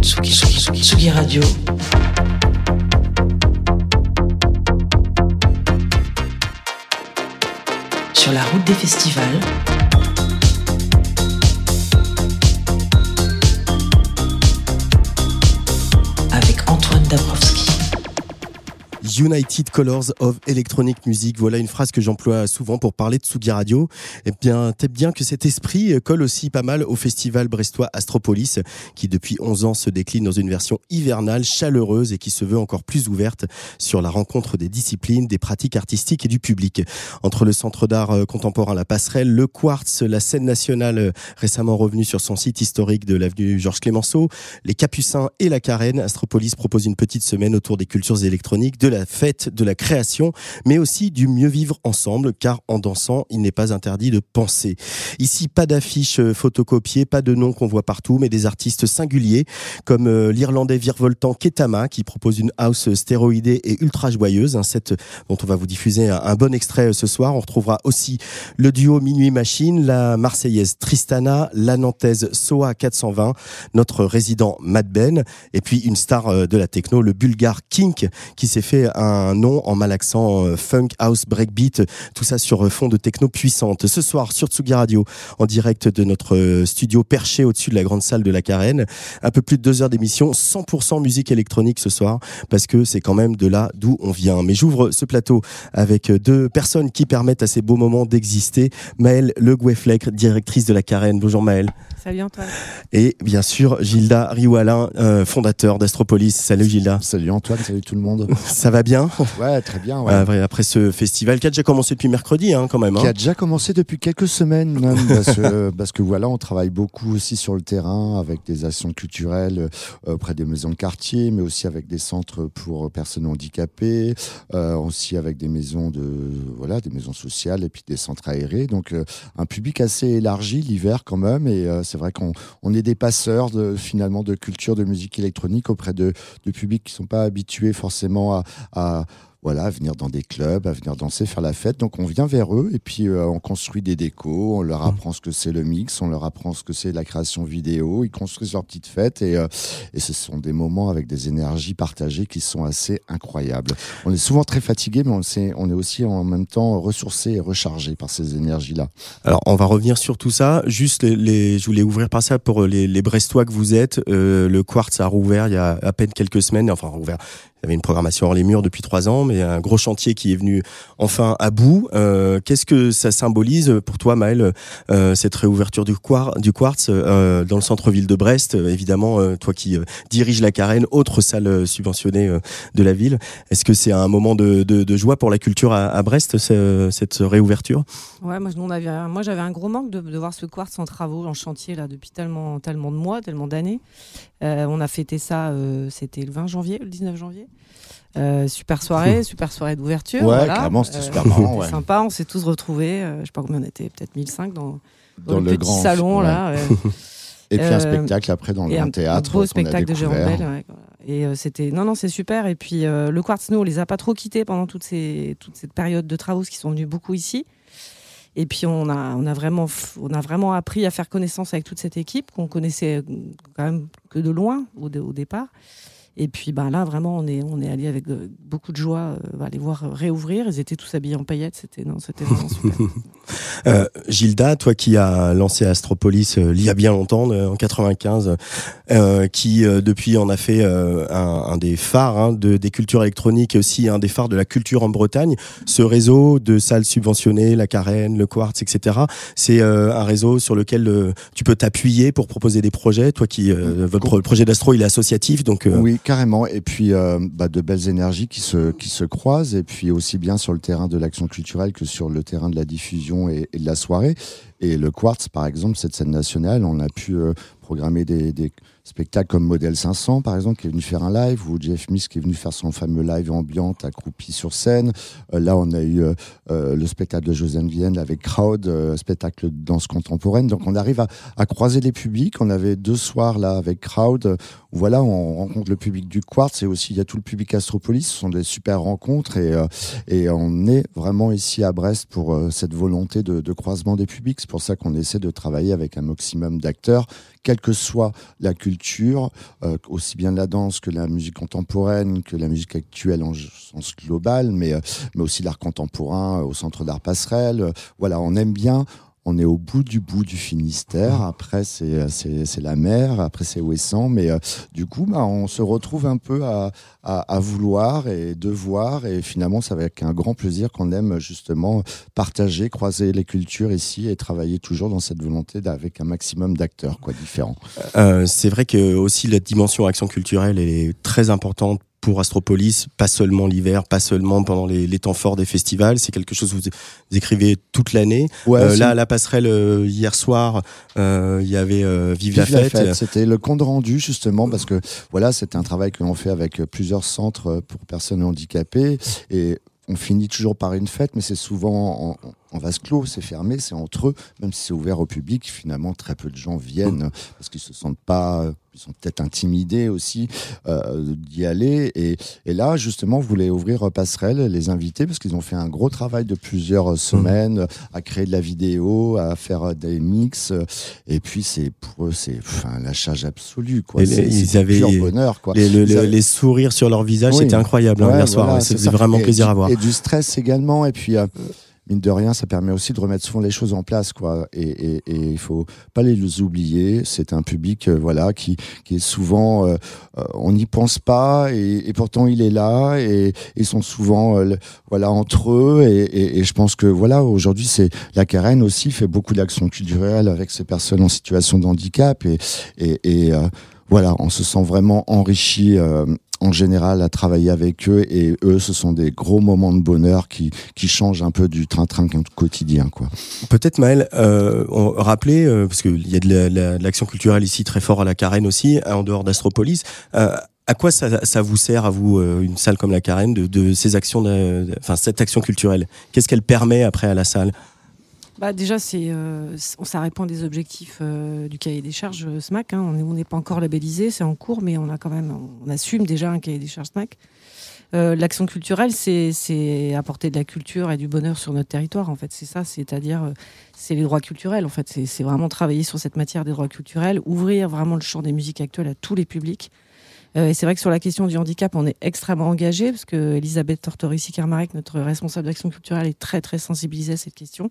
Tsugi, Tsugi, Tsugi, Tsugi Radio. Sur la route des festivals. Avec Antoine Dabrowski. United Colors of Electronic Music. Voilà une phrase que j'emploie souvent pour parler de Tsugi Radio. Et bien, peut bien que cet esprit colle aussi pas mal au festival brestois Astropolis, qui depuis 11 ans se décline dans une version hivernale, chaleureuse et qui se veut encore plus ouverte sur la rencontre des disciplines, des pratiques artistiques et du public. Entre le centre d'art euh, contemporain La Passerelle, le Quartz, la scène nationale euh, récemment revenue sur son site historique de l'avenue Georges Clémenceau, les Capucins et la Carène, Astropolis propose une petite semaine autour des cultures électroniques, de la fête de la création, mais aussi du mieux vivre ensemble, car en dansant, il n'est pas interdit de penser. Ici, pas d'affiches euh, photocopiées, pas de noms qu'on voit partout, mais des artistes singuliers, comme euh, l'Irlandais virevoltant Ketama, qui propose une house stéroïdée et ultra joyeuse, un dont on va vous diffuser un, bon extrait euh, ce soir. On retrouvera aussi le duo Minuit Machine, la Marseillaise Tristana, la Nantaise Soa 420, notre résident Mad Ben, et puis une star de la techno, le Bulgare Kink, qui s'est fait un nom en malaxant euh, funk, house, breakbeat, tout ça sur fond de techno puissante. Ce soir sur Tsugi Radio, en direct de notre euh, studio perché au-dessus de la grande salle de la Carène, un peu plus de deux heures d'émission, 100% musique électronique ce soir, parce que c'est quand même de là d'où on vient. Mais j'ouvre ce plateau avec deux personnes qui permettent à ces beaux moments d'exister. Maëlle Le Goueflec, directrice de la Carène. Bonjour Maëlle. Salut Antoine. Et bien sûr, Gilda Rioualin, euh, fondateur d'Astropolis. Salut Gilda. Salut Antoine, salut tout le monde. Ça va bien Ouais, très bien. Ouais. Après ce festival qui a déjà commencé depuis mercredi, hein, quand même. hein. Qui a déjà commencé depuis quelques semaines même, parce, que, parce que voilà, on travaille beaucoup aussi sur le terrain avec des actions culturelles euh, auprès des maisons de quartier, mais aussi avec des centres pour personnes handicapées, euh, aussi avec des maisons de voilà, des maisons sociales et puis des centres aérés. Donc euh, un public assez élargi l'hiver quand même, et euh, c'est vrai qu'on on est des passeurs de finalement de culture de musique électronique auprès de, publics qui sont pas habitués forcément à voilà, à venir dans des clubs, à venir danser, faire la fête. Donc on vient vers eux et puis euh, on construit des décos, on leur apprend ce que c'est le mix, on leur apprend ce que c'est la création vidéo, ils construisent leur petite fête et, euh, et ce sont des moments avec des énergies partagées qui sont assez incroyables. On est souvent très fatigué, mais on, est aussi en même temps ressourcé et rechargé par ces énergies-là. Alors, on va revenir sur tout ça. Juste, les, les- je voulais ouvrir par ça pour les, les Brestois que vous êtes. Euh, le Quartz a rouvert il y a à peine quelques semaines. Enfin, rouvert. Y avait une programmation hors les murs depuis trois ans, mais un gros chantier qui est venu enfin à bout. Euh, Qu'est-ce que ça symbolise pour toi, Maël, euh, cette réouverture du, quar- du Quartz euh, dans le centre-ville de Brest Évidemment, toi qui diriges la Carène, autre salle subventionnée de la ville. Est-ce que c'est un moment de, joie pour la culture à, Brest, ce- cette réouverture? Ouais, moi, j'avais un gros manque de, voir ce quartz en travaux, en chantier là depuis tellement de mois, tellement d'années. Euh, on a fêté ça, euh, c'était le 20 janvier, le 19 janvier. Euh, super soirée, super soirée d'ouverture. Ouais, voilà. clairement, c'était Euh, super marrant, c'était ouais. sympa, on s'est tous retrouvés. euh, je sais pas combien on était, peut-être 1005 dans, dans, Dans le, le petit grand- salon ouais. là. Et puis un spectacle après dans le un, théâtre. un beau spectacle de Jérôme. Bell. Et c'était non non c'est super. Et puis le quartz nous on les a pas trop quittés pendant toute ces toute cette période de travaux, parce qu'ils sont venus beaucoup ici. Et puis on a vraiment appris à faire connaissance avec toute cette équipe qu'on connaissait euh, quand même que de loin au départ. Et puis ben là vraiment on est on est allé avec euh, beaucoup de joie euh, bah, les voir réouvrir. Ils étaient tous habillés en paillettes. C'était non c'était vraiment super. Euh, Gilda, toi qui as lancé Astropolis euh, il y a bien longtemps, euh, en 95, euh, qui euh, depuis en a fait euh, un, un des phares hein, de, des cultures électroniques, et aussi un des phares de la culture en Bretagne. Ce réseau de salles subventionnées, la Carène, le Quartz, etc. C'est euh, un réseau sur lequel euh, tu peux t'appuyer pour proposer des projets. Toi qui, euh, votre pro- projet d'Astro, il est associatif, donc euh, Oui, carrément. Et puis euh, bah, de belles énergies qui se, qui se croisent, et puis aussi bien sur le terrain de l'action culturelle que sur le terrain de la diffusion et, de la soirée. Et le Quartz, par exemple, cette scène nationale, on a pu programmer des, des spectacles comme Modèle 500, par exemple, qui est venu faire un live, ou Jeff Miss qui est venu faire son fameux live ambiante accroupi sur scène. Euh, là, on a eu euh, euh, le spectacle de Josiane Vienne avec Crowd, spectacle de danse contemporaine. Donc, on arrive à, croiser les publics. On avait deux soirs là avec Crowd. Voilà, on rencontre le public du Quartz et aussi il y a tout le public Astropolis. Ce sont des super rencontres et, et on est vraiment ici à Brest pour cette volonté de, de croisement des publics. C'est pour ça qu'on essaie de travailler avec un maximum d'acteurs, quelle que soit la culture euh, aussi bien la danse que la musique contemporaine, que la musique actuelle en sens global, mais, euh, mais aussi l'art contemporain au Centre d'art passerelle. voilà, on aime bien on est au bout du bout du Finistère. Après, c'est, c'est, la mer. Après, c'est Ouessant. Mais euh, du coup, bah, on se retrouve un peu à, à, vouloir et devoir. Et finalement, c'est avec un grand plaisir qu'on aime justement partager, croiser les cultures ici et travailler toujours dans cette volonté avec un maximum d'acteurs quoi, différents. Euh, c'est vrai que aussi la dimension action culturelle est très importante pour Astropolis, pas seulement l'hiver, pas seulement pendant les, temps forts des festivals. C'est quelque chose que vous, écrivez toute l'année. Euh, là, à la passerelle, euh, hier soir, euh, il y avait Vive, la fête. C'était le compte rendu, justement, parce que voilà, c'était un travail que l'on fait avec plusieurs centres pour personnes handicapées. Et on finit toujours par une fête, mais c'est souvent en, en vase clos, c'est fermé, c'est entre eux, même si c'est ouvert au public, finalement très peu de gens viennent parce qu'ils se sentent pas, ils sont peut-être intimidés aussi euh, d'y aller. Et, là, justement, vous voulez ouvrir Passerelle, les inviter parce qu'ils ont fait un gros travail de plusieurs semaines à créer de la vidéo, à faire des mix. Et puis, c'est pour eux, c'est enfin, la charge absolue. Quoi. ils avaient pur bonheur. Quoi. Les, sourires sur leur visage, c'était incroyable hein, hier soir. C'était vraiment plaisir à voir. Et du stress également. Et puis, euh, mine de rien, ça permet aussi de remettre souvent les choses en place, quoi. Et il ne faut pas les oublier. C'est un public, euh, voilà, qui, est souvent, euh, euh, on n'y pense pas, et, pourtant il est là, et ils sont souvent, voilà, entre eux. Et, je pense que, voilà, aujourd'hui, c'est la Carène aussi fait beaucoup d'actions culturelles avec ces personnes en situation de handicap, et, et, voilà, on se sent vraiment enrichi en général à travailler avec eux et eux ce sont des gros moments de bonheur qui, qui changent un peu du train-train quotidien quoi. Peut-être Maël, euh, rappeler euh, parce qu'il y a de l'action culturelle ici très fort à la Carène aussi en dehors d'Astropolis. Euh, à quoi ça, vous sert à vous euh, une salle comme la Carène de, de ces actions, enfin cette action culturelle? Qu'est-ce qu'elle permet après à la salle? Bah déjà, c'est, euh, ça répond des objectifs euh, du cahier des charges euh, SMAC. Hein. On n'est pas encore labellisé, c'est en cours, mais on a quand même, on assume déjà un cahier des charges SMAC. l'action culturelle, c'est apporter de la culture et du bonheur sur notre territoire. En fait, c'est ça, c'est-à-dire c'est les droits culturels. En fait, c'est vraiment travailler sur cette matière des droits culturels, ouvrir vraiment le champ des musiques actuelles à tous les publics. Et c'est vrai que sur la question du handicap, on est extrêmement engagé parce que Elisabeth Tortorici-Carmarek, notre responsable d'action culturelle, est très très sensibilisée à cette question.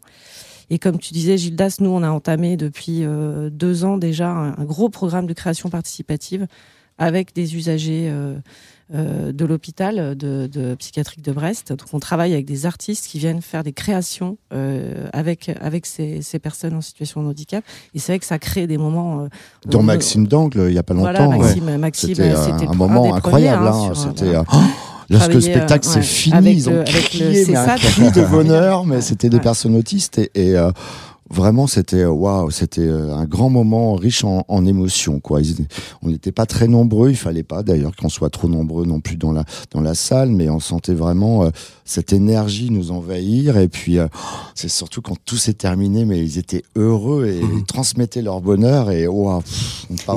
Et comme tu disais, Gildas, nous, on a entamé depuis euh, deux ans déjà un, gros programme de création participative avec des usagers euh, euh, de l'hôpital de, psychiatrique de Brest. Donc, on travaille avec des artistes qui viennent faire des créations avec, avec ces, personnes en situation de handicap. Et c'est vrai que ça crée des moments. Dans Maxime Dangle, il n'y a pas longtemps. Voilà, Maxime, Maxime c'était un, moment incroyable. Hein, c'était. Lorsque le spectacle s'est fini, ils ont crié, mais un cri de bonheur, mais c'était des personnes autistes et, et euh, vraiment c'était waouh c'était euh, un grand moment riche en, en émotions quoi. On n'était pas très nombreux il fallait pas d'ailleurs qu'on soit trop nombreux non plus dans la dans la salle mais on sentait vraiment euh, cette énergie nous envahir. Et puis c'est surtout quand tout s'est terminé mais ils étaient heureux et mhm. ils transmettaient leur bonheur et waouh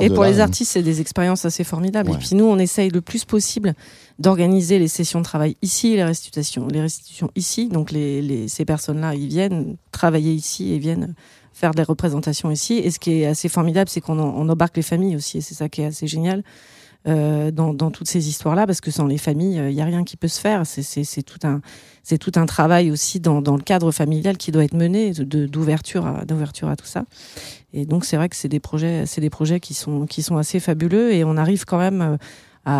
et pour les artistes c'est des expériences assez formidables. Et puis nous on essaye le plus possible d'organiser les sessions de travail ici, les restitutions, les restitutions ici. Donc les, ces personnes-là, ils viennent travailler ici et viennent faire des représentations ici. Et ce qui est assez formidable, c'est qu'on embarque les familles aussi, et c'est ça qui est assez génial. Euh, dans, toutes ces histoires-là, parce que sans les familles, il n'y a rien qui peut se faire. C'est tout un, tout un travail aussi dans, le cadre familial qui doit être mené, d'ouverture à, d'ouverture à tout ça. Et donc c'est vrai que c'est des projets, c'est des projets qui sont, qui sont assez fabuleux, et on arrive quand même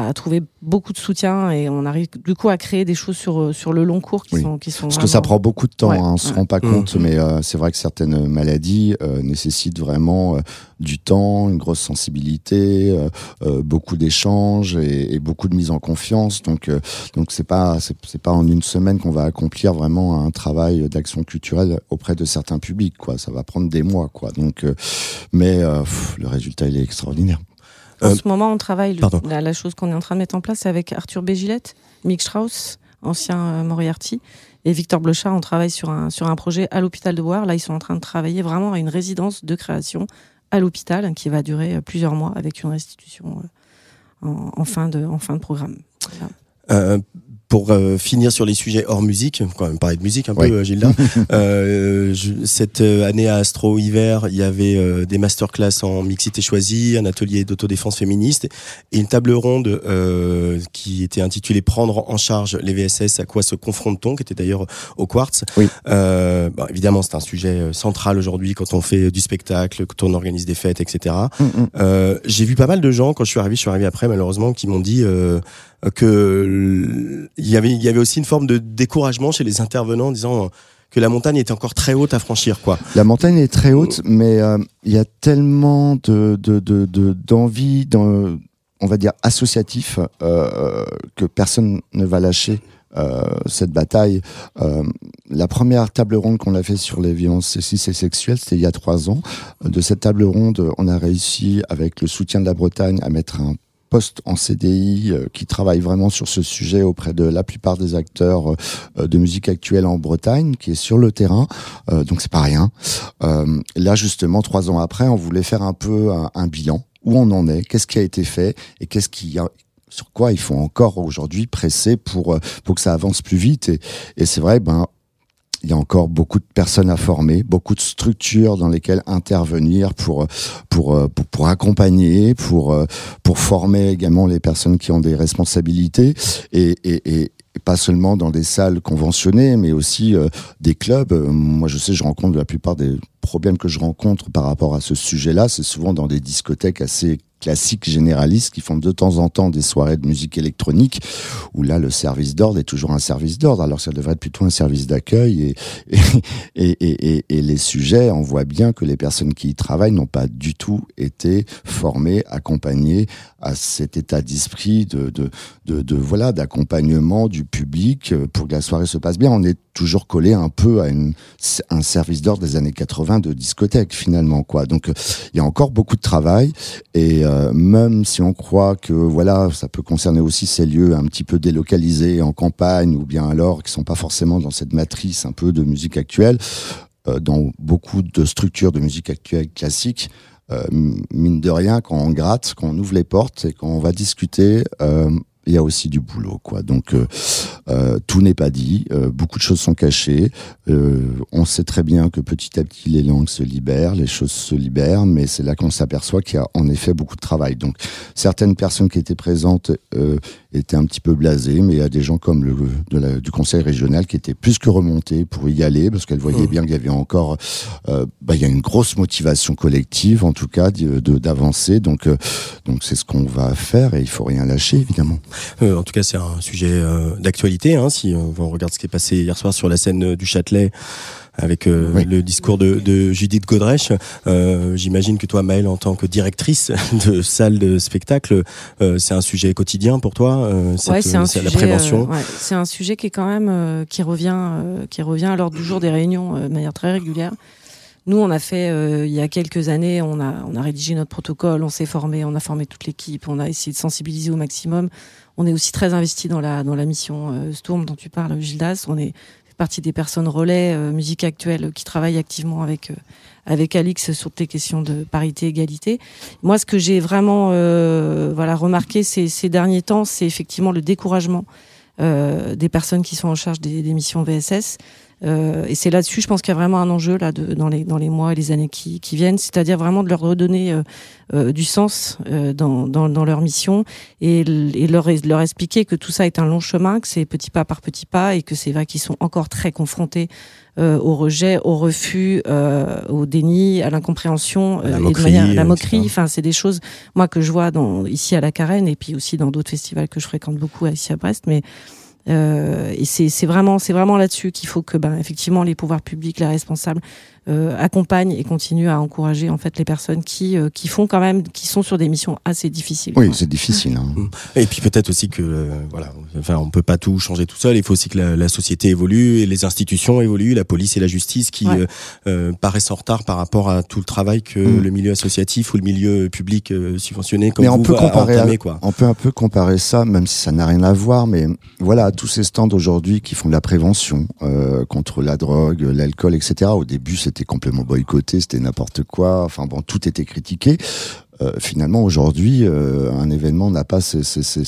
à trouver beaucoup de soutien et on arrive du coup à créer des choses sur, sur le long cours qui Oui. sont qui sont Parce que ça prend beaucoup de temps, Ouais, hein, on se ouais. rend pas Mhm. compte, mais euh, c'est vrai que certaines maladies euh, nécessitent vraiment euh, du temps, une grosse sensibilité, euh, euh, beaucoup d'échanges et, et beaucoup de mise en confiance. Donc, euh, donc c'est pas c'est pas en une semaine qu'on va accomplir vraiment un travail d'action culturelle auprès de certains publics, quoi. Ça va prendre des mois, quoi. Donc, euh, mais euh, pff, le résultat il est extraordinaire. En Euh, ce moment, on travaille. le- la, la chose qu'on est en train de mettre en place, c'est avec Arthur Bégilette, Mick Strauss, ancien euh, Moriarty, et Victor Blochard. On travaille sur un, sur un projet à l'hôpital de Boire. Là, ils sont en train de travailler vraiment à une résidence de création à l'hôpital qui va durer euh, plusieurs mois avec une restitution en, en fin, de, en fin de programme. Voilà. Euh, pour euh, finir sur les sujets hors musique, quand même parler de musique un peu, euh, Gilda. euh, je- cette euh, année à Astro Hiver, il y avait euh, des masterclass en mixité choisie, un atelier d'autodéfense féministe et une table ronde euh, qui était intitulée Prendre en charge les VSS, à quoi se confronte-t-on, qui était d'ailleurs au Quartz. Oui. Euh, bon, évidemment, c'est un sujet central aujourd'hui quand on fait du spectacle, quand on organise des fêtes, etc. Euh, j'ai vu pas mal de gens quand je suis arrivé, je suis arrivé après malheureusement, qui m'ont dit euh, que il y avait il y avait aussi une forme de découragement chez les intervenants en disant que la montagne était encore très haute à franchir quoi. La montagne est très haute, mais euh, il y a tellement de de- de- de- d'envie, dans, on va dire associatif, euh, que personne ne va lâcher. euh, cette bataille. La première table ronde qu'on a fait sur les violences sexistes et sexuelles, c'était il y a trois ans. De cette table ronde, on a réussi, avec le soutien de la Bretagne, à mettre un poste en CDI euh, qui travaille vraiment sur ce sujet auprès de la plupart des acteurs euh, de musique actuelle en Bretagne, qui est sur le terrain. Euh, donc c'est pas rien. Là justement, trois ans après, on voulait faire un peu un, bilan. Où on en est? Qu'est-ce qui a été fait? Et qu'est-ce qui sur quoi il faut encore aujourd'hui presser pour pour que ça avance plus vite? Et, et c'est vrai ben il y a encore beaucoup de personnes à former, beaucoup de structures dans lesquelles intervenir pour pour euh, pour, accompagner, pour euh, pour former également les personnes qui ont des responsabilités et et, pas seulement dans des salles conventionnées, mais aussi euh, des clubs. Moi, je sais, je rencontre la plupart des problèmes que je rencontre par rapport à ce sujet-là, c'est souvent dans des discothèques assez classiques généralistes qui font de temps en temps des soirées de musique électronique où là le service d'ordre est toujours un service d'ordre. Alors que ça devrait être plutôt un service d'accueil et, et, et, et, les sujets on voit bien que les personnes qui y travaillent n'ont pas du tout été formées accompagnées à cet état d'esprit de, de, de, de voilà d'accompagnement du public euh, pour que la soirée se passe bien. On est toujours collé un peu à une, un service d'ordre des années 80 de discothèque finalement quoi. Donc euh, il y a encore beaucoup de travail et euh, même si on croit que voilà, ça peut concerner aussi ces lieux un petit peu délocalisés en campagne ou bien alors qui sont pas forcément dans cette matrice un peu de musique actuelle, euh, dans beaucoup de structures de musique actuelle classique. euh, mine de rien, quand on gratte, quand on ouvre les portes et quand on va discuter, il y a aussi du boulot, quoi. Donc euh, euh, tout n'est pas dit, euh, beaucoup de choses sont cachées. On sait très bien que petit à petit les langues se libèrent, les choses se libèrent, mais c'est là qu'on s'aperçoit qu'il y a en effet beaucoup de travail. Donc certaines personnes qui étaient présentes étaient un petit peu blasées, mais il y a des gens comme le de la- du conseil régional qui étaient plus que remontés pour y aller parce qu'elles voyaient bien qu'il y avait encore, bah, il y a une grosse motivation collective en tout cas d'avancer. Donc donc c'est ce qu'on va faire et il faut rien lâcher évidemment. Euh, en tout cas, c'est un sujet euh, d'actualité. Hein, si on regarde ce qui est passé hier soir sur la scène euh, du Châtelet avec euh, Oui. le discours de, de Judith Godrèche, euh, j'imagine que toi, Maëlle, en tant que directrice de salle de spectacle, euh, c'est un sujet quotidien pour toi. cette- Ouais, c'est un c'est sujet. la prévention. ouais, c'est un sujet qui est quand même qui revient, qui revient à l'ordre du jour des réunions de manière très régulière. Nous, on a fait il y a quelques années, on a on a rédigé notre protocole, on s'est formé, on a formé toute l'équipe, on a essayé de sensibiliser au maximum. On est aussi très investi dans la dans la mission euh, Storm dont tu parles, Gildas. On est partie des personnes relais euh, musique actuelle qui travaillent activement avec euh, avec Alix sur les questions de parité égalité. Moi, ce que j'ai vraiment euh, voilà remarqué ces, ces derniers temps, c'est effectivement le découragement euh, des personnes qui sont en charge des, des missions VSS. Euh, et c'est là-dessus, je pense qu'il y a vraiment un enjeu là de, dans, les, dans les mois et les années qui, qui viennent, c'est-à-dire vraiment de leur redonner euh, euh, du sens euh, dans, dans, dans, leur mission et, et leur, leur expliquer que tout ça est un long chemin, que c'est petit pas par petit pas et que c'est vrai qu'ils sont encore très confrontés euh, au rejet, au refus, euh, au déni, à l'incompréhension, la et moquerie, de la moquerie. Enfin, c'est des choses, moi, que je vois dans, ici à la Carène et puis aussi dans d'autres festivals que je fréquente beaucoup ici à Brest. Mais et c'est c'est vraiment, c'est vraiment là-dessus qu'il faut que, ben, effectivement, les pouvoirs publics, les responsables euh, accompagnent et continuent à encourager en fait les personnes qui euh, qui font quand même, qui sont sur des missions assez difficiles. Oui, c'est difficile. hein. Et puis peut-être aussi que euh, voilà, enfin on peut pas tout changer tout seul. Il faut aussi que la, la société évolue et les institutions évoluent, la police et la justice qui Ouais. euh, euh, paraissent en retard par rapport à tout le travail que Mm. le milieu associatif ou le milieu public euh, subventionné comme Mais on vous peut comparer à- quoi. On peut un peu comparer ça, même si ça n'a rien à voir, mais voilà, tous ces stands aujourd'hui qui font de la prévention euh, contre la drogue, l'alcool, etc. Au début, c'était complètement boycotté, c'était n'importe quoi. Enfin bon, tout était critiqué. Euh, finalement, aujourd'hui, euh, un événement n'a pas ce, ce- ce-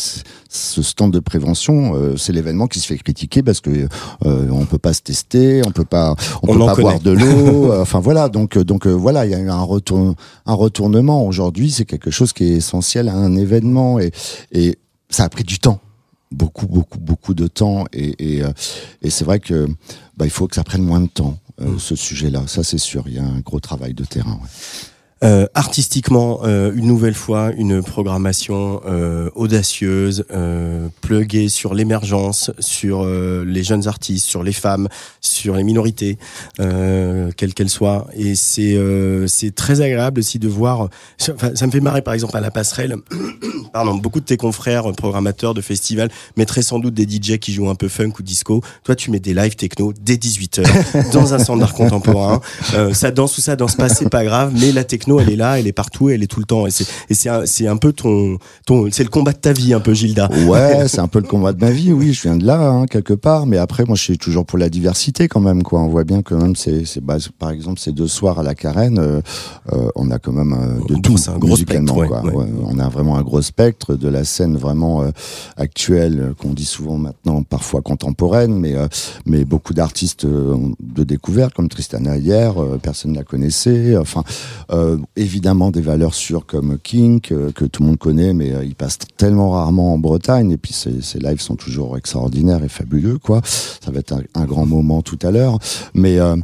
ce stand de prévention. Euh, c'est l'événement qui se fait critiquer parce que on peut pas se tester, on peut pas, on, On peut pas connaît. boire de l'eau. enfin voilà, donc donc voilà, il y a eu un retour, un retournement. Aujourd'hui, c'est quelque chose qui est essentiel à un événement et et ça a pris du temps, beaucoup beaucoup beaucoup de temps et et, et c'est vrai que bah, il faut que ça prenne moins de temps. Euh. Ce sujet-là, ça c'est sûr, il y a un gros travail de terrain. Euh, artistiquement, euh, une nouvelle fois, une programmation euh, audacieuse, euh, pluguée sur l'émergence, sur euh, les jeunes artistes, sur les femmes, sur les minorités, euh, quelles qu'elles soient. Et c'est c'est très agréable aussi de voir. Enfin, ça me fait marrer par exemple à la passerelle. Pardon, beaucoup de tes confrères programmateurs de festivals mettraient sans doute des DJ qui jouent un peu funk ou disco. Toi, tu mets des live techno dès 18h dans un centre d'art contemporain. Ça danse ou ça danse pas, c'est pas grave. Mais la techno, elle est là, elle est partout, elle est tout le temps. Et c'est un, peu ton ton c'est le combat de ta vie un peu Gilda. Ouais, c'est un peu le combat de ma vie, oui, je viens de là, hein, quelque part, mais après, moi, je suis toujours pour la diversité quand même, quoi. On voit bien que même, c'est, bah, par exemple, ces deux soirs à la Carène, euh, euh, on a quand même euh, de Bon, tout, un gros spectre, quoi. ouais, ouais. Ouais, on a vraiment un gros spectre de la scène vraiment euh, actuelle, qu'on dit souvent maintenant, parfois contemporaine, mais, mais beaucoup d'artistes de découverte, comme Tristana hier, personne ne la connaissait, enfin, euh, évidemment des valeurs sûres comme King, euh, que tout le monde connaît, mais euh, il passe tellement rarement en Bretagne, et puis ses, ses lives sont toujours extraordinaires et fabuleux, quoi. Ça va être un, un grand moment tout à l'heure. Mais euh,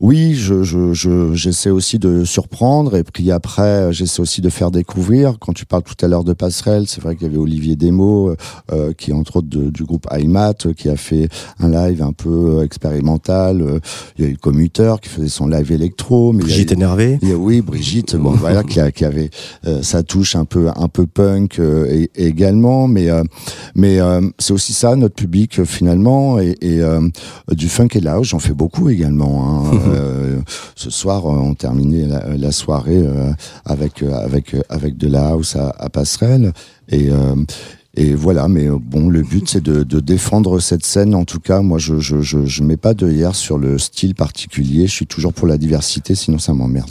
oui, je, je, je, j'essaie aussi de surprendre, et puis après, j'essaie aussi de faire découvrir. Quand tu parles tout à l'heure de passerelle, c'est vrai qu'il y avait Olivier Demo, euh, qui est entre autres de- du groupe IMAT, euh, qui a fait un live un peu euh, expérimental. Euh, Il y a eu le commuteur qui faisait son live électro, mais il y a Brigitte et oui, Brigitte, bon, voilà, qui, a- qui avait euh, sa touche un peu, un peu punk euh, et- également, mais, euh, mais euh, c'est aussi ça notre public euh, finalement, et, et, euh, du funk et de la house, j'en fais beaucoup également. hein. Euh, ce soir, euh, on terminait la, la soirée euh, avec euh, avec euh, avec de la house à, à passerelle, et euh, et voilà, mais euh, bon, le but c'est de, défendre cette scène. En tout cas, moi, je je je, je mets pas de hier sur le style particulier. Je suis toujours pour la diversité, sinon ça m'emmerde.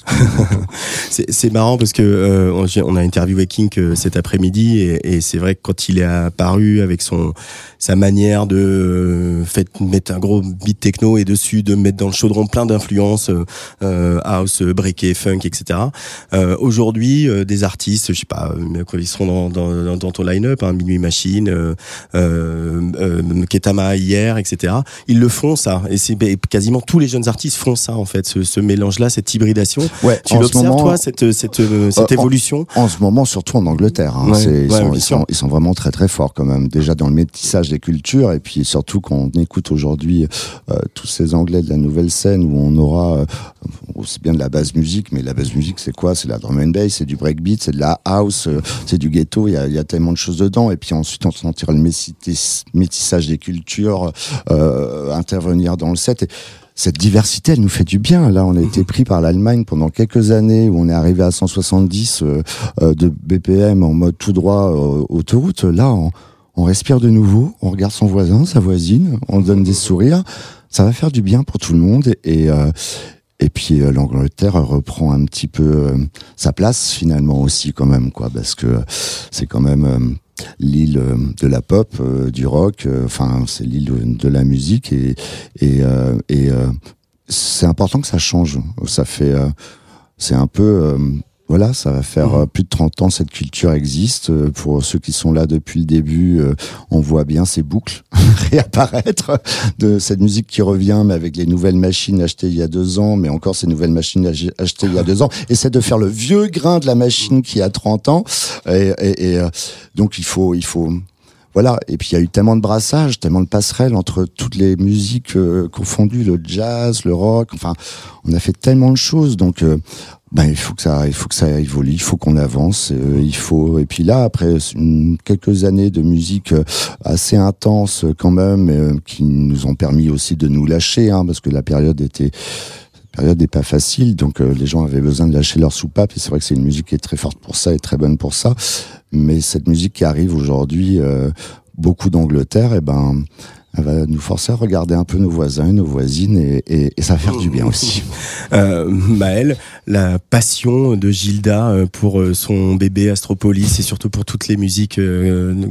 C'est marrant parce que euh, on, a interviewé King euh, cet après-midi et, c'est vrai que quand il est apparu avec son sa manière de mettre un gros beat techno et dessus de mettre dans le chaudron plein d'influences house, breaké, funk, etc. Aujourd'hui, des artistes, je sais pas, ils seront dans, dans, dans ton line-up, hein, Minuit Machine, euh, euh, euh, Ketama hier, etc. Ils le font ça et c'est quasiment tous les jeunes artistes font ça en fait, ce, ce mélange-là, cette hybridation. Ouais, Tu l'observes, toi, cette, cette, euh, cette Euh, en- évolution? En ce moment, surtout en Angleterre, hein, Ouais, ils, sont, bien ils, sûr. sont, ils sont vraiment très très forts quand même. Déjà dans le métissage des cultures, et puis surtout quand on écoute aujourd'hui euh, tous ces Anglais de la nouvelle scène où on aura euh, aussi bien de la basse musique, mais la basse musique c'est quoi? C'est la drum and bass, c'est du breakbeat, c'est de la house, euh, c'est du ghetto. Il y y a tellement de choses dedans. Et puis ensuite on sentira le métis- métissage des cultures euh, intervenir dans le set. Et, cette diversité, elle nous fait du bien. Là, on a été pris par l'Allemagne pendant quelques années où on est arrivé à 170 euh, euh, de BPM en mode tout droit euh, autoroute. Là, on, on respire de nouveau, on regarde son voisin, sa voisine, on donne des sourires. Ça va faire du bien pour tout le monde. Et, euh, et puis euh, l'Angleterre reprend un petit peu euh, sa place finalement aussi quand même, quoi, parce que c'est quand même euh, l'île de la pop, du rock. Enfin, c'est l'île de la musique et et, et c'est important que ça change. Ça fait, c'est un peu voilà, ça va faire mmh. plus de 30 ans cette culture existe. Euh, pour ceux qui sont là depuis le début, euh, on voit bien ces boucles réapparaître de cette musique qui revient, mais avec les nouvelles machines achetées il y a deux ans, mais encore ces nouvelles machines achetées il y a deux ans. Essaie de faire le vieux grain de la machine qui a 30 ans. Et, et, donc il faut, il faut, voilà. Et puis il y a eu tellement de brassages, tellement de passerelles entre toutes les musiques confondues, le jazz, le rock. Enfin, on a fait tellement de choses. Donc ben, il faut que ça, il faut que ça évolue, il faut qu'on avance, euh, il faut. Et puis là, après quelques années de musique euh, assez intense quand même, euh, qui nous ont permis aussi de nous lâcher, hein, parce que la période était période n'est pas facile, donc les gens avaient besoin de lâcher leur soupape. Et c'est vrai que c'est une musique qui est très forte pour ça et très bonne pour ça. Mais cette musique qui arrive aujourd'hui, beaucoup d'Angleterre, et eh ben elle va nous forcer à regarder un peu nos voisins, nos voisines, et, ça va faire du bien aussi. Euh, Maëlle, la passion de Gilda euh, pour euh, son bébé Astropolis et surtout pour toutes les musiques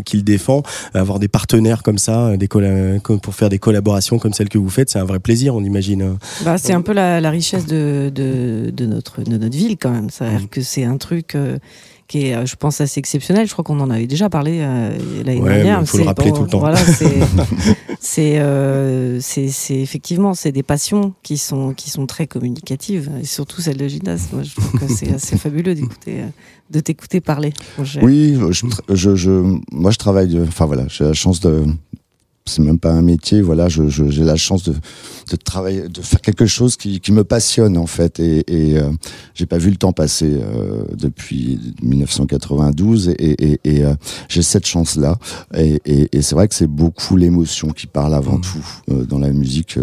qu'il défend, avoir des partenaires comme ça, des pour faire des collaborations comme celles que vous faites, c'est un vrai plaisir, on imagine. Bah, c'est un peu la, richesse de, de, notre, de notre ville quand même. C'est-à-dire mmh. que c'est un truc qui est, euh, je pense, assez exceptionnel. Je crois qu'on en avait déjà parlé euh, l'année dernière. Il faut le rappeler tout le temps. Voilà, euh, c'est, c'est, effectivement, c'est des passions qui sont, qui sont très communicatives, et surtout celle de gymnase. Moi, je trouve que c'est assez fabuleux d'écouter, de t'écouter parler. Oui, je, je, moi, je travaille. Enfin voilà, j'ai la chance de c'est même pas un métier. Voilà, j'ai je, la chance de, de, travailler, de faire quelque chose qui, qui me passionne en fait. Et, et euh, j'ai pas vu le temps passer euh, depuis 1992 et, et, et euh, j'ai cette chance-là. Et, et c'est vrai que c'est beaucoup l'émotion qui parle avant mmh. tout euh, dans la musique.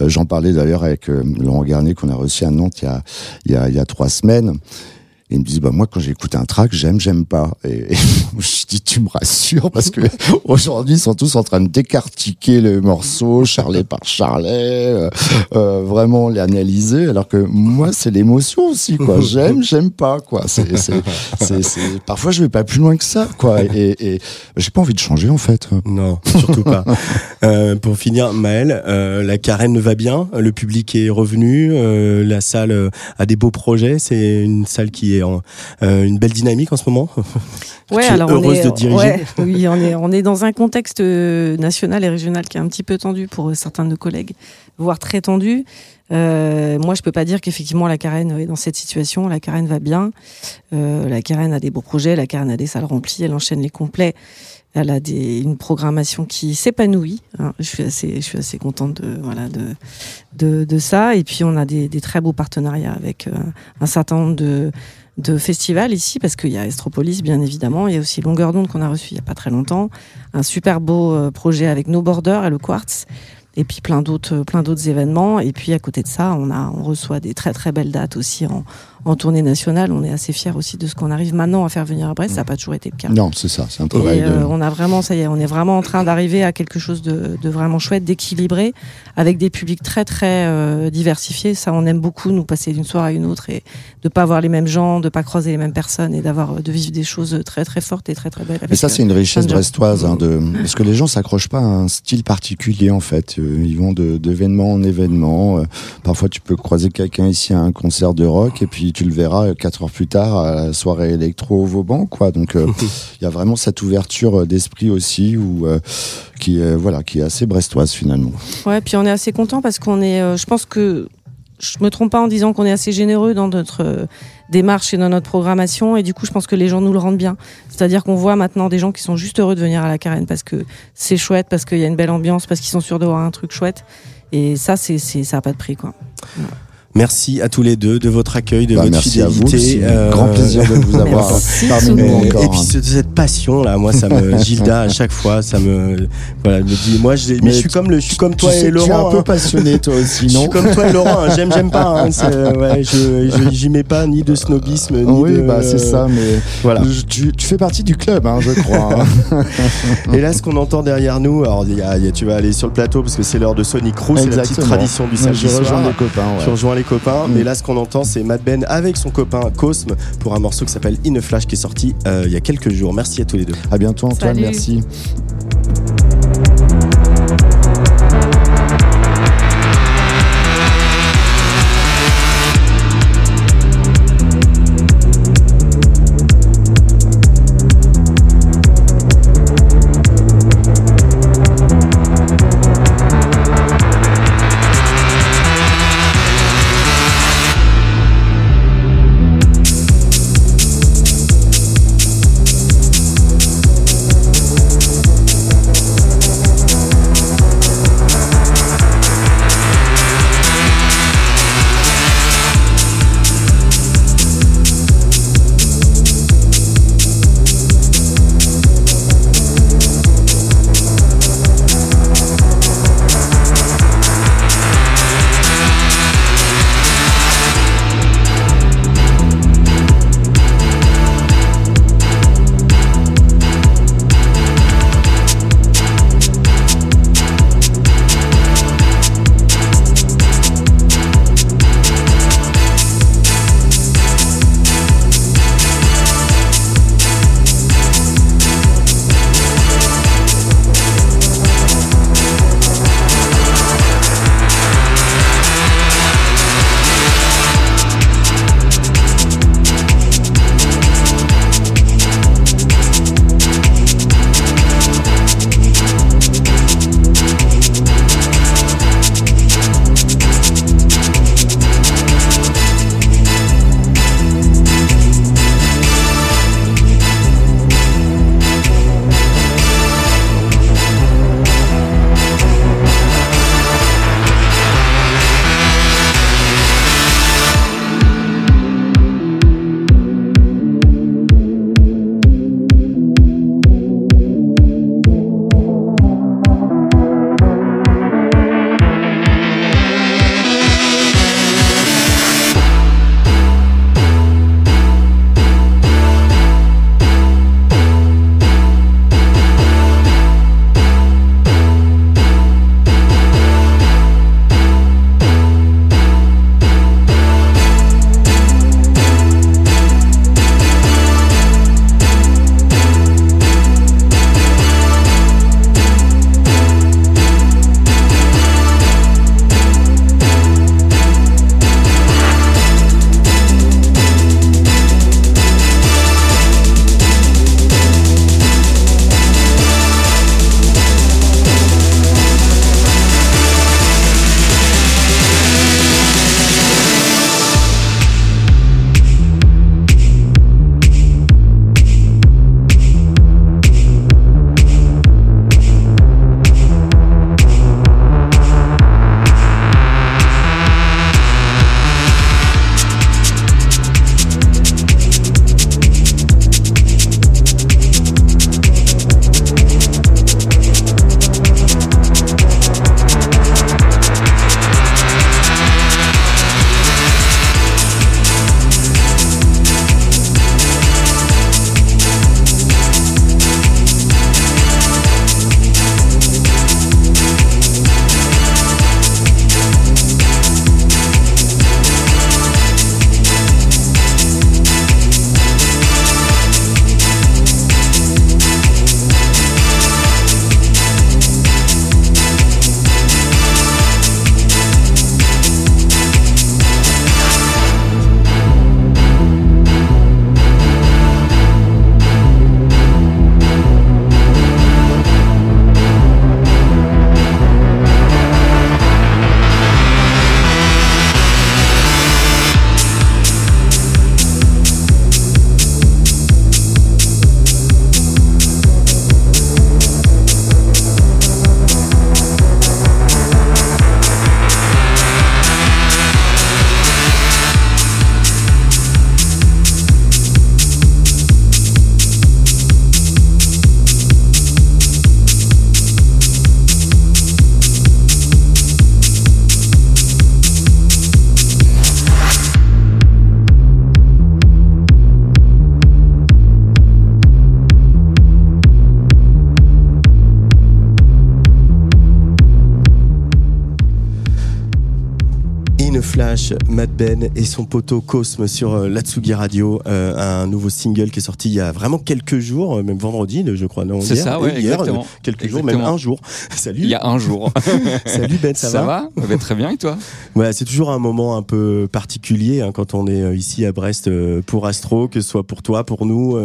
J'en parlais d'ailleurs avec Laurent Garnier qu'on a reçu à Nantes il y a, il y a, il y a trois semaines ils me disent, bah, moi, quand j'écoute un track, j'aime, j'aime pas. Et, je dis, tu me rassures, parce que aujourd'hui, ils sont tous en train de décartiquer le morceau, charlet par charlet, euh, euh, vraiment l'analyser, alors que moi, c'est l'émotion aussi, quoi. J'aime, j'aime pas, quoi. C'est, c'est, c'est, Parfois, je vais pas plus loin que ça, quoi. Et, et j'ai pas envie de changer, en fait. Non, surtout pas. euh, pour finir, Maël, euh, la carène va bien, le public est revenu, euh, la salle a des beaux projets, c'est une salle qui est euh, une belle dynamique en ce moment. Ouais, alors heureuse de diriger. oui, on est, on est dans un contexte euh, national et régional qui est un petit peu tendu pour euh, certains de nos collègues, voire très tendu. moi, je peux pas dire qu'effectivement la Carène est dans cette situation. La Carène va bien. la Carène a des beaux projets. La Carène a des salles remplies. Elle enchaîne les complets. Elle a des, une programmation qui s'épanouit. Hein. Je suis assez, je suis assez contente de, voilà, de, de, de ça. Et puis on a des, des très beaux partenariats avec un certain nombre de de festivals ici, parce qu'il y a Estropolis, bien évidemment. Il y a aussi Longueur d'onde qu'on a reçu il n'y a pas très longtemps. Un super beau euh, projet avec No Border et le Quartz. Et puis plein d'autres, plein d'autres événements. Et puis à côté de ça, on a, on reçoit des très très belles dates aussi en, en tournée nationale. On est assez fiers aussi de ce qu'on arrive maintenant à faire venir à Brest. Ça n'a pas toujours été le cas. Non, c'est ça, c'est un travail. Euh, on a vraiment, ça y est, on est vraiment en train d'arriver à quelque chose de, de vraiment chouette, d'équilibré, avec des publics très très euh, diversifiés. Ça, on aime beaucoup nous passer d'une soirée à une autre et de pas voir les mêmes gens, de pas croiser les mêmes personnes et d'avoir de vivre des choses très très fortes et très très belles. Mais ça, c'est une richesse brestoise, hein, de parce que les gens s'accrochent pas à un style particulier en fait. Euh, ils vont d'événement en événement. Parfois, tu peux croiser quelqu'un ici à un concert de rock et puis tu le verras quatre heures plus tard à la soirée électro au Vauban, quoi. Donc, euh, il y a vraiment cette ouverture d'esprit aussi, où, euh, qui, est, voilà, qui est assez brestoise finalement. Ouais, puis on est assez content parce qu'on est, euh, je pense que je me trompe pas en disant qu'on est assez généreux dans notre démarche et dans notre programmation et du coup je pense que les gens nous le rendent bien c'est-à-dire qu'on voit maintenant des gens qui sont juste heureux de venir à la carène parce que c'est chouette parce qu'il y a une belle ambiance parce qu'ils sont sûrs de voir un truc chouette et ça c'est ça a pas de prix quoi Merci à tous les deux de votre accueil, de bah, votre fidélité. Euh, grand plaisir de vous avoir parmi nous encore. Et puis hein. cette passion là, moi ça me Gilda à chaque fois, ça me voilà, me dit moi je, mais, je suis comme le je suis comme toi et Laurent. Tu es un peu hein. passionné toi aussi, non Je suis comme toi et Laurent, hein. j'aime j'aime pas hein, ouais, je j'y mets pas ni de snobisme ni oui, de bah c'est ça mais voilà. Tu, tu, fais partie du club hein, je crois. et là ce qu'on entend derrière nous, alors y a, y a, tu vas aller sur le plateau parce que c'est l'heure de Sonic Crew, c'est la petite tradition du samedi je rejoins les copains, ouais. Je rejoins les copains. Mm. Mais là, ce qu'on entend, c'est Mad Ben avec son copain Cosme pour un morceau qui s'appelle In a Flash qui est sorti euh, il y a quelques jours. Merci à tous les deux. À bientôt Antoine, Salut. merci. Mad Ben et son poteau Cosme sur euh, l'Atsugi Radio, euh, un nouveau single qui est sorti il y a vraiment quelques jours, euh, même vendredi, je crois. Non, C'est ça, ouais, hier, exactement. quelques jours, même un jour. Salut. Il y a un jour. Salut Ben, ça, va, va? Très bien, et toi? Ouais, c'est toujours un moment un peu particulier hein, quand on est ici à Brest pour Astro, que ce soit pour toi, pour nous.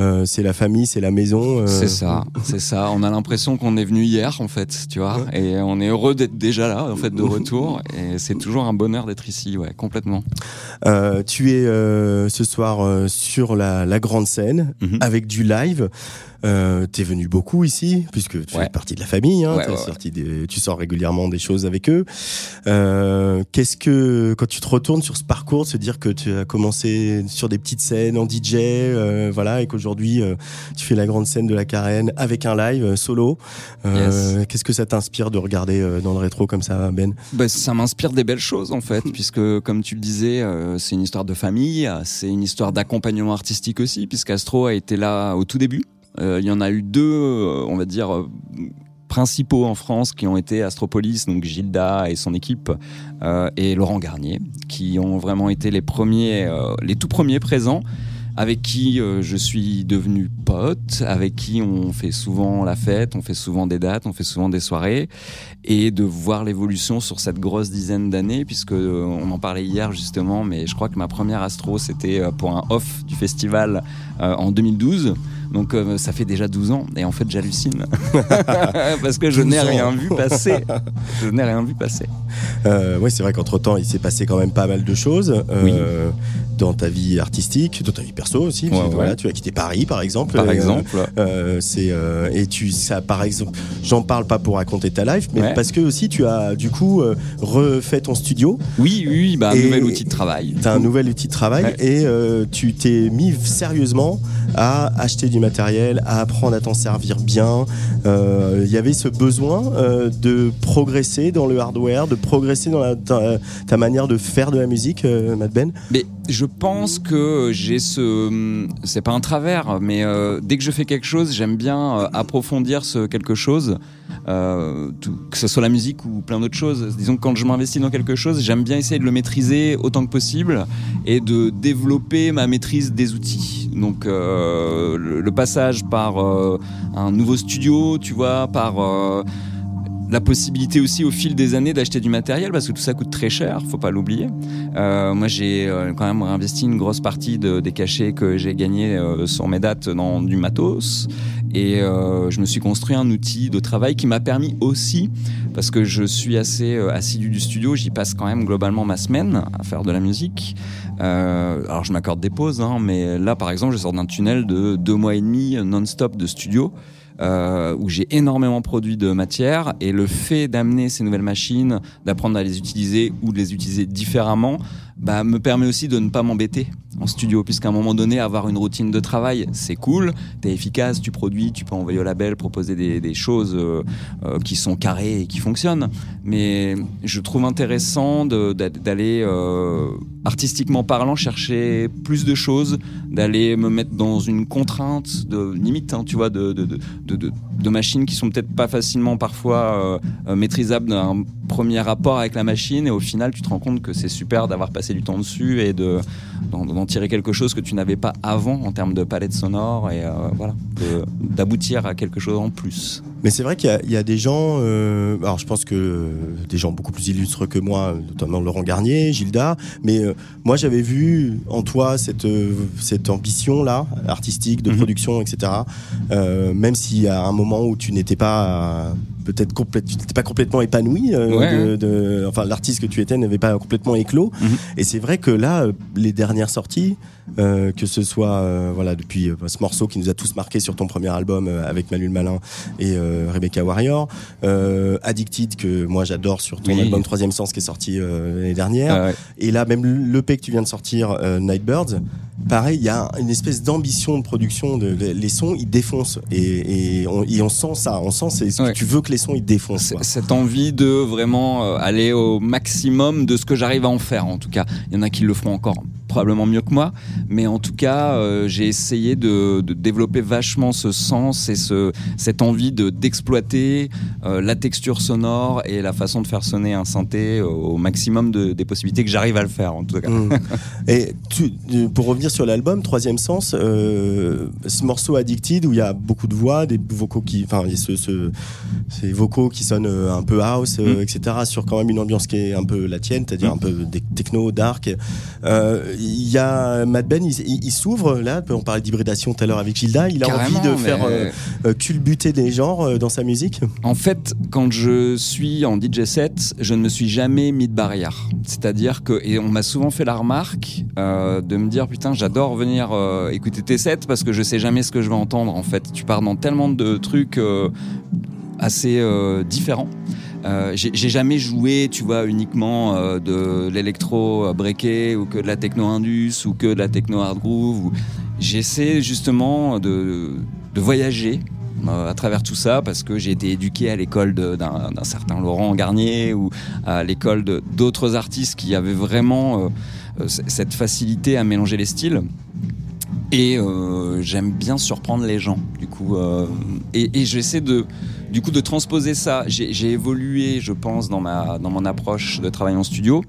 euh, c'est la famille, c'est la maison. euh, C'est ça, c'est ça. On a l'impression qu'on est venu hier, en fait, tu vois. Et on est heureux d'être déjà là, en fait, de retour. Et c'est toujours un bonheur d'être ici, ouais, complètement. Euh, tu es euh, ce soir euh, sur la, la grande scène Mhm. avec du live. Euh, T'es venu beaucoup ici puisque tu Ouais. fais partie de la famille. Hein, Ouais, t'as ouais, ouais. sorti des- tu sors régulièrement des choses avec eux. Euh, Qu'est-ce que quand tu te retournes sur ce parcours, se dire que tu as commencé sur des petites scènes en DJ, euh, voilà, et qu'aujourd'hui euh, tu fais la grande scène de la Carène avec un live euh, solo. Euh, Qu'est-ce que ça t'inspire de regarder dans le rétro comme ça, Ben? Bah, ça m'inspire des belles choses en fait, puisque comme tu le disais, c'est une histoire de famille, c'est une histoire d'accompagnement artistique aussi, puisqu'Astro a été là au tout début. Euh, Il y en a eu deux, euh, on va dire, euh, principaux en France qui ont été Astropolis, donc Gilda et son équipe, et Laurent Garnier, qui ont vraiment été les premiers, les tout premiers présents avec qui je suis devenu pote, avec qui on fait souvent la fête, on fait souvent des dates, on fait souvent des soirées, et de voir l'évolution sur cette grosse dizaine d'années, puisque on en parlait hier justement, mais je crois que ma première astro c'était pour un off du festival en 2012. Donc euh, ça fait déjà 12 ans et en fait j'hallucine parce que je 12 n'ai rien vu passer. Je n'ai rien vu passer. Euh, oui, c'est vrai qu'entre temps, il s'est passé quand même pas mal de choses euh, dans ta vie artistique, dans ta vie perso aussi. Ouais, Voilà, tu as quitté Paris, par exemple. Par exemple. c'est et tu ça par exemple j'en parle pas pour raconter ta life mais Ouais. parce que aussi tu as du coup refait ton studio Oui, oui, bah, un nouvel outil de travail. tu as un nouvel outil de travail et tu t'es mis sérieusement à acheter du matériel à apprendre à t'en servir bien Euh, il y avait ce besoin euh, de progresser dans le hardware de progresser dans ta, manière de faire de la musique euh, Matt Ben? Mais je pense que j'ai ce. C'est pas un travers, mais euh, dès que je fais quelque chose, j'aime bien approfondir ce quelque chose, que ce soit la musique ou plein d'autres choses. Disons que quand je m'investis dans quelque chose, j'aime bien essayer de le maîtriser autant que possible et de développer ma maîtrise des outils. Donc euh, le, passage par euh, un nouveau studio, tu vois, par. euh, la possibilité aussi au fil des années d'acheter du matériel parce que tout ça coûte très cher, faut pas l'oublier. Moi, j'ai quand même investi une grosse partie de, des cachets que j'ai gagnés sur mes dates dans du matos. Et euh, je me suis construit un outil de travail qui m'a permis aussi, parce que je suis assez euh, assidu du studio, j'y passe quand même globalement ma semaine à faire de la musique. Euh, alors je m'accorde des pauses, hein, mais là par exemple je sors d'un tunnel de deux mois et demi non-stop de studio où j'ai énormément produit de matière et le fait d'amener ces nouvelles machines, d'apprendre à les utiliser ou de les utiliser différemment, bah, me permet aussi de ne pas m'embêter en studio, puisqu'à un moment donné, avoir une routine de travail, c'est cool, t'es efficace, tu produis, tu peux envoyer au label, proposer des, des choses euh, euh, qui sont carrées et qui fonctionnent. Mais je trouve intéressant d'aller, euh, artistiquement parlant, chercher plus de choses, d'aller me mettre dans une contrainte de limite, hein, tu vois, de, de, de, de, de- machines qui sont peut-être pas facilement parfois maîtrisables d'un premier rapport avec la machine et au final tu te rends compte que c'est super d'avoir passé du temps dessus et de d'en tirer quelque chose que tu n'avais pas avant en termes de palette sonore et euh, voilà d'aboutir à quelque chose en plus. Mais c'est vrai qu'il y a- il y, a des gens, euh, alors je pense que euh, des gens beaucoup plus illustres que moi, notamment Laurent Garnier, Gilda, mais euh, moi j'avais vu en toi cette, euh, cette ambition-là, artistique, de Mhm. production, etc. Même si à un moment où tu n'étais pas... peut-être tu n'étais pas complètement épanoui, Ouais, de- ouais. de- enfin l'artiste que tu étais n'avait pas complètement éclos. Mhm. Et c'est vrai que là, les dernières sorties, euh, que ce soit euh, voilà depuis euh, ce morceau qui nous a tous marqué sur ton premier album avec Manu le Malin et Rebecca Warrior, Addicted que moi j'adore sur ton Oui. album Troisième Sens qui est sorti l'année dernière, Euh, et là même l'EP que tu viens de sortir, Nightbirds, pareil, il y a une espèce d'ambition de production, de, les, les sons ils défoncent et, et, on, et on sent ça, on sent c'est ce que tu veux que les sons ils défoncent. quoi. cette envie de vraiment aller au maximum de ce que j'arrive à en faire en tout cas. Il y en a qui le feront encore probablement mieux que moi, mais en tout cas, euh, j'ai essayé de, de, développer vachement ce sens et ce, cette envie de d'exploiter euh, la texture sonore et la façon de faire sonner un synthé au maximum de, des possibilités que j'arrive à le faire, en tout cas. Mm. Et tu, pour revenir sur l'album, Troisième Sens, euh, ce morceau Addicted où il y a beaucoup de voix, des vocaux qui, enfin, ce, ce, ces vocaux qui sonnent un peu house, Mm. etc., sur quand même une ambiance qui est un peu la tienne, c'est-à-dire un peu des techno, dark. Euh, Il y a Mad Ben, il, il- il s'ouvre là. On parlait d'hybridation tout à l'heure avec Gilda. Il a Carrément, envie de faire euh, euh, culbuter des genres euh, dans sa musique. En fait, quand je suis en DJ set, je ne me suis jamais mis de barrière. C'est-à-dire que, et on m'a souvent fait la remarque euh, de me dire putain, j'adore venir euh, écouter tes sets parce que je sais jamais ce que je vais entendre. En fait, tu pars dans tellement de trucs euh, assez différents. Euh, j'ai jamais joué, tu vois, uniquement euh, de l'électro euh, breaké ou que de la techno indus ou que de la techno hard groove. J'essaie justement de, de voyager à travers tout ça parce que j'ai été éduqué à l'école d'un certain Laurent Garnier ou à l'école d'autres artistes qui avaient vraiment cette facilité à mélanger les styles. Et j'aime bien surprendre les gens, du coup. et j'essaie de, du coup, de transposer ça. J'ai évolué, je pense, dans ma, dans mon approche de travail en studio,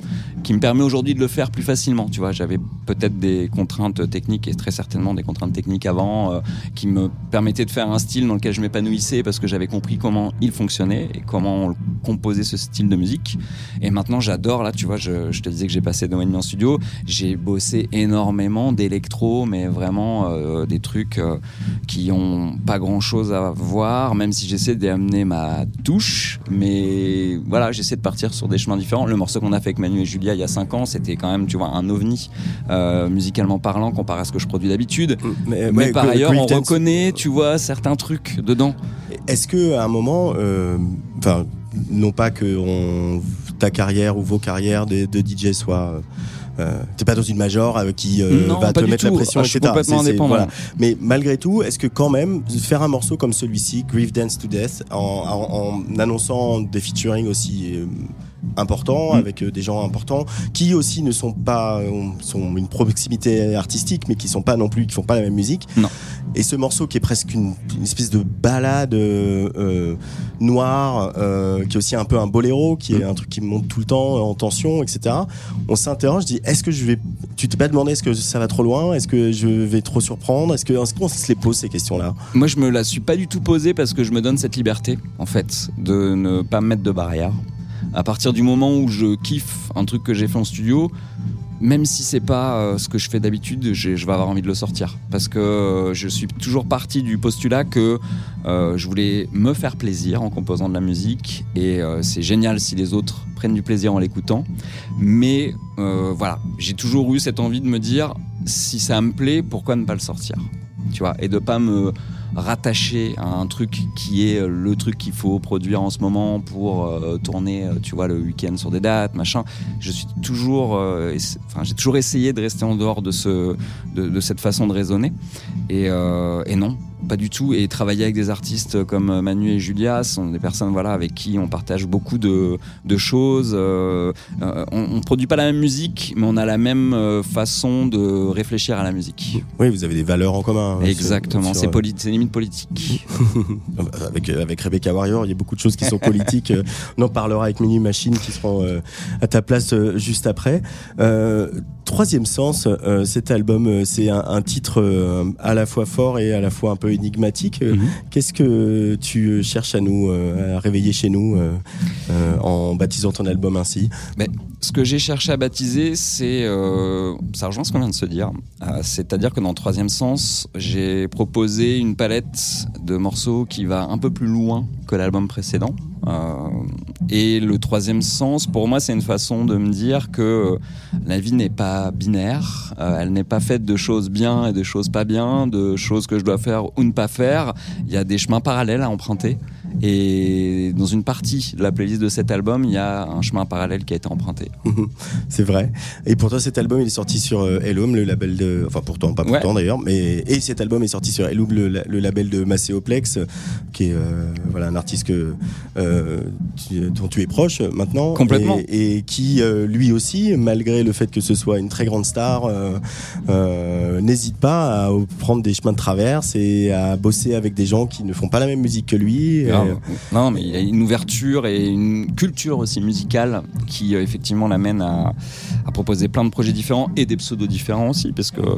qui me permet aujourd'hui de le faire plus facilement. Tu vois, j'avais peut-être des contraintes techniques et très certainement des contraintes techniques avant, euh, qui me permettaient de faire un style dans lequel je m'épanouissais parce que j'avais compris comment il fonctionnait et comment on composait ce style de musique. Et maintenant, j'adore. Là, tu vois, je, te disais que j'ai passé deux mois en studio. J'ai bossé énormément d'électro, mais vraiment euh, des trucs euh, qui ont pas grand chose à voir, même si j'essaie d'amener ma touche. Mais voilà, j'essaie de partir sur des chemins différents. Le morceau qu'on a fait avec Manu et Julia il y a cinq ans, c'était quand même, tu vois, un ovni euh, musicalement parlant comparé à ce que je produis d'habitude. Mais, Mais ouais, par ailleurs, on reconnaît, tu vois, certains trucs dedans. Est-ce que à un moment, euh, enfin, non pas que on- ta carrière ou vos carrières de, de DJ soient euh, t'es pas dans une major euh, qui euh, Non, va te mettre la pression, etc. complètement indépendant. voilà. Mais malgré tout, est-ce que quand même faire un morceau comme celui-ci, Grief Dance to Death, en, en- en annonçant des featuring aussi euh, importants Mm. avec euh, des gens importants, qui aussi ne sont pas euh, sont une proximité artistique, mais qui sont pas non plus, qui font pas la même musique. Non. Et ce morceau qui est presque une, une espèce de balade euh, noire, euh, qui est aussi un peu un boléro, qui est un truc qui monte tout le temps en tension, etc. On s'interroge, dit est-ce que je vais, tu t'es pas demandé est-ce que ça va trop loin, est-ce que je vais trop surprendre, est-ce que, est-ce qu'on se les pose ces questions-là? Moi, je me la suis pas du tout posée parce que je me donne cette liberté, en fait, de ne pas me mettre de barrière. À partir du moment où je kiffe un truc que j'ai fait en studio, même si c'est pas euh, ce que je fais d'habitude, je vais avoir envie de le sortir. Parce que euh, je suis toujours parti du postulat que euh, je voulais me faire plaisir en composant de la musique. Et c'est génial si les autres prennent du plaisir en l'écoutant. Mais voilà, j'ai toujours eu cette envie de me dire, si ça me plaît, pourquoi ne pas le sortir? Tu vois, et de pas me rattacher à un truc qui est le truc qu'il faut produire en ce moment pour euh, tourner, euh, tu vois, le week-end sur des dates, machin. Je suis toujours, euh, enfin, j'ai toujours essayé de rester en dehors de ce, de, de cette façon de raisonner. Et, euh, et non, pas du tout. Et travailler avec des artistes comme Manu et Julia sont des personnes, voilà, avec qui on partage beaucoup de, de choses. Euh, euh, on, on produit pas la même musique, mais on a la même euh, façon de réfléchir à la musique. Oui, vous avez des valeurs en commun. hein, Exactement, c'est c'est limite politique. avec, euh, avec Rebecca Warrior, il y a beaucoup de choses qui sont politiques. Euh, On en parlera avec Mini Machine qui seront euh, à ta place euh, juste après. Troisième sens, euh, cet album, euh, c'est un, un titre euh, à la fois fort et à la fois un peu énigmatique. Mhm. Qu'est-ce que tu cherches à nous, euh, à réveiller chez nous euh, euh, en baptisant ton album ainsi? Ce que j'ai cherché à baptiser, c'est. euh, ça rejoint ce qu'on vient de se dire. Euh, C'est-à-dire que dans le troisième sens, j'ai proposé une palette de morceaux qui va un peu plus loin que l'album précédent. Euh, et le troisième sens, pour moi, c'est une façon de me dire que la vie n'est pas binaire. Euh, elle n'est pas faite de choses bien et de choses pas bien, de choses que je dois faire ou ne pas faire. Il y a des chemins parallèles à emprunter. Et dans une partie de la playlist de cet album, il y a un chemin parallèle qui a été emprunté. c'est vrai. Et pour toi, cet album, il est sorti sur euh, Hellum, le label de. Enfin, pourtant, pas pourtant d'ailleurs. Mais... Et cet album est sorti sur Hellum, le, le label de Macéoplex, qui est euh, voilà, un artiste que, euh, dont tu es proche maintenant. Complètement. Et, qui, lui aussi, malgré le fait que ce soit une très grande star, n'hésite pas à prendre des chemins de traverse et à bosser avec des gens qui ne font pas la même musique que lui. Non, mais il a une ouverture et une culture aussi musicale qui effectivement l'amène à, à, proposer plein de projets différents et des pseudos différents aussi, parce que euh,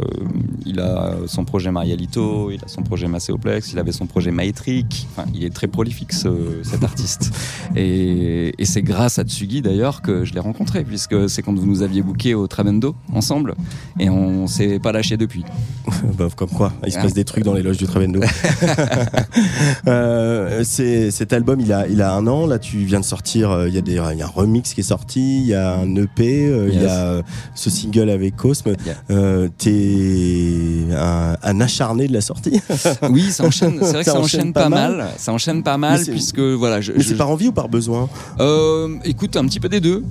il a son projet Marialito, il a son projet Macéoplex, il avait son projet Maétrique. Enfin, il est très prolifique cet artiste. et, et c'est grâce à Tsugi d'ailleurs que je l'ai rencontré, puisque c'est quand vous nous aviez booké au Trabendo ensemble, et on s'est pas lâché depuis. bah, comme quoi, il se passe des trucs dans les loges du Trabendo. euh, cet album, il a, il a un an. Là, tu viens de sortir. Euh, il y, a des, y a un remix qui est sorti. Il y a un EP. Euh, il y a ce single avec Cosme. Euh, T'es un, un, acharné de la sortie. oui, ça enchaîne. C'est vrai que ça, enchaîne, pas, mal. Ça enchaîne pas mal puisque voilà. Je, mais c'est par envie ou par besoin? Écoute, un petit peu des deux.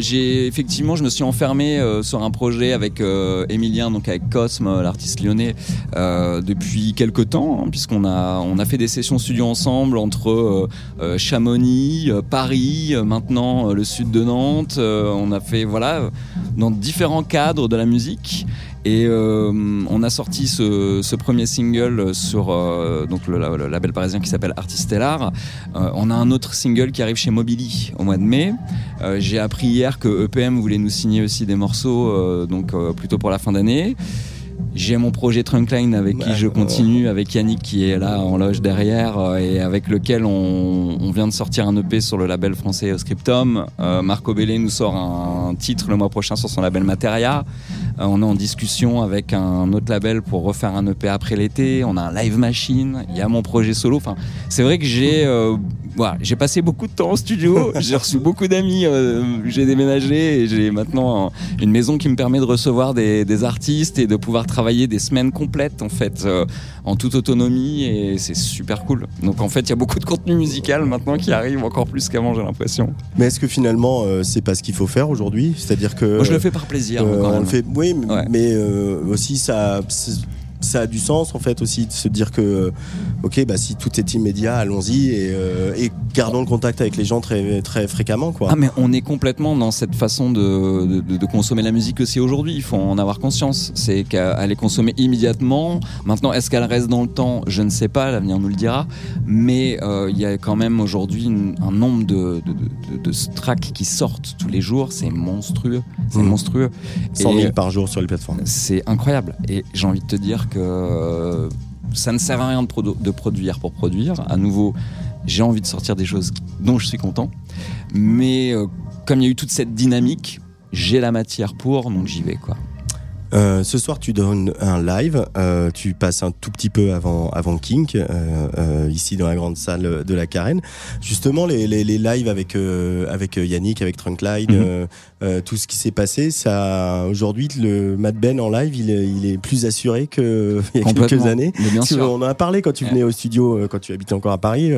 J'ai effectivement, je me suis enfermé sur un projet avec Emilien, donc avec Cosme, l'artiste lyonnais, depuis quelques temps, hein, puisqu'on a on a fait des sessions studio ensemble entre Chamonix, Paris, maintenant le sud de Nantes. on a fait voilà dans différents cadres de la musique. Et euh, on a sorti ce, premier single sur euh, donc le, label parisien qui s'appelle Artistellar. Euh, on a un autre single qui arrive chez Mobili au mois de mai. J'ai appris hier que EPM voulait nous signer aussi des morceaux, donc plutôt pour la fin d'année. J'ai mon projet Trunkline avec qui je continue, avec Yannick qui est là en loge derrière euh, et avec lequel on, on, vient de sortir un EP sur le label français Scriptum. Euh, Marco Bellé nous sort un titre le mois prochain sur son label Materia. Euh, on est en discussion avec un autre label pour refaire un EP après l'été. On a un live machine. Il y a mon projet solo. Enfin, c'est vrai que j'ai voilà, j'ai passé beaucoup de temps en studio. j'ai reçu beaucoup d'amis. j'ai déménagé et j'ai maintenant une maison qui me permet de recevoir des, des artistes et de pouvoir travailler des semaines complètes en fait euh, en toute autonomie et c'est super cool. Donc en fait il y a beaucoup de contenu musical maintenant qui arrive encore plus qu'avant j'ai l'impression. Mais est-ce que finalement euh, c'est pas ce qu'il faut faire aujourd'hui? C'est-à-dire que Moi je le fais par plaisir. Euh, on le fait, oui, mais aussi ça ça a du sens en fait aussi de se dire que ok bah si tout est immédiat allons-y et, euh, et, gardons le contact avec les gens très très fréquemment quoi. Ah mais on est complètement dans cette façon de, de, de consommer la musique aussi aujourd'hui. Il faut en avoir conscience. C'est qu'elle est consommée immédiatement. Maintenant est-ce qu'elle reste dans le temps? Je ne sais pas. L'avenir nous le dira. Mais euh, il y a quand même aujourd'hui un nombre de, de, tracks qui sortent tous les jours. C'est monstrueux. C'est mmh. monstrueux. 100 000 par jour sur les plateformes. c'est incroyable. Et j'ai envie de te dire que euh, ça ne sert à rien de, de, produire pour produire. À nouveau, j'ai envie de sortir des choses dont je suis content. Mais euh, comme il y a eu toute cette dynamique, j'ai la matière pour, donc j'y vais. quoi. Euh, ce soir, tu donnes un live. Euh, tu passes un tout petit peu avant, avant Kink, euh, euh ici dans la grande salle de la Carène. Justement, les, les, les lives avec, euh, avec Yannick, avec Trunkline, mhm. tout ce qui s'est passé, ça, aujourd'hui, le Mad Ben en live, il est, il est plus assuré qu'il y a quelques années. Bien sûr. On en a parlé quand tu venais au studio, quand tu habitais encore à Paris.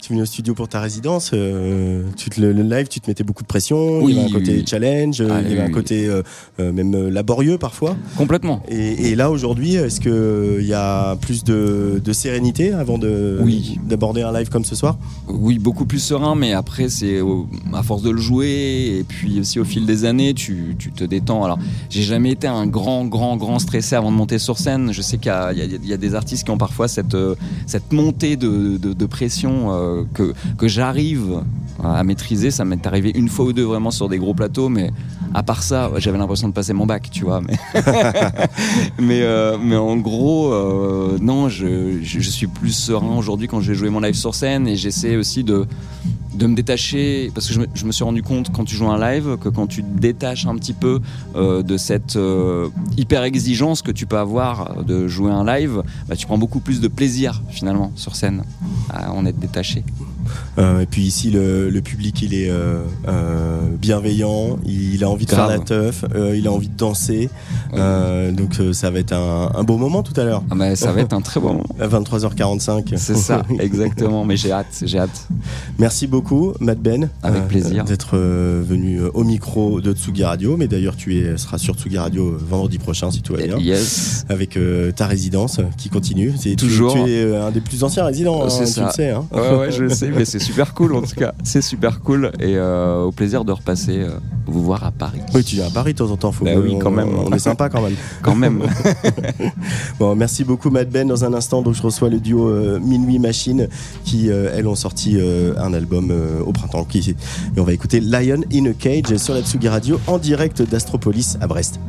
Tu venais au studio pour ta résidence. tu te, le, live, tu te mettais beaucoup de pression. il y avait un côté challenge, il y avait un côté même laborieux parfois. Complètement. Et, là, aujourd'hui, est-ce qu'il y a plus de, sérénité avant d'aborder un live comme ce soir? Oui, beaucoup plus serein, mais après, c'est à force de le jouer et puis aussi au fil des années, tu, te détends. Alors, j'ai jamais été un grand, grand, grand stressé avant de monter sur scène. Je sais qu'il y, a des artistes qui ont parfois cette, cette montée de, pression euh, que, que j'arrive à maîtriser. Ça m'est arrivé une fois ou deux vraiment sur des gros plateaux, mais à part ça, j'avais l'impression de passer mon bac, tu vois. Mais, mais, euh, mais, en gros, euh, non, je, suis plus serein aujourd'hui quand je vais jouer mon live sur scène et j'essaie aussi de, me détacher parce que je me, suis rendu compte quand tu joues un live que quand tu te détaches un petit peu euh, de cette hyper exigence que tu peux avoir de jouer un live, bah, tu prends beaucoup plus de plaisir finalement sur scène à en être détaché. Euh, et puis ici, le, le public, il est euh, euh, bienveillant, il a envie de faire la teuf, il a envie de danser. Donc ça va être un, un beau moment tout à l'heure. Ah bah, ça va être un très bon moment. À 23h45. C'est ça, exactement. Mais j'ai hâte, j'ai hâte. Merci beaucoup, Matt Ben. Avec plaisir. D'être venu au micro de Tsugi Radio. Mais d'ailleurs, tu es, seras sur Tsugi Radio vendredi prochain si tout va bien. Yes. Avec ta résidence qui continue. Tu- Toujours. Tu, es un des plus anciens résidents, hein, tu ça. le sais. Hein. Ouais, ouais, je le sais, mais c'est super cool en tout cas. C'est super cool et euh, au plaisir de repasser euh, vous voir à Paris. Oui, tu viens à Paris de temps en temps. Faut Bah oui, on- quand même. On est sympa quand même. Quand même. Bon, merci beaucoup, Matt Ben. Dans un instant, donc je reçois le duo euh, Minuit Machine qui, elles, ont sorti un album au printemps. Qui, et on va écouter Lion in a Cage sur la Tsugi Radio en direct d'Astropolis à Brest.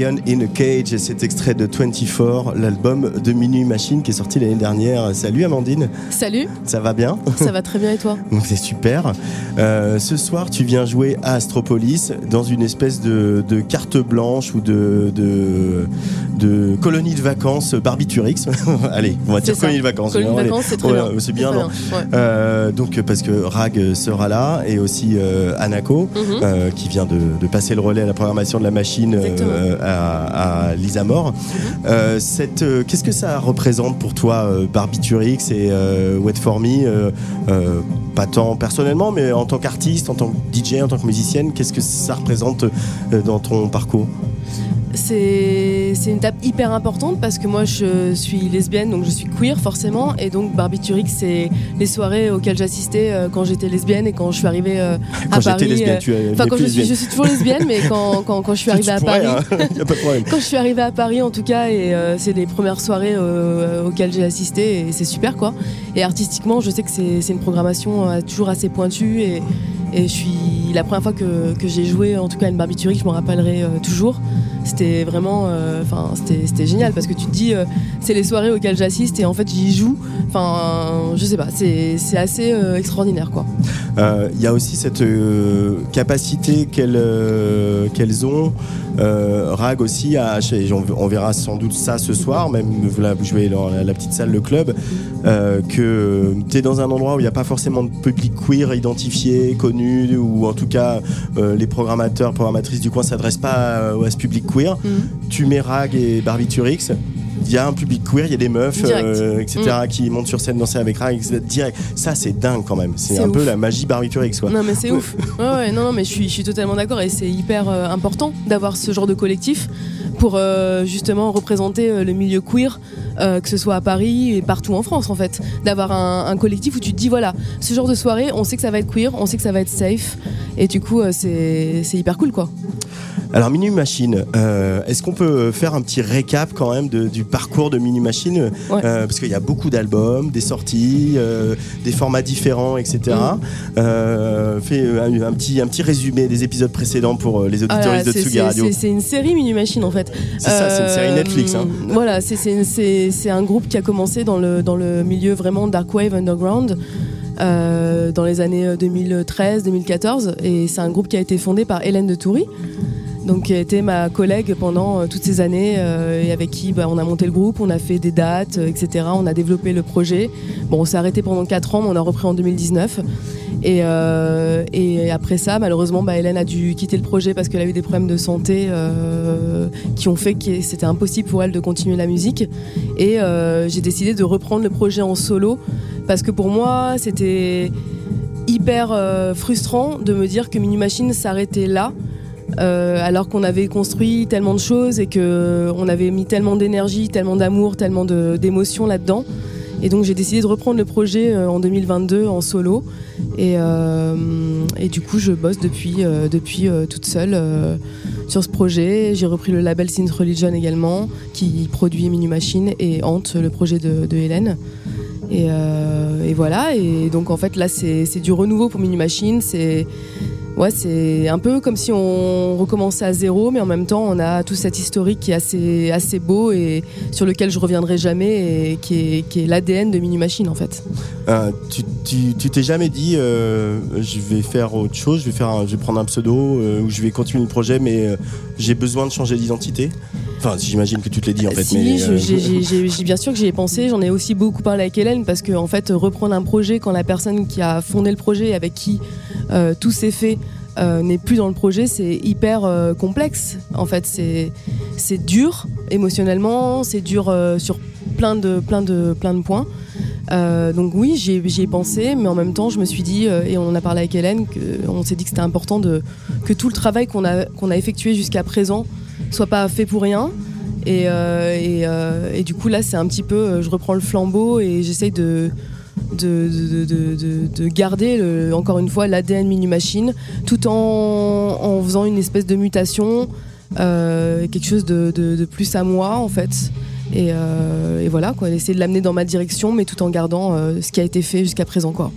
Lion in a Cage, cet extrait de 24, l'album de Minuit Machine qui est sorti l'année dernière. Salut Amandine, Salut, ça va bien? Ça va très bien et toi? C'est super. Euh, ce soir, tu viens jouer à Astropolis dans une espèce de, de carte blanche ou de, de, de colonie de vacances Barbiturix. Allez, on va dire ça. colonie de vacances. Colonie de Allez. vacances, c'est très bien. C'est bien, très non ouais. Euh, donc parce que Rag sera là et aussi euh, Anako Mhm. euh, qui vient de, de passer le relais à la programmation de la machine à, à Lisa cette, euh, qu'est-ce que ça représente pour toi, Barbiturix et Wet For Me Pas tant personnellement, mais en tant qu'artiste, en tant que DJ, en tant que musicienne, qu'est-ce que ça représente dans ton parcours? C'est une étape hyper importante parce que moi je suis lesbienne donc je suis queer forcément et donc Barbiturix c'est les soirées auxquelles j'assistais euh, quand j'étais lesbienne et quand je suis arrivée euh, Quand à Paris. lesbienne, euh, tu es Enfin quand je suis, je suis toujours lesbienne mais quand, quand, quand je suis arrivée à pourrais, Paris hein, y a pas de problème. quand je suis arrivée à Paris en tout cas et euh, c'est les premières soirées auxquelles j'ai assisté et c'est super quoi et artistiquement je sais que c'est une programmation toujours assez pointue et, et je suis la première fois que, que j'ai joué en tout cas une barbiturix je m'en rappellerai euh, toujours. C'était vraiment euh, enfin c'était c'était génial parce que tu te dis euh, c'est les soirées auxquelles j'assiste et en fait j'y joue. Enfin je sais pas c'est assez euh, extraordinaire quoi. Euh, Il y a aussi cette euh, capacité qu'elles euh, qu'elles ont, euh, Rag aussi, à, on, verra sans doute ça ce soir, même là, vous jouez dans la, petite salle, le club, euh, que tu es dans un endroit où il n'y a pas forcément de public queer identifié, connu, ou en tout cas euh, les programmateurs, programmatrices du coin s'adressent pas à ce public queer. Tu mets Rag et Barbiturix. Il y a un public queer, il y a des meufs, euh, etc., qui montent sur scène danser avec Rag, etc. direct. Ça, c'est dingue quand même. C'est un peu la magie Barbiturix, quoi. Non mais c'est ouf. Ouais, ouais, non, non, mais je suis, je suis totalement d'accord et c'est hyper euh, important d'avoir ce genre de collectif pour euh, justement représenter le milieu queer, que ce soit à Paris et partout en France en fait. D'avoir un, un collectif où tu te dis voilà, ce genre de soirée, on sait que ça va être queer, on sait que ça va être safe et du coup c'est c'est hyper cool quoi. Alors Minu Machine, est-ce qu'on peut faire un petit récap quand même de- du parcours de Minu Machine Ouais. Euh, Parce qu'il y a beaucoup d'albums, des sorties, euh, des formats différents, etc. Mm. Euh, fais un, un petit, un petit résumé des épisodes précédents pour les Ah auditeurs là, de Tsugi Radio. c'est- une série Minu Machine en fait. C'est ça, c'est une série Netflix. hein. Voilà, c'est- un groupe qui a commencé dans le, dans le milieu vraiment dark wave underground. euh, dans les années 2013-2014 et c'est un groupe qui a été fondé par Hélène de Toury donc qui a été ma collègue pendant euh, toutes ces années euh, et avec qui bah, on a monté le groupe, on a fait des dates, euh, etc. On a développé le projet. Bon, on s'est arrêté pendant 4 ans, mais on a repris en 2019. Et, après ça, malheureusement, bah, Hélène a dû quitter le projet parce qu'elle a eu des problèmes de santé qui ont fait que c'était impossible pour elle de continuer la musique. Et j'ai décidé de reprendre le projet en solo parce que pour moi, c'était hyper frustrant de me dire que Mini Machine s'arrêtait là. Euh, alors qu'on avait construit tellement de choses et que on avait mis tellement d'énergie, tellement d'amour, tellement d'émotions là-dedans. Et donc j'ai décidé de reprendre le projet euh, en 2022 en solo. Et, euh, du coup, je bosse depuis, euh, euh, toute seule euh, sur ce projet. J'ai repris le label Synth Religion également, qui produit Minu Machine et Hante, le projet de, Hélène. Et, euh, voilà. Et donc en fait, là, c'est du renouveau pour Minu Machine. Ouais, c'est un peu comme si on recommençait à zéro, mais en même temps, on a tout cet historique qui est assez, assez beau et sur lequel je reviendrai jamais et qui est, qui est l'ADN de Minu Machine en fait. Euh, tu t'es jamais dit euh, je vais faire autre chose, je vais, faire un- je vais prendre un pseudo euh, ou je vais continuer le projet, mais j'ai besoin de changer d'identité Enfin, j'imagine que tu te l'as dit en fait. si, mais, euh, bien sûr que j'y ai pensé. J'en ai aussi beaucoup parlé avec Hélène parce que en fait, reprendre un projet quand la personne qui a fondé le projet et avec qui euh, tout s'est fait euh, n'est plus dans le projet, c'est hyper euh, complexe. En fait, c'est c'est dur émotionnellement, c'est dur sur plein de plein de plein de points. Euh, donc oui, j'y ai, pensé, mais en même temps, je me suis dit, euh, et on a parlé avec Hélène, que, on s'est dit que c'était important de, que tout le travail qu'on a, a effectué jusqu'à présent soit pas fait pour rien. Et, euh, du coup, là, c'est un petit peu, je reprends le flambeau et j'essaye de, de, de, de- de- de garder, encore une fois, l'ADN Mini Machine, tout en, en faisant une espèce de mutation, quelque chose de plus à moi, en fait. Et, euh, et voilà, quoi, essayer de l'amener dans ma direction, mais tout en gardant euh, ce qui a été fait jusqu'à présent, quoi.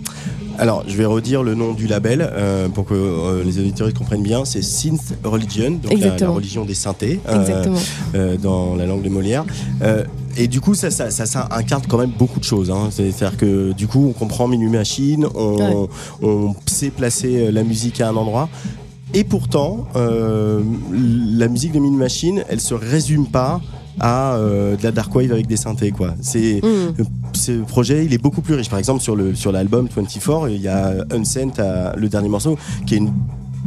Alors, je vais redire le nom du label euh, pour que euh, les auditeurs comprennent bien. C'est Synth Religion, donc la, religion des synthés dans la langue de Molière. Et du coup, ça, ça, ça, ça incarne quand même beaucoup de choses. hein. C'est-à-dire que du coup, on comprend Minuit Machine, on, Ouais. on sait placer la musique à un endroit. Et pourtant, euh, la musique de Minuit Machine, elle se résume pas à euh, de la dark wave avec des synthés quoi. C'est Mm. ce projet, il est beaucoup plus riche. Par exemple, sur le sur l'album 24, il y a Unsent, à- le dernier morceau, qui est une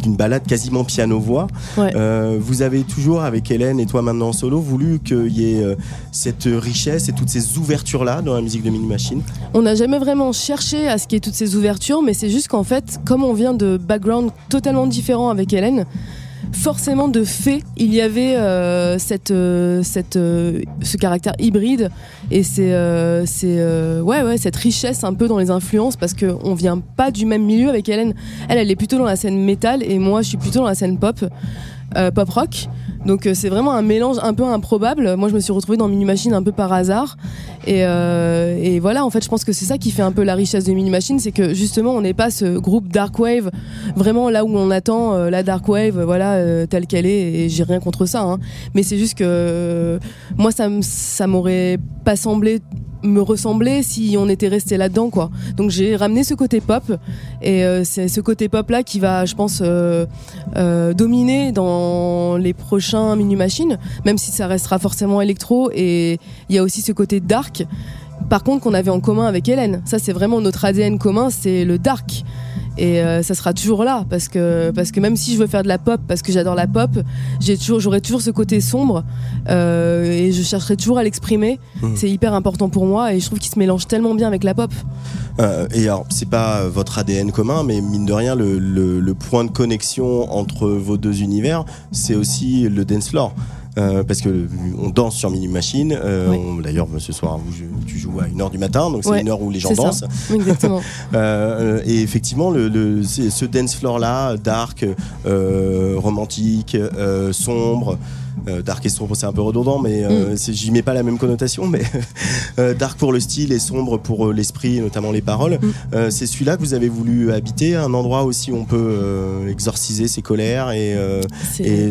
une balade quasiment piano-voix. Ouais. Euh, vous avez toujours, avec Hélène et toi maintenant en solo, voulu qu'il y ait euh, cette richesse et toutes ces ouvertures-là dans la musique de Mini Machine? On n'a jamais vraiment cherché à ce qu'il y ait toutes ces ouvertures, mais c'est juste qu'en fait, comme on vient de backgrounds totalement différents avec Hélène, forcément de fait, il y avait euh, euh, euh, ce caractère hybride et c'est, ouais, cette richesse un peu dans les influences parce qu'on vient pas du même milieu avec Hélène. Elle, elle est plutôt dans la scène métal et moi, je suis plutôt dans la scène pop, pop rock. Donc euh, c'est vraiment un mélange un peu improbable. Moi, je me suis retrouvée dans Mini Machine un peu par hasard. Et, euh, et voilà, en fait, je pense que c'est ça qui fait un peu la richesse de Mini Machine, c'est que justement, on n'est pas ce groupe dark wave, vraiment là où on attend euh, la dark wave, voilà, telle qu'elle est. Et j'ai rien contre ça, hein. mais c'est juste que moi, ça m'aurait pas semblé me ressembler si on était resté là-dedans quoi. Donc j'ai ramené ce côté pop et euh, c'est ce côté pop là qui va je pense euh, euh, dominer dans les prochains mini machines même si ça restera forcément électro et il y a aussi ce côté dark par contre qu'on avait en commun avec Hélène. Ça c'est vraiment notre ADN commun, c'est le dark. Et euh, ça sera toujours là parce que parce que même si je veux faire de la pop parce que j'adore la pop, j'ai toujours j'aurai toujours ce côté sombre euh, et je chercherai toujours à l'exprimer. Mhm. C'est hyper important pour moi et je trouve qu'il se mélange tellement bien avec la pop. Euh, et alors, c'est pas votre ADN commun, mais mine de rien, le, le- le point de connexion entre vos deux univers, c'est aussi le dance floor. Euh, parce que on danse sur Mini Machine. Euh, Oui. D'ailleurs, ce soir, vous, tu joues à 1h du matin, donc c'est Ouais, une heure où les gens ça. dansent. Exactement. Euh, et effectivement, le, le- ce dance floor là, dark, euh, romantique, euh, sombre. Euh, dark et sombre, c'est un peu redondant, mais euh, c'est- j'y mets pas la même connotation. Mais euh, dark pour le style et sombre pour euh, l'esprit, notamment les paroles. Euh, c'est celui-là que vous avez voulu habiter, un endroit aussi où on peut exorciser ses colères et,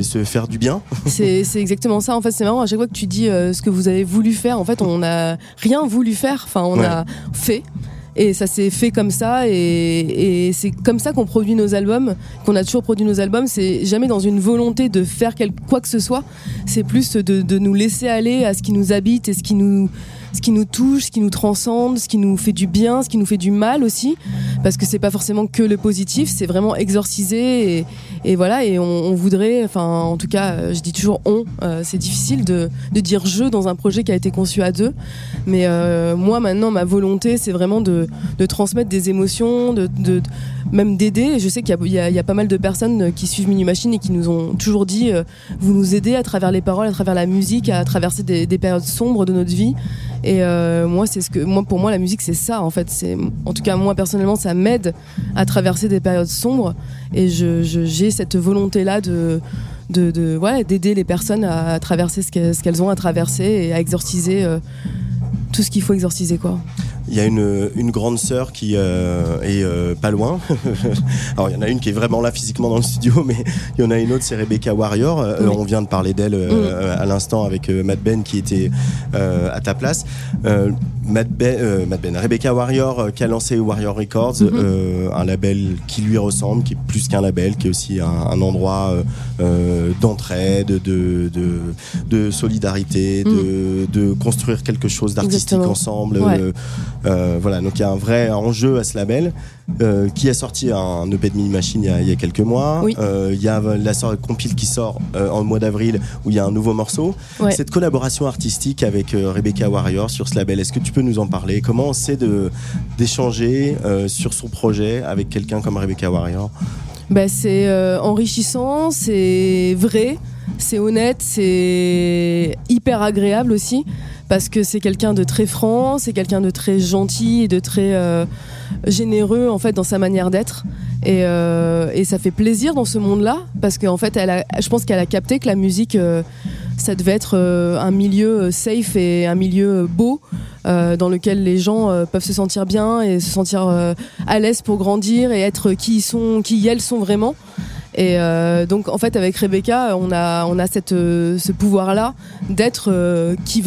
se faire du bien? C'est exactement ça. En fait, c'est marrant. À chaque fois que tu dis ce que vous avez voulu faire, en fait, on n'a rien voulu faire. Enfin, on Ouais. a fait. Et ça s'est fait comme ça. Et, c'est comme ça qu'on produit nos albums, qu'on a toujours produit nos albums. C'est jamais dans une volonté de faire quoi que ce soit. C'est plus de nous laisser aller à ce qui nous habite et ce qui nous ce qui nous touche, ce qui nous transcende, ce qui nous fait du bien, ce qui nous fait du mal aussi, parce que c'est pas forcément que le positif, c'est vraiment exorciser et, voilà et on, voudrait, enfin en tout cas, euh, je dis toujours on, euh, c'est difficile de, dire je dans un projet qui a été conçu à deux, mais euh, moi maintenant ma volonté c'est vraiment de, transmettre des émotions, de, même d'aider. Je sais qu'il y a- pas mal de personnes qui suivent Mini Machine et qui nous ont toujours dit vous nous aidez à travers les paroles, à travers la musique, à traverser des périodes sombres de notre vie. Et euh, moi, c'est ce que pour moi la musique c'est ça en fait. C'est en tout cas moi personnellement ça m'aide à traverser des périodes sombres et je j'ai cette volonté là de de, d'aider les personnes à, traverser ce qu'elles ce qu'elles ont à traverser et à exorciser euh, tout ce qu'il faut exorciser quoi. Il y a une, une grande sœur qui euh, est euh, pas loin. Alors il y en a une qui est vraiment là physiquement dans le studio, mais il y en a une autre, c'est Rebecca Warrior. Euh, Oui. On vient de parler d'elle euh, à l'instant avec euh, Matt Ben qui était euh, à ta place. Euh, Matt Ben, euh, Matt Ben, Rebecca Warrior euh, qui a lancé Warrior Records, Mhm. euh, un label qui lui ressemble, qui est plus qu'un label, qui est aussi un, un endroit euh, euh, d'entraide, de, de, de solidarité, de, de construire quelque chose d'artistique ensemble. Ouais. Euh, voilà, donc il y a un vrai enjeu à ce label euh, qui a sorti un EP de Mini Machine il y a, il y a quelques mois. Oui. Euh, Il y a la sor- compile qui sort en mois d'avril où il y a un nouveau morceau. Ouais. Cette collaboration artistique avec Rebecca Warrior sur ce label, est-ce que tu peux nous en parler? Comment c'est de d'échanger sur son projet avec quelqu'un comme Rebecca Warrior? Bah, c'est enrichissant, c'est vrai, c'est honnête, c'est hyper agréable aussi parce que c'est quelqu'un de très franc, c'est quelqu'un de très gentil et de très euh, généreux en fait dans sa manière d'être. Et, euh, et ça fait plaisir dans ce monde-là parce qu'en fait, elle je pense qu'elle a capté que la musique, euh, ça devait être un milieu safe et un milieu beau dans lequel les gens peuvent se sentir bien et se sentir à l'aise pour grandir et être qui ils sont, qui elles sont vraiment. Et euh, donc en fait avec Rebecca, on a on a cette euh, ce pouvoir là d'être euh, qui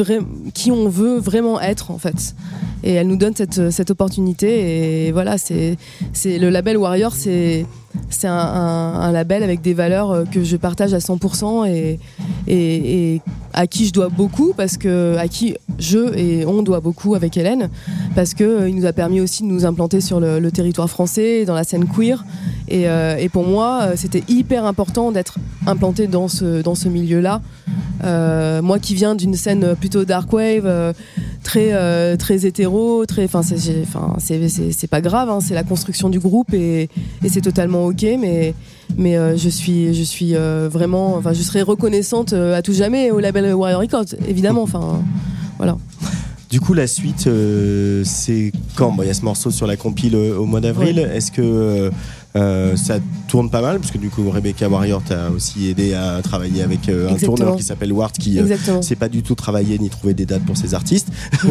qui on veut vraiment être en fait. Et elle nous donne cette cette opportunité et voilà c'est le label Warrior c'est c'est un, label avec des valeurs euh, que je partage à 100% et, à qui je dois beaucoup parce que à qui je et on doit beaucoup avec Hélène parce que euh, il nous a permis aussi de nous implanter sur le, territoire français dans la scène queer et, euh, pour moi c'était hyper important d'être implanté dans ce dans ce milieu là moi qui viens d'une scène plutôt dark wave très très hétéro très enfin c'est enfin c'est pas grave hein, c'est la construction du groupe et c'est totalement ok mais mais euh, je suis je suis euh, vraiment enfin je serai reconnaissante euh, à tout jamais au label Warrior Records évidemment enfin voilà. Du coup, la suite, c'est quand? Bon, Il y a ce morceau sur la compile au mois d'avril. Est-ce que euh, ça tourne pas mal Parce que du coup, Rebecca Warrior t'a aussi aidé à travailler avec euh, un Exactement. tourneur qui s'appelle Ward qui euh, exactement sait pas du tout travailler ni trouver des dates pour ses artistes.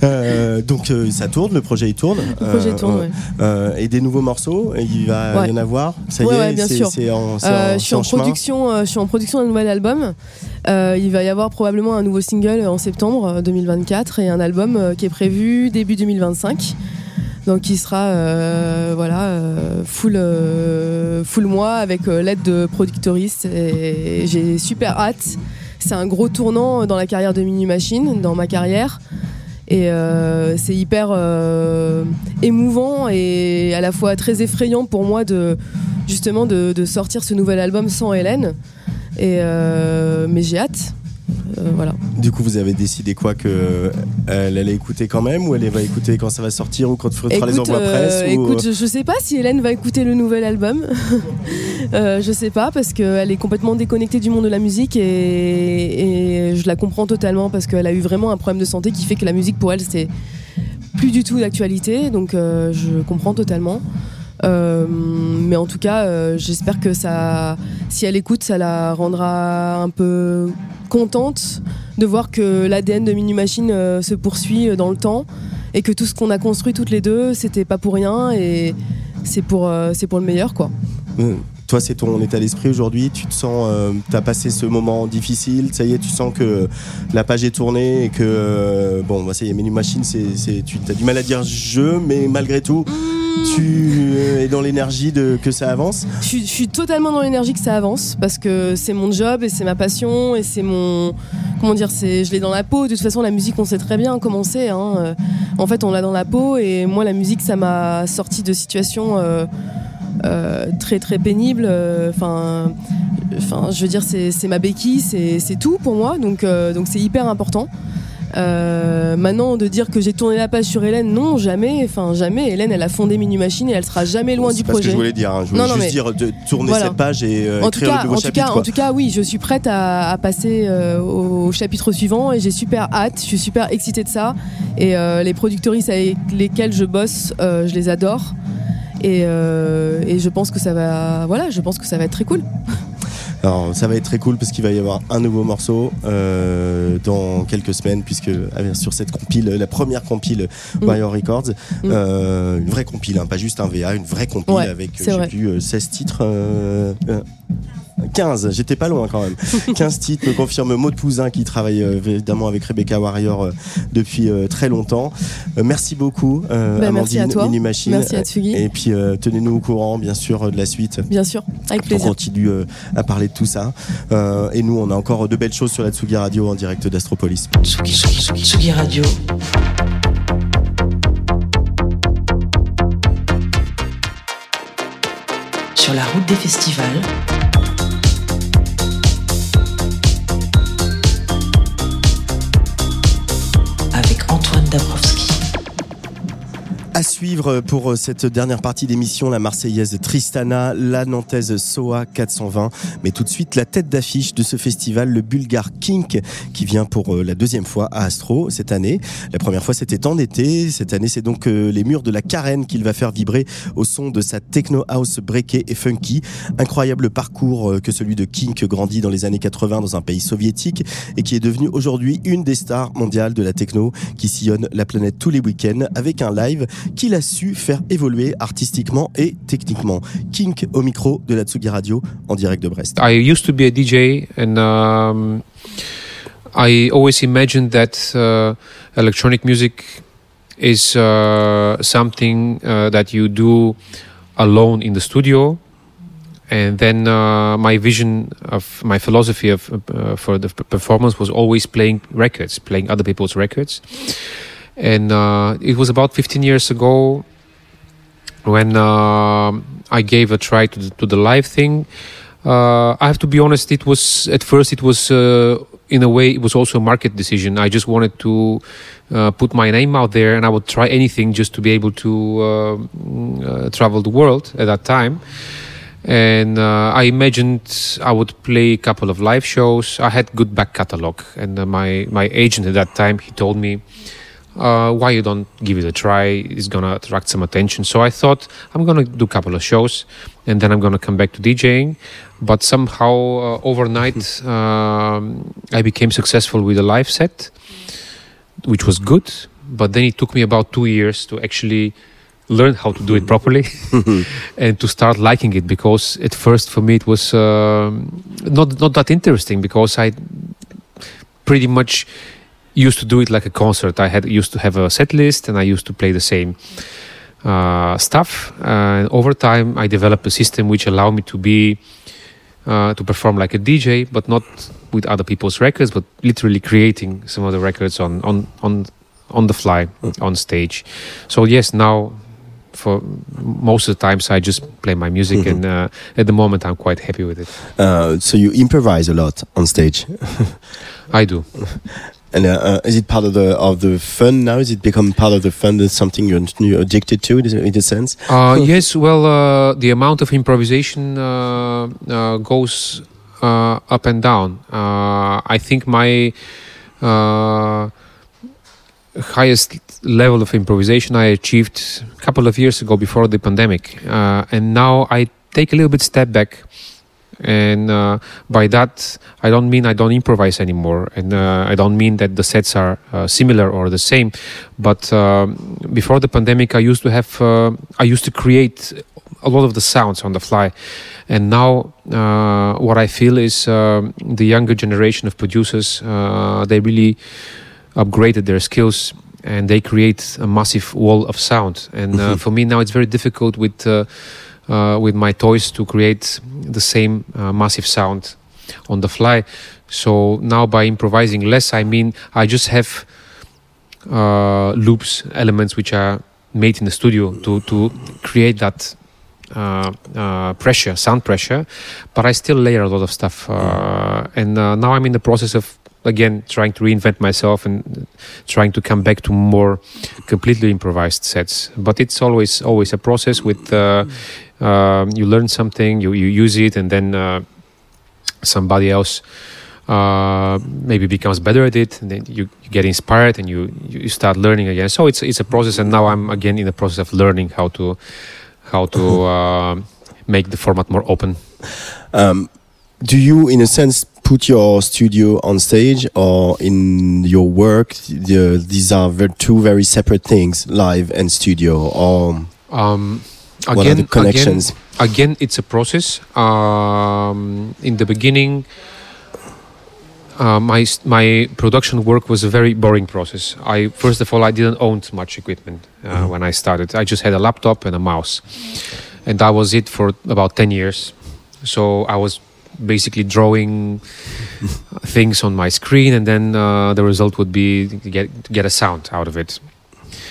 Voilà. Donc ça tourne, le projet il tourne. le projet tourne ouais. et des nouveaux morceaux, il va Ouais. y en avoir. Ça Ouais, y est, bien c'est sûr. c'est en, c'est en- je suis c'est en, en chemin. production, je suis en production d'un nouvel album. Il va y avoir probablement un nouveau single en septembre euh, 2024 et un album qui est prévu début 2025. Donc qui sera euh, voilà euh, full euh, full moi avec euh, l'aide de productoristes j'ai super hâte. C'est un gros tournant dans la carrière de Mini Machine, dans ma carrière. Et c'est hyper émouvant et à la fois très effrayant pour moi de justement de, sortir ce nouvel album sans Hélène. Mais j'ai hâte. Euh, voilà. Du coup, vous avez décidé quoi que euh, elle allait écouter quand même ou elle va écouter quand ça va sortir ou quand tu feras les envois euh, presse ou- écoute, je, je sais pas si Hélène va écouter le nouvel album. euh, je sais pas parce qu'elle est complètement déconnectée du monde de la musique et, et je la comprends totalement parce qu'elle a eu vraiment un problème de santé qui fait que la musique pour elle c'est plus du tout d'actualité. Donc je comprends totalement. Euh, mais en tout cas, euh, j'espère que ça, si elle écoute, ça la rendra un peu contente de voir que l'ADN de Mini Machine euh, se poursuit dans le temps et que tout ce qu'on a construit toutes les deux, c'était pas pour rien et c'est pour, c'est pour le meilleur quoi. Toi, c'est ton état d'esprit aujourd'hui. Tu te sens, euh, t'as passé ce moment difficile. Ça y est, tu sens que la page est tournée et que euh, bon, bah, ça y est, Menu Machine, c'est, c'est, tu as du mal à dire je, mais malgré tout, tu euh, es dans l'énergie de que ça avance. Je suis, totalement dans l'énergie que ça avance parce que c'est mon job et c'est ma passion et c'est mon comment dire c'est je l'ai dans la peau de toute façon la musique on sait très bien comment c'est hein. Euh, en fait on l'a dans la peau et moi la musique ça m'a sorti de situations euh, très très pénibles enfin enfin je veux dire c'est ma béquille c'est tout pour moi donc donc c'est hyper important euh, maintenant de dire que j'ai tourné la page sur Hélène, non jamais. Enfin jamais. Hélène, elle a fondé Mini Machine et elle sera jamais loin c'est du pas ce que projet. je voulais dire. hein. Je voulais Non, non, juste mais- dire de tourner Voilà. cette page et euh, en tout cas, en tout chapitre. cas, quoi. en tout cas, oui, je suis prête à, à passer euh, au chapitre suivant et j'ai super hâte. Je suis super excitée de ça. Et les productrices avec lesquelles je bosse, je les adore. Et, et je pense que ça va, voilà, je pense que ça va être très cool. Alors, ça va être très cool parce qu'il va y avoir un nouveau morceau euh, dans quelques semaines, puisque euh, sur cette compile, la première compile Mm. Warrior Records, Mm. euh, une vraie compile, hein, pas juste un VA, une vraie compile Ouais, avec, c'est je sais vrai. plus, euh, 16 titres. Euh, euh, 15, j'étais pas loin quand même. 15 titres, me confirme Maud Pouzin qui travaille euh, évidemment avec Rebecca Warrior euh, depuis euh, très longtemps. Merci beaucoup, Bah, merci Amandine à toi. Mini Machine. Merci à Tsugi. Et puis tenez-nous au courant, bien sûr, de la suite Bien sûr, avec on plaisir. continue euh, à parler de tout ça. Et nous, on a encore de belles choses sur la Tsugi Radio en direct d'Astropolis. Tsugi, Tsugi, Tsugi, Tsugi Radio. Sur la route des festivals. À suivre pour cette dernière partie d'émission, la Marseillaise Tristana, la Nantaise Soa 420. Mais tout de suite, la tête d'affiche de ce festival, le Bulgare Kink, qui vient pour euh, la deuxième fois à Astro cette année. La première fois, c'était en été. Cette année, c'est donc euh, les murs de la Carène qu'il va faire vibrer au son de sa techno house breakée et funky. Incroyable parcours euh, que celui de Kink, grandi dans les années 80 dans un pays soviétique et qui est devenu aujourd'hui une des stars mondiales de la techno qui sillonne la planète tous les week-ends avec un live qu'il a su faire évoluer artistiquement et techniquement. Kink au micro de la Tsugi Radio en direct de Brest. I used to be a DJ, and um, I always imagined that uh, electronic music is uh, something uh, that you do alone in the studio. And then my vision of my philosophy of for the performance was always playing records, playing other people's records. And uh, it was about 15 years ago when uh, I gave a try to the, to the live thing. Uh, I have to be honest. It was at first. It was uh, in a way. It was also a market decision. I just wanted to uh, put my name out there, and I would try anything just to be able to uh, travel the world at that time. And uh, I imagined I would play a couple of live shows. I had good back catalog, and uh, my my agent at that time he told me, uh, "Why you don't give it a try? It's gonna attract some attention." So I thought I'm gonna do a couple of shows, and then I'm gonna come back to DJing. But somehow uh, overnight, um, I became successful with a live set, which was good. But then it took me about two years to actually learn how to do it properly and to start liking it because at first for me it was um not not that interesting because I pretty much used to do it like a concert. I had used to have a set list and I used to play the same uh, stuff. And over time, I developed a system which allowed me to be uh, to perform like a DJ, but not with other people's records, but literally creating some of the records on on on on the fly on stage. So yes, now for most of the times I just play my music, and uh, at the moment I'm quite happy with it. Uh, so you improvise a lot on stage. I do. And uh, uh, is it part of the of the fun now? Is it become part of the fun? That's something you're, addicted to, in a sense. Uh, yes, well, uh, the amount of improvisation uh, uh, goes uh, up and down. Uh, I think my uh, highest level of improvisation I achieved a couple of years ago before the pandemic, uh, and now I take a little bit step back. And uh, by that, I don't mean I don't improvise anymore, and uh, I don't mean that the sets are uh, similar or the same. But um before the pandemic, I used to have, uh, I used to create a lot of the sounds on the fly, and now uh, what I feel is the younger generation of producers uh, they really upgraded their skills and they create a massive wall of sound. And uh, for me now, it's very difficult with uh, uh, with my toys to create the same uh, massive sound on the fly. So now, by improvising less, I mean I just have uh, loops, elements which are made in the studio to to create that. Uh, uh, pressure, sound pressure, but I still layer a lot of stuff, uh, and uh, now I'm in the process of again trying to reinvent myself and trying to come back to more completely improvised sets. But it's always always a process with uh, um, you learn something you, you use it and then uh, somebody else uh, maybe becomes better at it and then you, you get inspired and you, you start learning again. So it's it's a process and now i'm again in the process of learning how to how to uh, make the format more open. Um, do you, in a sense, put your studio on stage or in your work? The, these are two very separate things, live and studio. Or Um, What are again, the connections? Again, again, it's a process. Um, in the beginning, uh, my my production work was a very boring process. I first of all, I didn't own much equipment uh, when I started. I just had a laptop and a mouse, and that was it for about ten years. So I was basically drawing things on my screen, and then uh, the result would be to get get a sound out of it.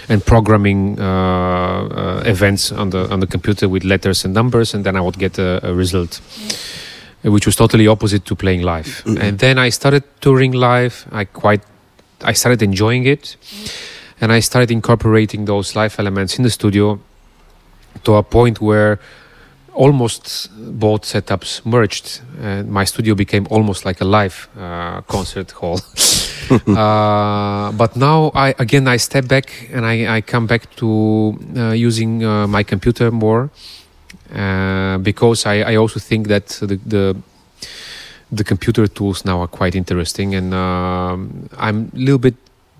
And programming uh, uh, events on the on the computer with letters and numbers, and then I would get a, a result, which was totally opposite to playing live. And then I started touring live. I quite I started enjoying it, and I started incorporating those live elements in the studio to a point where almost both setups merged and my studio became almost like a live uh, concert hall uh, but now I again I step back and I, I come back to uh, using uh, my computer more uh, because I, I also think that the, the the computer tools now are quite interesting and um, I'm a little bit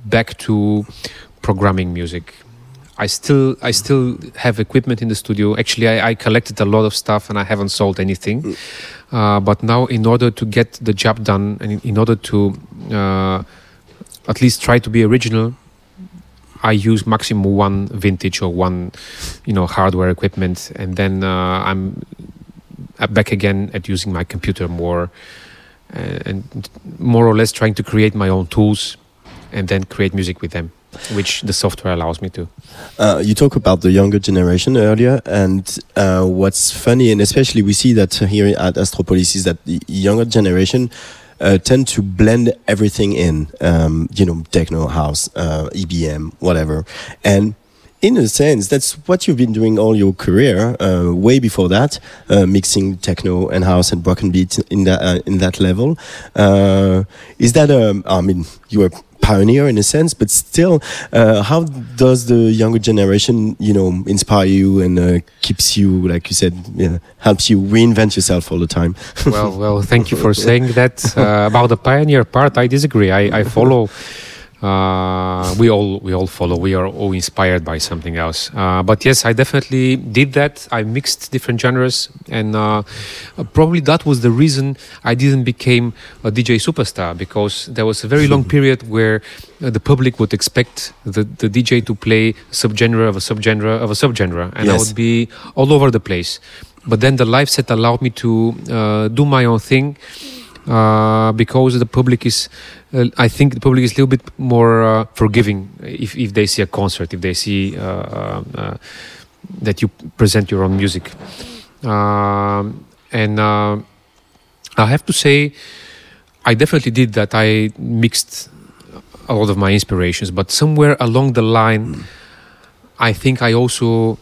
back to programming music. I still I still have equipment in the studio. Actually, I, I collected a lot of stuff and I haven't sold anything. Uh, but now, in order to get the job done and in, in order to uh, at least try to be original, I use maximum one vintage or one, you know, hardware equipment, and then uh, I'm back again at using my computer more, uh, and more or less trying to create my own tools, and then create music with them, which the software allows me to. Uh, you talk about the younger generation earlier, and uh, what's funny, and especially we see that here at Astropolis, is that the younger generation uh, tend to blend everything in, um, you know, techno, house, uh, EBM, whatever. And in a sense, that's what you've been doing all your career. Uh, way before that, uh, mixing techno and house and broken beat in that uh, in that level. Uh, is that um, I mean, you were pioneer in a sense, but still, uh, how does the younger generation, you know, inspire you and uh, keeps you, like you said, yeah, helps you reinvent yourself all the time? well, well, thank you for saying that. Uh, about the pioneer part, I disagree. I, I follow. Uh, we all we all follow. We are all inspired by something else. Uh, but yes, I definitely did that. I mixed different genres, and uh, probably that was the reason I didn't become a DJ superstar because there was a very long period where uh, the public would expect the, the DJ to play subgenre of a subgenre of a subgenre, and I would be all over the place. But then the live set allowed me to uh, do my own thing uh, because the public is, uh, I think the public is a little bit more uh, forgiving if, if they see a concert, if they see uh, uh, that you present your own music. Um, and uh, I have to say, I definitely did that. I mixed a lot of my inspirations, but somewhere along the line, I think I also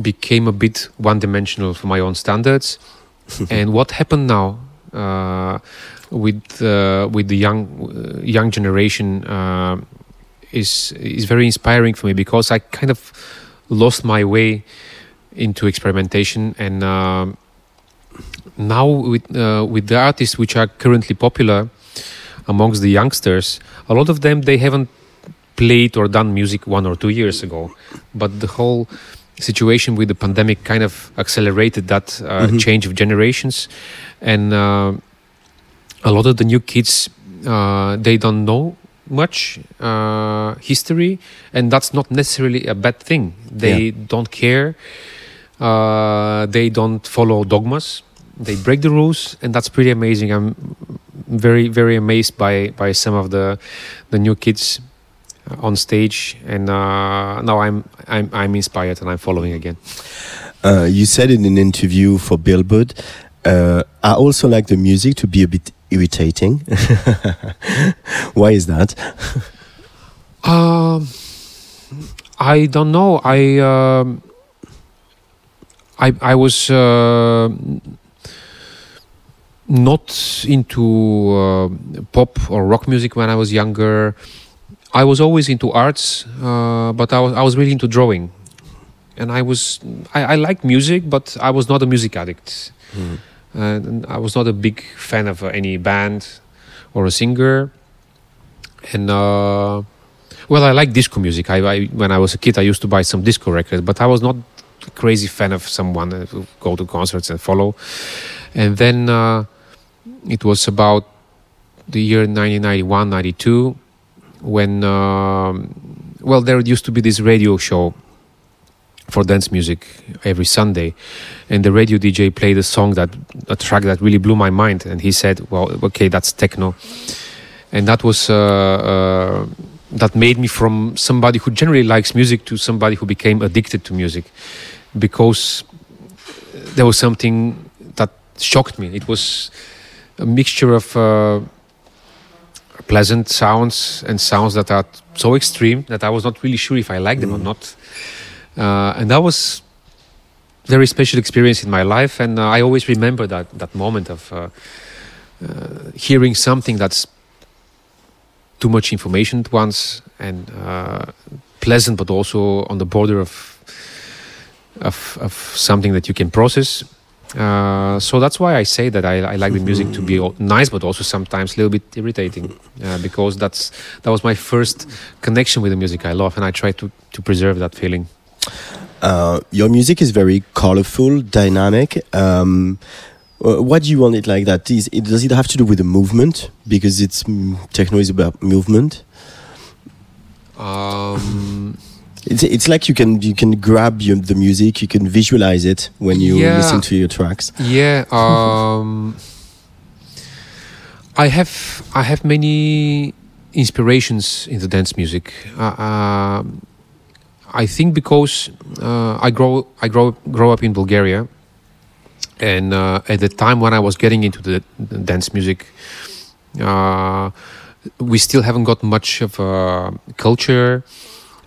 became a bit one dimensional for my own standards. and what happened now with uh, with the young uh, young generation uh, is is very inspiring for me because I kind of lost my way into experimentation and um now with uh, with the artists which are currently popular amongst the youngsters a lot of them they haven't played or done music one or two years ago but the whole situation with the pandemic kind of accelerated that uh, Mhm. change of generations. And uh, a lot of the new kids uh, they don't know much uh, history. And that's not necessarily a bad thing. They don't care. Uh, they don't follow dogmas. They break the rules. And that's pretty amazing. I'm very very amazed by by some of the the new kids on stage and uh, now i'm i'm i'm inspired and i'm following again Uh, you said in an interview for Billboard, uh, I also like the music to be a bit irritating. Why is that? Um, I don't know. I um, I I was uh, not into uh, pop or rock music when I was younger. I was always into arts, uh, but I was I was really into drawing, and I was I, I liked music, but I was not a music addict, and I was not a big fan of uh, any band or a singer, and. Uh, well, I like disco music. I, I when I was a kid, I used to buy some disco records, but I was not a crazy fan of someone uh, go to concerts and follow. And then uh, it was about the year 1991, 92, when um, well, there used to be this radio show for dance music every Sunday, and the radio DJ played a song that a track that really blew my mind, and he said, "Well, okay, that's techno," and that was. Uh, uh, that made me from somebody who generally likes music to somebody who became addicted to music because there was something that shocked me. It was a mixture of uh, pleasant sounds and sounds that are so extreme that I was not really sure if I liked them or not. Uh, and that was very special experience in my life, and uh, I always remember that that moment of uh, uh, hearing something that's too much information at once and uh, pleasant, but also on the border of of, of something that you can process. Uh, so that's why I say that I, I like the music to be nice, but also sometimes a little bit irritating, uh, because that's that was my first connection with the music I love, and I try to to preserve that feeling. Uh, your music is very colorful, dynamic. Um, uh, why do you want it like that? Is it, does it have to do with the movement? Because it's mm, techno is about movement. Um, It's, it's like you can you can grab your, the music, you can visualize it when you Yeah. listen to your tracks. Yeah, um, I have I have many inspirations in the dance music. Uh, um, I think because uh, I grow I grow grow up in Bulgaria, and uh, at the time when I was getting into the, the dance music, uh, we still haven't got much of a culture.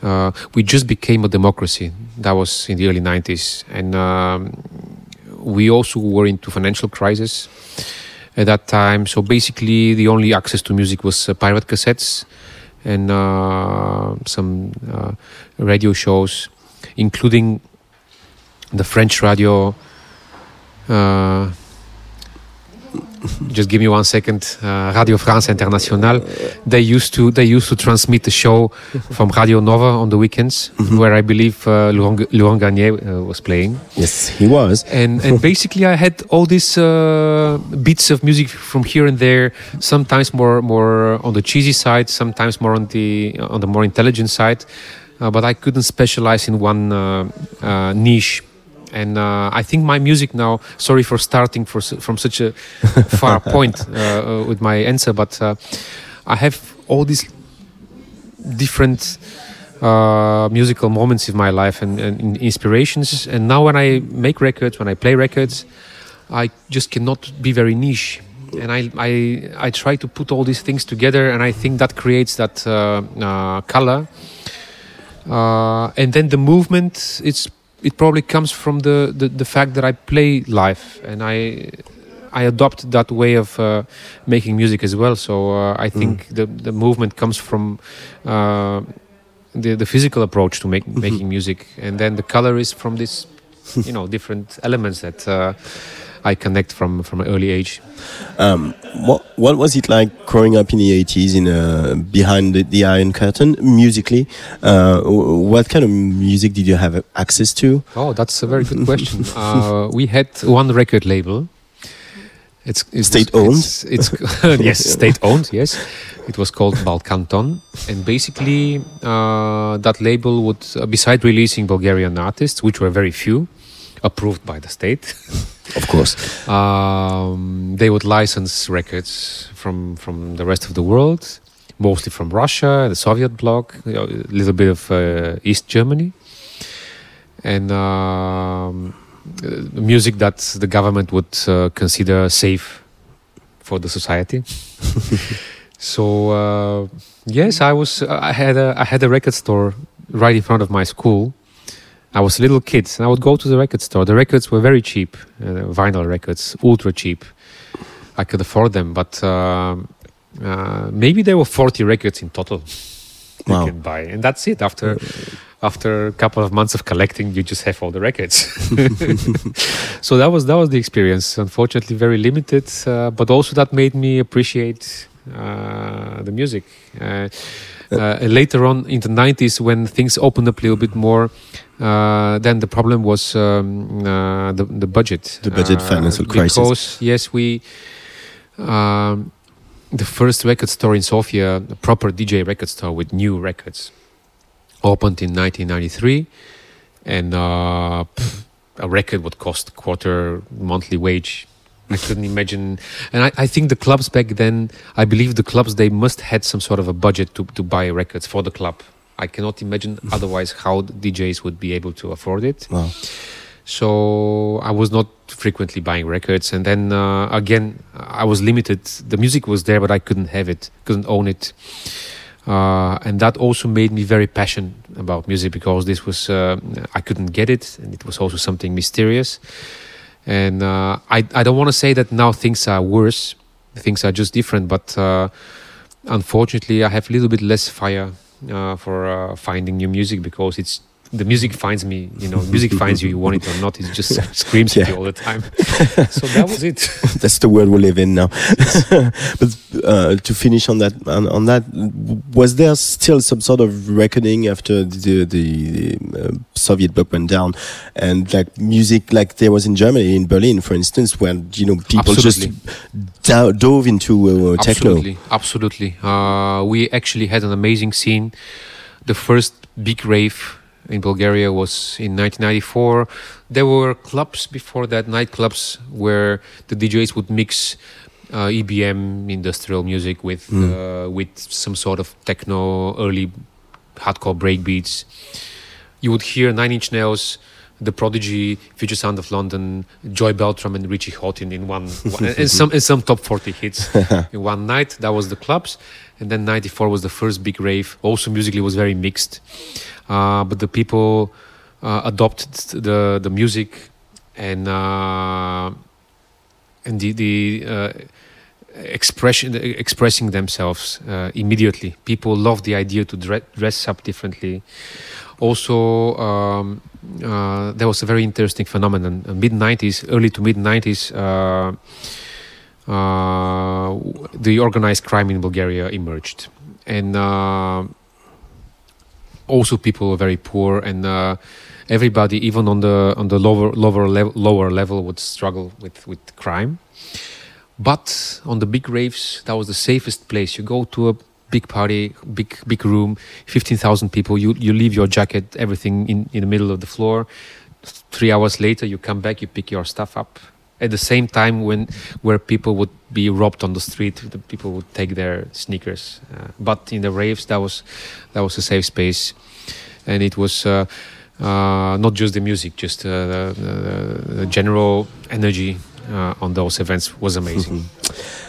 Uh, we just became a democracy. That was in the early '90s, and um, we also were into financial crisis at that time. So basically, the only access to music was uh, pirate cassettes and uh, some uh, radio shows, including the French radio. Uh, just give me one second. Uh, radio France Internationale. They used to they used to transmit the show from Radio Nova on the weekends, where I believe uh, Laurent, Laurent Garnier uh, was playing Yes, he was. and and basically I had all these uh, bits of music from here and there. Sometimes more more on the cheesy side, sometimes more on the on the more intelligent side. Uh, but I couldn't specialize in one uh, uh, niche. And uh, I think my music now. Sorry for starting for, from such a far point uh, uh, with my answer, but uh, I have all these different uh, musical moments in my life and, and inspirations. And now, when I make records, when I play records, I just cannot be very niche. And I, I, I try to put all these things together, and I think that creates that color. Uh, and then the movement, it's it probably comes from the, the, the fact that I play live, and I I adopt that way of uh, making music as well. So uh, I think the the movement comes from uh, the the physical approach to make, making music, and then the color is from this, you know, different elements that uh, I connect from from an early age. Um, what what was it like growing up in the 80s in uh, behind the, the Iron Curtain musically? Uh, what kind of music did you have access to? Oh, that's a very good question. uh, we had one record label. It's, it was- State-owned? It's, it's yes, state owned. Yes, it was called Balkanton, and basically uh, that label would, uh, beside releasing Bulgarian artists, which were very few, approved by the state, Of course. um, they would license records from from the rest of the world, mostly from Russia, the Soviet bloc, a little bit of uh, East Germany, and um, music that the government would uh, consider safe for the society. so uh, yes, I was. I had a I had a record store right in front of my school. I was a little kid, and I would go to the record store. The records were very cheap, uh, vinyl records, ultra cheap. I could afford them, but um uh, maybe there were forty records in total you Wow. can buy, and that's it. After after a couple of months of collecting, you just have all the records. so that was that was the experience. Unfortunately, very limited, uh, but also that made me appreciate uh, the music. Uh, uh, later on in the 90s, when things opened up a little bit more, uh, then the problem was um, uh, the, the budget. The budget Uh, financial crisis. Because, yes, we. Um, the first record store in Sofia, a proper DJ record store with new records, opened in 1993, and uh, pff, a record would cost quarter monthly wage. I couldn't imagine, and I, I think the clubs back then, I believe the clubs they must had some sort of a budget to to buy records for the club. I cannot imagine otherwise how DJs would be able to afford it. Wow. so I was not frequently buying records. And then uh, again, I was limited. The music was there, but I couldn't have it, couldn't own it. Uh, and that also made me very passionate about music because this was uh, I couldn't get it, and it was also something mysterious. And uh, I I don't want to say that now things are worse, things are just different, but uh, unfortunately I have a little bit less fire for uh, finding new music because it's the music finds me. You know, music finds you. You want it or not, it just screams at you all the time. so that was it. That's the world we live in now. but uh, to finish on that, on, on that, was there still some sort of reckoning after the the, the uh, Soviet bloc went down, and like music, like there was in Germany, in Berlin, for instance, where you know people Absolutely. just do- dove into uh, techno. Absolutely, absolutely. Uh, we actually had an amazing scene. The first big rave in Bulgaria was in 1994. There were clubs before that, nightclubs, where the DJs would mix uh, EBM, industrial music, with uh, with some sort of techno, early hardcore breakbeats. You would hear Nine Inch Nails. The Prodigy, Future Sound of London, Joy Beltram, and Richie Houghton in one, one and some and some top forty hits in one night. That was the clubs, and then '94 was the first big rave. Also, musically was very mixed, uh, but the people uh, adopted the the music and uh, and the the uh, expression expressing themselves uh, immediately. People love the idea to dre- dress up differently. Also, um, uh, there was a very interesting phenomenon. Mid '90s, early to mid '90s. Uh, the organized crime in Bulgaria emerged, and uh, also people were very poor, and uh, everybody, even on the on the lower lower level, lower level, would struggle with with crime. But on the big raves, that was the safest place. You go to a big party, big big room, fifteen thousand people. You you leave your jacket, everything in in the middle of the floor. Three hours later, you come back, you pick your stuff up. At the same time, when where people would be robbed on the street, the people would take their sneakers. Uh, but in the raves, that was that was a safe space, and it was. Uh, uh, not just the music, just uh, the, the, general energy uh, on those events was amazing. People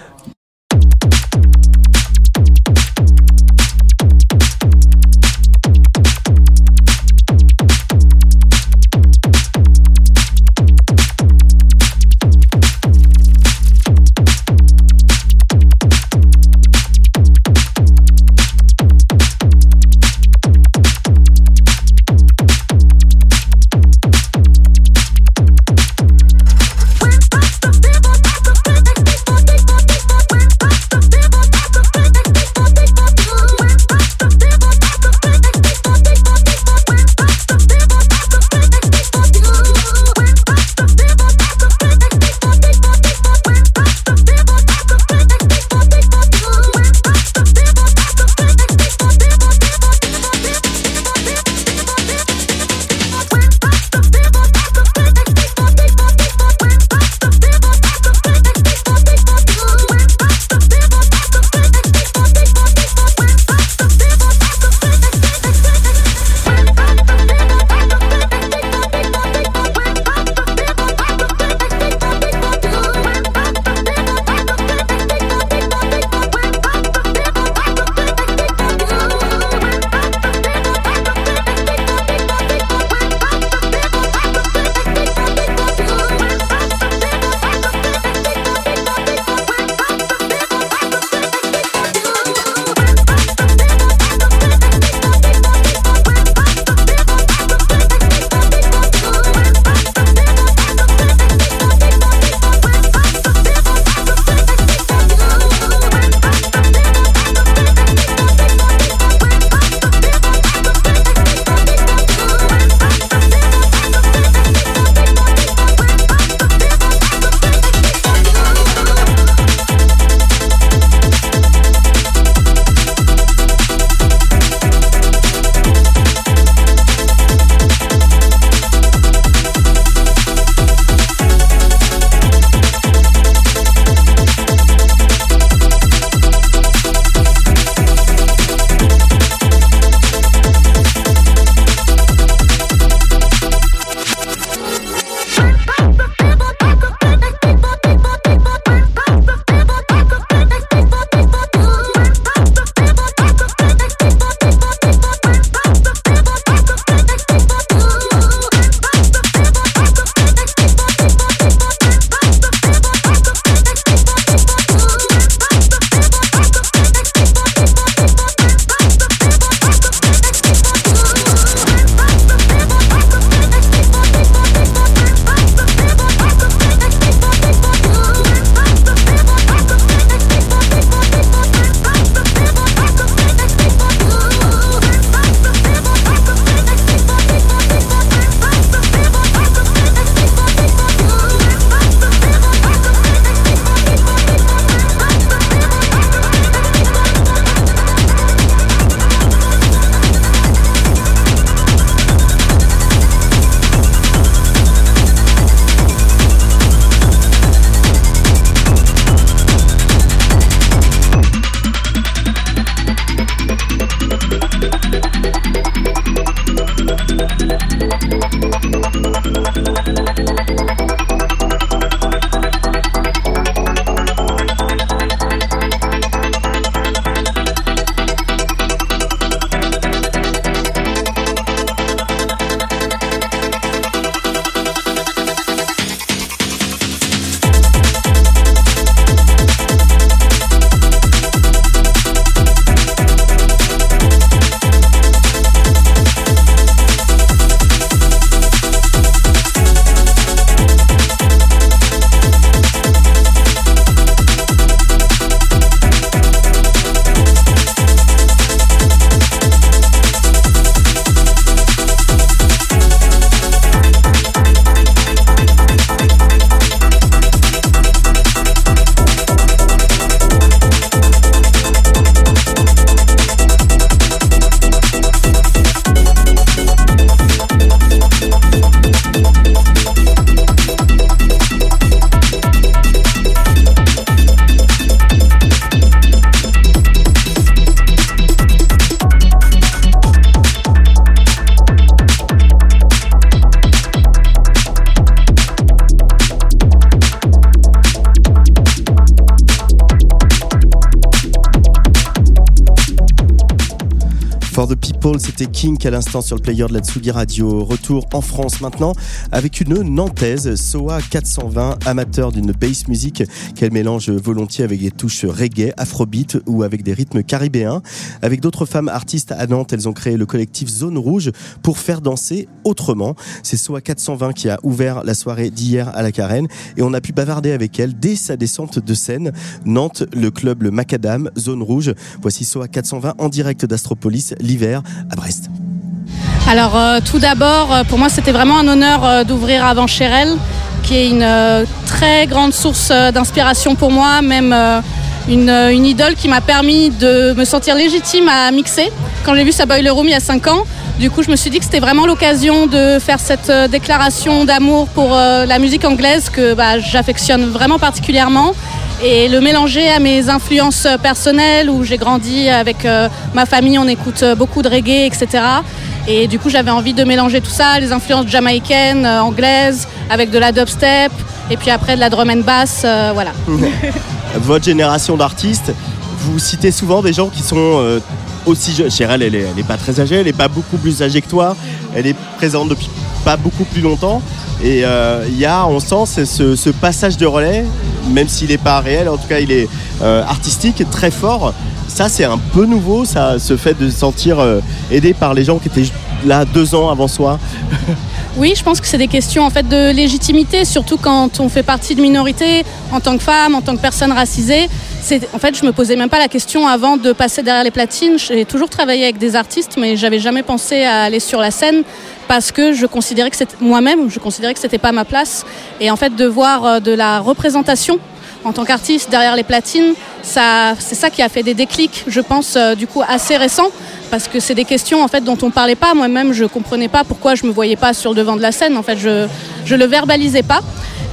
King à l'instant sur le player de la Tsugi Radio. Retour en France maintenant avec une Nantaise, Soa 420, amateur d'une bass music qu'elle mélange volontiers avec des touches reggae, afrobeat ou avec des rythmes caribéens. Avec d'autres femmes artistes à Nantes, elles ont créé le collectif Zone Rouge pour faire danser autrement. C'est Soa 420 qui a ouvert la soirée d'hier à la Carène et on a pu bavarder avec elle dès sa descente de scène. Nantes, le club Le Macadam, Zone Rouge. Voici Soa 420 en direct d'Astropolis l'hiver à Brest. Alors euh, tout d'abord, euh, pour moi c'était vraiment un honneur euh, d'ouvrir avant Cherel, qui est une très grande source d'inspiration pour moi, même une, idole qui m'a permis de me sentir légitime à mixer. Quand j'ai vu sa Boiler Room il y a 5 ans, du coup je me suis dit que c'était vraiment l'occasion de faire cette déclaration d'amour pour la musique anglaise que bah, j'affectionne vraiment particulièrement et le mélanger à mes influences personnelles où j'ai grandi avec ma famille, on écoute beaucoup de reggae, etc. Et du coup, j'avais envie de mélanger tout ça, les influences jamaïcaines, euh, anglaises, avec de la dubstep, et puis après de la drum and bass, euh, voilà. Votre génération d'artistes, vous citez souvent des gens qui sont euh, aussi jeunes. Cheryl, elle est, elle est pas très âgée, elle est pas beaucoup plus âgée que toi, elle est présente depuis pas beaucoup plus longtemps. Et il y a, on sent ce, passage de relais, même s'il n'est pas réel, en tout cas il est artistique, très fort. Ça, c'est un peu nouveau, ça, ce fait de se sentir euh, aidé par les gens qui étaient là deux ans avant soi. Oui, je pense que c'est des questions en fait de légitimité, surtout quand on fait partie de minorités, en tant que femme, en tant que personne racisée. C'est, en fait, je me posais même pas la question avant de passer derrière les platines. J'ai toujours travaillé avec des artistes, mais j'avais jamais pensé à aller sur la scène parce que je considérais que c'était moi-même, je considérais que c'était pas ma place. Et en fait, de voir euh, de la représentation en tant qu'artiste derrière les platines, c'est ça qui a fait des déclics, je pense, euh, du coup assez récents, parce que c'est des questions en fait dont on parlait pas. Moi-même, je comprenais pas pourquoi je me voyais pas sur le devant de la scène. En fait, je je le verbalisais pas.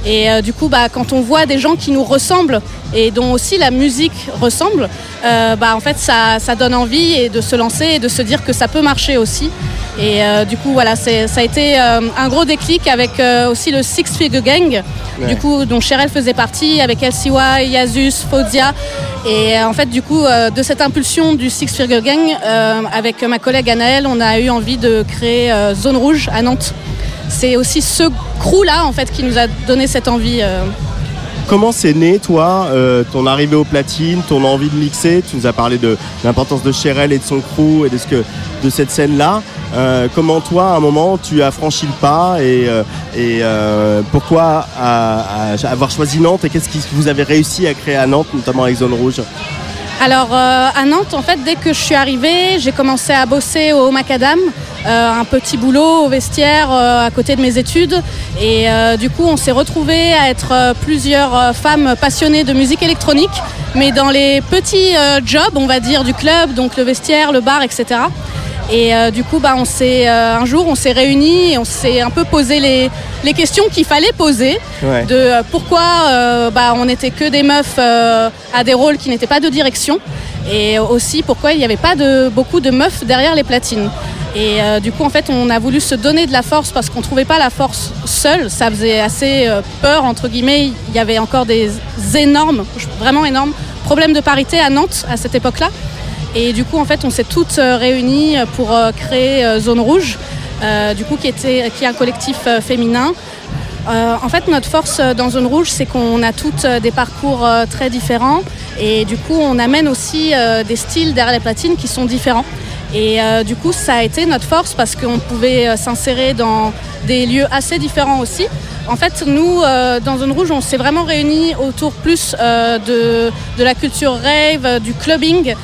Et euh, du coup, bah, quand on voit des gens qui nous ressemblent et dont aussi la musique ressemble, euh, bah, en fait, ça, ça donne envie et de se lancer et de se dire que ça peut marcher aussi. Et euh, du coup, voilà, ça a été un gros déclic avec aussi le Six Figure Gang, Ouais. du coup, dont Cheryl faisait partie, avec LCY, Yazus, Fodia. Et en fait, du coup, de cette impulsion du Six Figure Gang, avec ma collègue Anaëlle, on a eu envie de créer Zone Rouge à Nantes. C'est aussi ce crew-là, en fait, qui nous a donné cette envie. euh, Comment c'est né, toi, euh, ton arrivée aux platines, ton envie de mixer? Tu nous as parlé de l'importance de Cheryl et de son crew et de, cette scène-là. Euh, comment, toi, à un moment, tu as franchi le pas et, pourquoi avoir choisi Nantes et qu'est-ce que vous avez réussi à créer à Nantes, notamment avec Zone Rouge? Alors euh, à Nantes, en fait, dès que je suis arrivée, j'ai commencé à bosser au Macadam, euh, un petit boulot au vestiaire euh, à côté de mes études. Et du coup, on s'est retrouvés à être plusieurs femmes passionnées de musique électronique, mais dans les petits jobs, on va dire, du club, donc le vestiaire, le bar, etc. Et euh, du coup, bah, on s'est, euh, un jour, on s'est réunis et on s'est un peu posé les, les questions qu'il fallait poser Ouais. de euh, pourquoi bah, on n'était que des meufs à des rôles qui n'étaient pas de direction et aussi pourquoi il n'y avait pas de, beaucoup de meufs derrière les platines. Et du coup, en fait, on a voulu se donner de la force parce qu'on ne trouvait pas la force seule. Ça faisait assez peur, entre guillemets. Il y avait encore des énormes, vraiment énormes, problèmes de parité à Nantes à cette époque-là. Et du coup, en fait, on s'est toutes euh, réunies pour euh, créer euh, Zone Rouge, du coup, qui, était, est un collectif féminin. En fait, notre force dans Zone Rouge, c'est qu'on a toutes des parcours très différents. Et du coup, on amène aussi des styles derrière les platines qui sont différents. Et euh, du coup, ça a été notre force parce qu'on pouvait euh, s'insérer dans des lieux assez différents aussi. En fait, nous, euh, dans Zone Rouge, on s'est vraiment réunis autour plus euh, de, de la culture rave, du clubbing.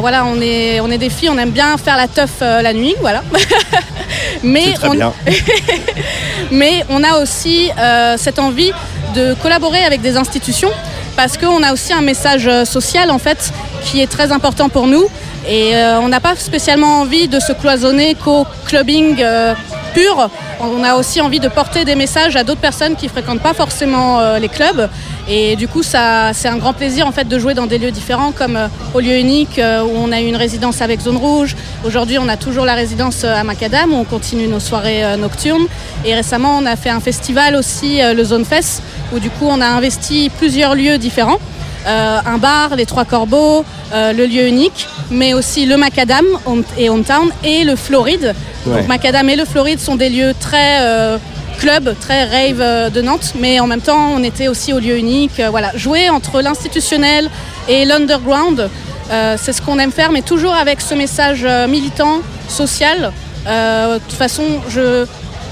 Voilà, on est, on est des filles, on aime bien faire la teuf la nuit, voilà. Mais C'est très on, bien. mais on a aussi cette envie de collaborer avec des institutions parce qu'on a aussi un message euh, social en fait qui est très important pour nous et euh, on n'a pas spécialement envie de se cloisonner qu'au clubbing euh, pur. On a aussi envie de porter des messages à d'autres personnes qui fréquentent pas forcément les clubs et du coup ça c'est un grand plaisir en fait de jouer dans des lieux différents comme euh, au lieu unique euh, où on a eu une résidence avec Zone Rouge. Aujourd'hui on a toujours la résidence euh, à Macadam où on continue nos soirées euh, nocturnes et récemment on a fait un festival aussi le Zone Fest où du coup on a investi plusieurs lieux différents. un bar, les Trois Corbeaux, le lieu unique, mais aussi le Macadam et Hometown et le Floride. Ouais. Donc Macadam et le Floride sont des lieux très club, très rave euh, de Nantes, mais en même temps on était aussi au lieu unique. euh, voilà, jouer entre l'institutionnel et l'underground, euh, c'est ce qu'on aime faire, mais toujours avec ce message militant, social. De toute façon,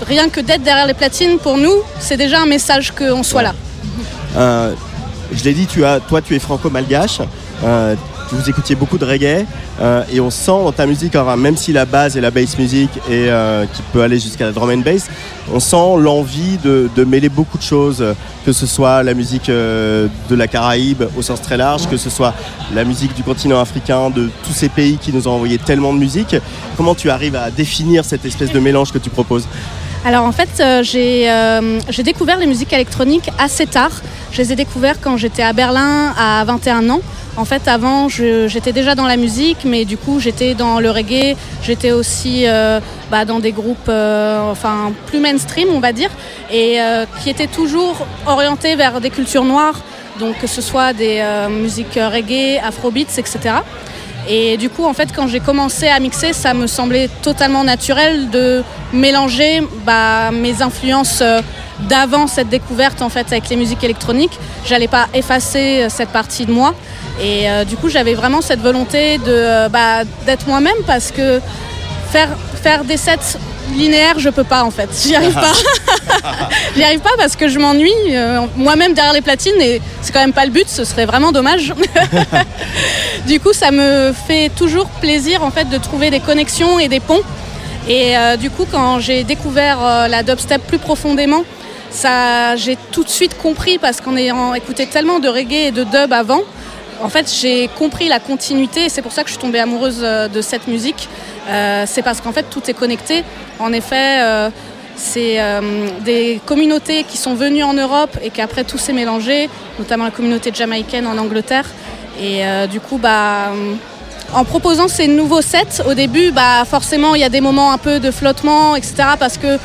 rien que d'être derrière les platines, pour nous, c'est déjà un message qu'on soit là. Je l'ai dit, tu as, toi tu es franco-malgache, vous écoutiez beaucoup de reggae euh, et on sent dans ta musique, alors, même si la base est la bass music et euh, qui peut aller jusqu'à la drum and bass, on sent l'envie de, mêler beaucoup de choses, que ce soit la musique euh, de la Caraïbe au sens très large, que ce soit la musique du continent africain, de tous ces pays qui nous ont envoyé tellement de musique. Comment tu arrives à définir cette espèce de mélange que tu proposes? Alors en fait, euh, j'ai euh, j'ai découvert les musiques électroniques assez tard. Je les ai découvertes quand j'étais à Berlin à 21 ans. En fait, avant, j'étais déjà dans la musique, mais du coup, j'étais dans le reggae. J'étais aussi euh, bah, dans des groupes enfin, plus mainstream, on va dire, et qui étaient toujours orientés vers des cultures noires, donc que ce soit des musiques reggae, afrobeats, etc. Et du coup, en fait, quand j'ai commencé à mixer, ça me semblait totalement naturel de mélanger bah, mes influences euh, d'avant cette découverte en fait avec les musiques électroniques. J'allais pas effacer euh, cette partie de moi. Et euh, du coup, j'avais vraiment cette volonté de euh, bah, d'être moi-même parce que faire faire des sets linéaires, je peux pas en fait. J'y arrive pas. J'y arrive pas parce que je m'ennuie euh, moi-même derrière les platines et c'est quand même pas le but. Ce serait vraiment dommage. du coup, ça me fait toujours plaisir en fait de trouver des connexions et des ponts. Et euh, du coup, quand j'ai découvert euh, la dubstep plus profondément, ça, j'ai tout de suite compris parce qu'en ayant écouté tellement de reggae et de dub avant, en fait, j'ai compris la continuité. C'est pour ça que je suis tombée amoureuse euh, de cette musique. C'est parce qu'en fait, tout est connecté. En effet, c'est des communautés qui sont venues en Europe et qu'après tout s'est mélangé, notamment la communauté jamaïcaine en Angleterre. Et euh, du coup, bah, euh, en proposant ces nouveaux sets, au début, bah, forcément, il y a des moments un peu de flottement, etc. Parce que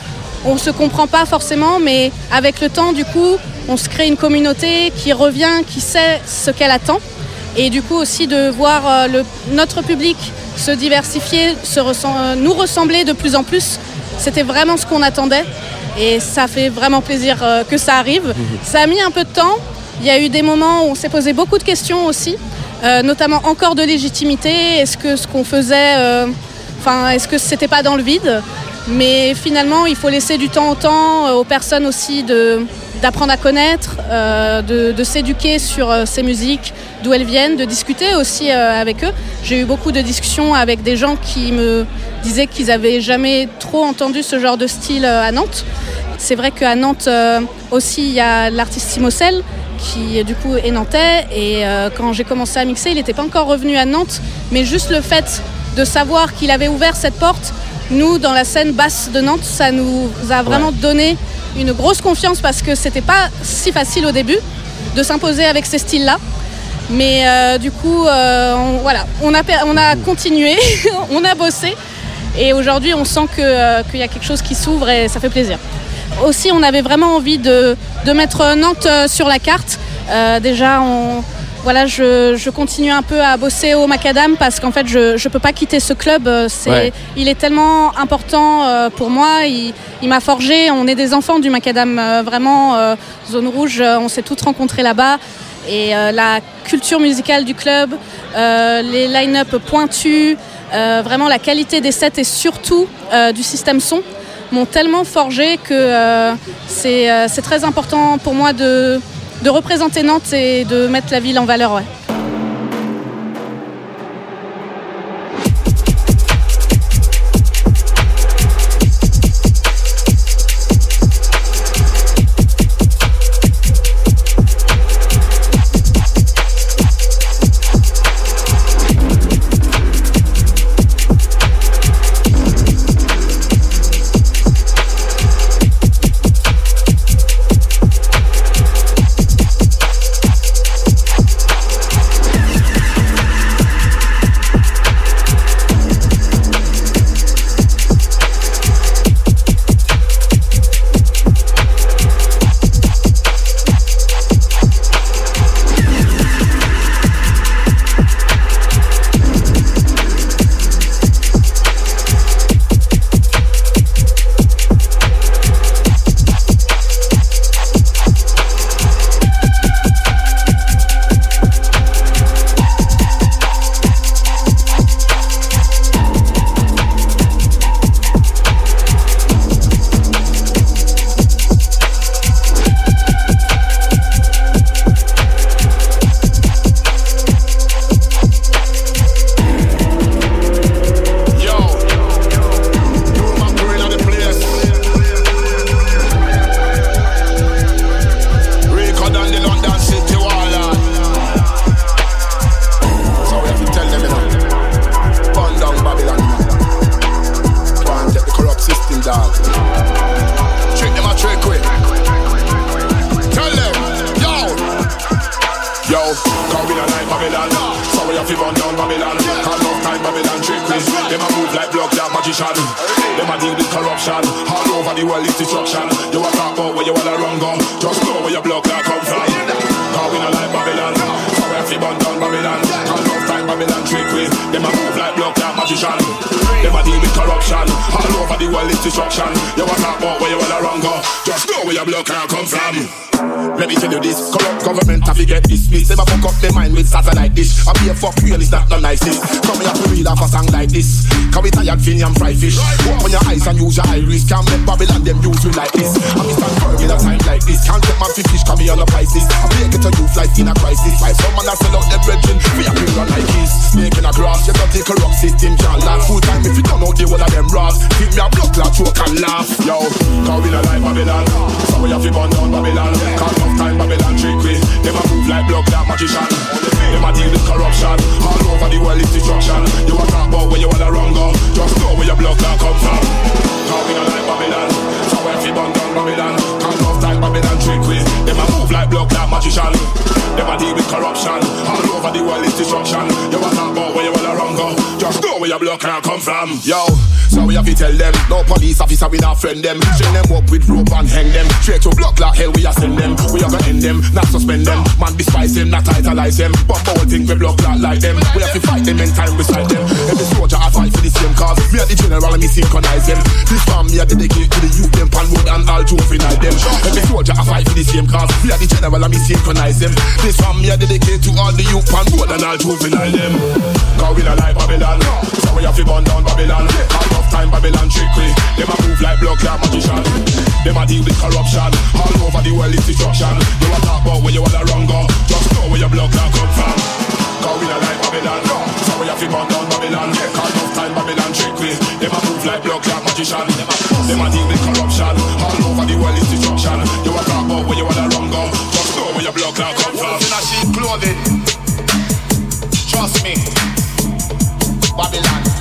on ne se comprend pas forcément, mais avec le temps, du coup, on se crée une communauté qui revient, qui sait ce qu'elle attend. Et du coup aussi de voir euh, le, notre public se diversifier, se nous ressembler de plus en plus, c'était vraiment ce qu'on attendait. Et ça fait vraiment plaisir que ça arrive. Ça a mis un peu de temps. Il y a eu des moments où on s'est posé beaucoup de questions aussi, euh, notamment encore de légitimité. Est-ce que ce qu'on faisait, euh, enfin, est-ce que c'était pas dans le vide? Mais finalement, il faut laisser du temps au temps, euh, aux personnes aussi d'apprendre à connaître, de, s'éduquer sur ces musiques, d'où elles viennent, de discuter aussi avec eux. J'ai eu beaucoup de discussions avec des gens qui me disaient qu'ils avaient jamais trop entendu ce genre de style à Nantes. C'est vrai qu'à Nantes aussi, il y a l'artiste Simocel qui du coup est nantais. Et euh, quand j'ai commencé à mixer, il n'était pas encore revenu à Nantes, mais juste le fait de savoir qu'il avait ouvert cette porte, nous dans la scène basse de Nantes, ça nous a vraiment donné une grosse confiance parce que c'était pas si facile au début de s'imposer avec ces styles-là. Mais euh, du coup, euh, on, voilà, on a, on a continué, on a bossé. Et aujourd'hui on sent euh, qu'il y a quelque chose qui s'ouvre et ça fait plaisir. Aussi, on avait vraiment envie de, de mettre Nantes euh, sur la carte. Euh, déjà, on, voilà, je, je continue un peu à bosser au Macadam parce qu'en fait, je ne peux pas quitter ce club. Euh, C'est, Ouais. Il est tellement important pour moi. Il, il m'a forgé. On est des enfants du Macadam, vraiment. euh, zone rouge, on s'est toutes rencontrées là-bas. Et euh, la culture musicale du club, les line-up pointus, vraiment la qualité des sets et surtout du système son m'ont tellement forgé que euh, c'est euh, c'est très important pour moi de, représenter Nantes et de mettre la ville en valeur. Magician. Them a deal with corruption. All over the world is destruction. You a talk about where you wanna run go Just know where your blood come from. Cause we don't like Babylon. So we have to burn down Babylon Babylon trick me Them a move like blood clot magician Them a deal with corruption All over the world is destruction You a talk about where you wanna run go Just know where your blood clot come from let me tell you this, corrupt government have to get dismissed. Them fuck up their mind with satellite dish. I be a fuck real, it's not the nicest. Come here to read off a song like this. Can we tired fin and fry fish? Open your eyes and use your iris. Can't make Babylon them use you like this. I be stand firm in a time like this. Can't get fi fish, come here on the prices. I break it to you life in a crisis. Why some man a sell out them brethren? We a bring like this. Snake in a grass, you got the corrupt system can't laugh. Full time if you don't know the one of them rats. Give me a blood clot, choke and laugh. Yo, cause we not like Babylon. So we have to burn down Babylon. Cause enough time Babylon trick we Them a move like blood clot magician a deal with corruption All over the world is destruction You a talk about where you wanna run go Just know where your blood clot come from Cause we not like Babylon So we have to burn down Babylon Enough time Babylon trick we Them a move like blood clot magician Them a deal with corruption All over the world is destruction You a talk about where you wanna run go Just know where your blood clot come from Yo so we have to tell them, no police officer, we not friend them. Chain them up with rope and hang them. Straight to block like hell, we are send them. We are gonna end them, not suspend them. Man despise them, not idolize them. But whole thing we block like like them. We have to fight them in time beside them. Every soldier I fight for the same cause. Me are the general and me synchronize them. This farm me are dedicate to the youth, them pan road and all juvenile them. Every soldier I fight for the same cause. We are the general and me synchronize them. This farm me are dedicate to all the youth pan road and all juvenile them. Cause we not like Babylon, so we have to burn down Babylon. Cause enough time Babylon trickery. Them a move like blood clot magician Them a deal with corruption All over the world is destruction You a talk about where you wanna run go Just know where your blood clot come from Cause we not like Babylon. So we have to burn down Babylon. Cause enough time Babylon trick we Them a move like blood clot magician. Them a deal with corruption. All over the world is destruction. You a talk about where you wanna run go. Just know where your blood clot come from. In a sheep clothing. Trust me. Babylon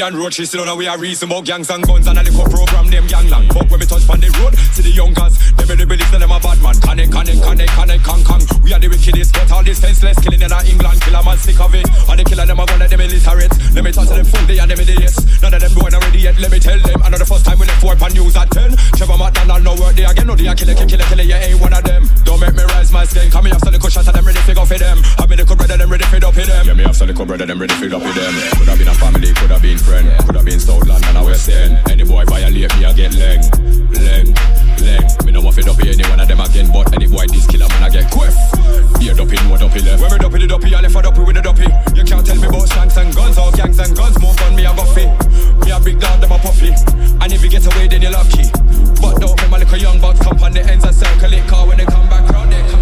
Me and Roach still on our way a reason about gangs and guns and a little program them gang lang. But when we touch on the road, see the young guns, them really believe that them a bad man. Connect, connect, connect, connect, kang kang. We are the wickedest, but all this senseless killing in a England, kill a man sick of it. And the killer them a gonna them illiterate. Let me touch them fool, they and them idiots. None of them going already yet. Let me tell them. Another first time we left work on news at ten. Trevor McDonald no work they again. No they a killer, killer, killer. You ain't one of them. Don't make me rise my skin. Come here, so the cushion and them ready to go for them. I mean the brother them ready for up for them. Yeah, me have the brother them ready for up for them. Could have been a family, could have been friend, could have been Southland and a West End. Any boy violate me, I get leg, leg, leg. Me no want to up here, any one of them again, but any boy this killer man I get quiff. Yeah, dopey, no dopey left. When me dopey the dopey, I left a dopey with the dopey. You can't tell me about shanks and guns or gangs and guns. More gun me a guffy. Me a big dog, them a puffy. And if you get away, then you're lucky. But don't make my little young bucks come on the ends and circle it. Car when they come back round, they come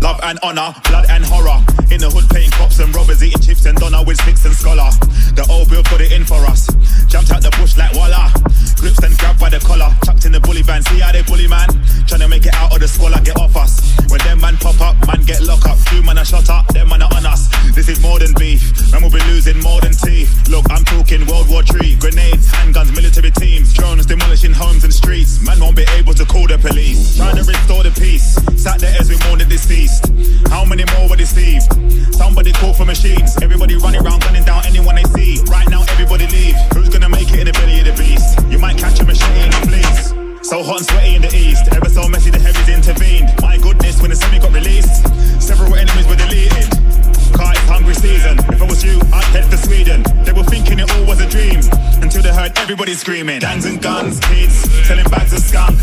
Love and honor, blood and horror. In the hood playing cops and robbers, eating chips and doner with sticks and scholar. The old bill put it in for us. Jumped out the bush like voila. Grips and grabbed by the collar. Chucked in the bully van. See how they bully man? Trying to make it out of the squalor, get off us. When them man pop up, man get locked up. Two man are shot up, them man are on us. This is more than beef. Man will be losing more than teeth. Look, I'm talking World War III. Grenades, handguns, military teams. Drones demolishing homes and streets. Man won't be able to call the police. Trying to restore the peace. Sat there as we mourn the deceased. How many more were deceived? Somebody call for machines. Everybody running around, gunning down anyone they see. Right now, everybody leave. Who's gonna make it in the belly of the beast? You might catch a machete in the fleece. So hot and sweaty in the east. Ever so messy, the heavies intervened. My goodness, when the semi got released, several enemies were deleted. Car it's hungry season. If I was you, I'd head for Sweden. They were thinking it all was a dream until they heard everybody screaming. Gangs and guns, kids selling bags of skunk.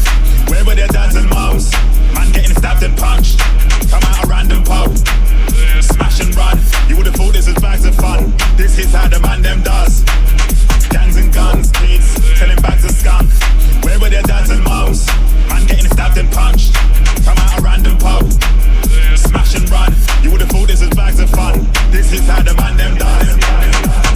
Where were their dads and mums? Man getting stabbed and punched. Come out a random pub. Smash and run. You would have thought this was bags of fun. This is how the man them does. Gangs and guns, kids selling bags of skunk. Where were their dads and mums? Man getting stabbed and punched. Come out a random pub. Smash and run. You would have thought this was bags of fun. This is how the man them does.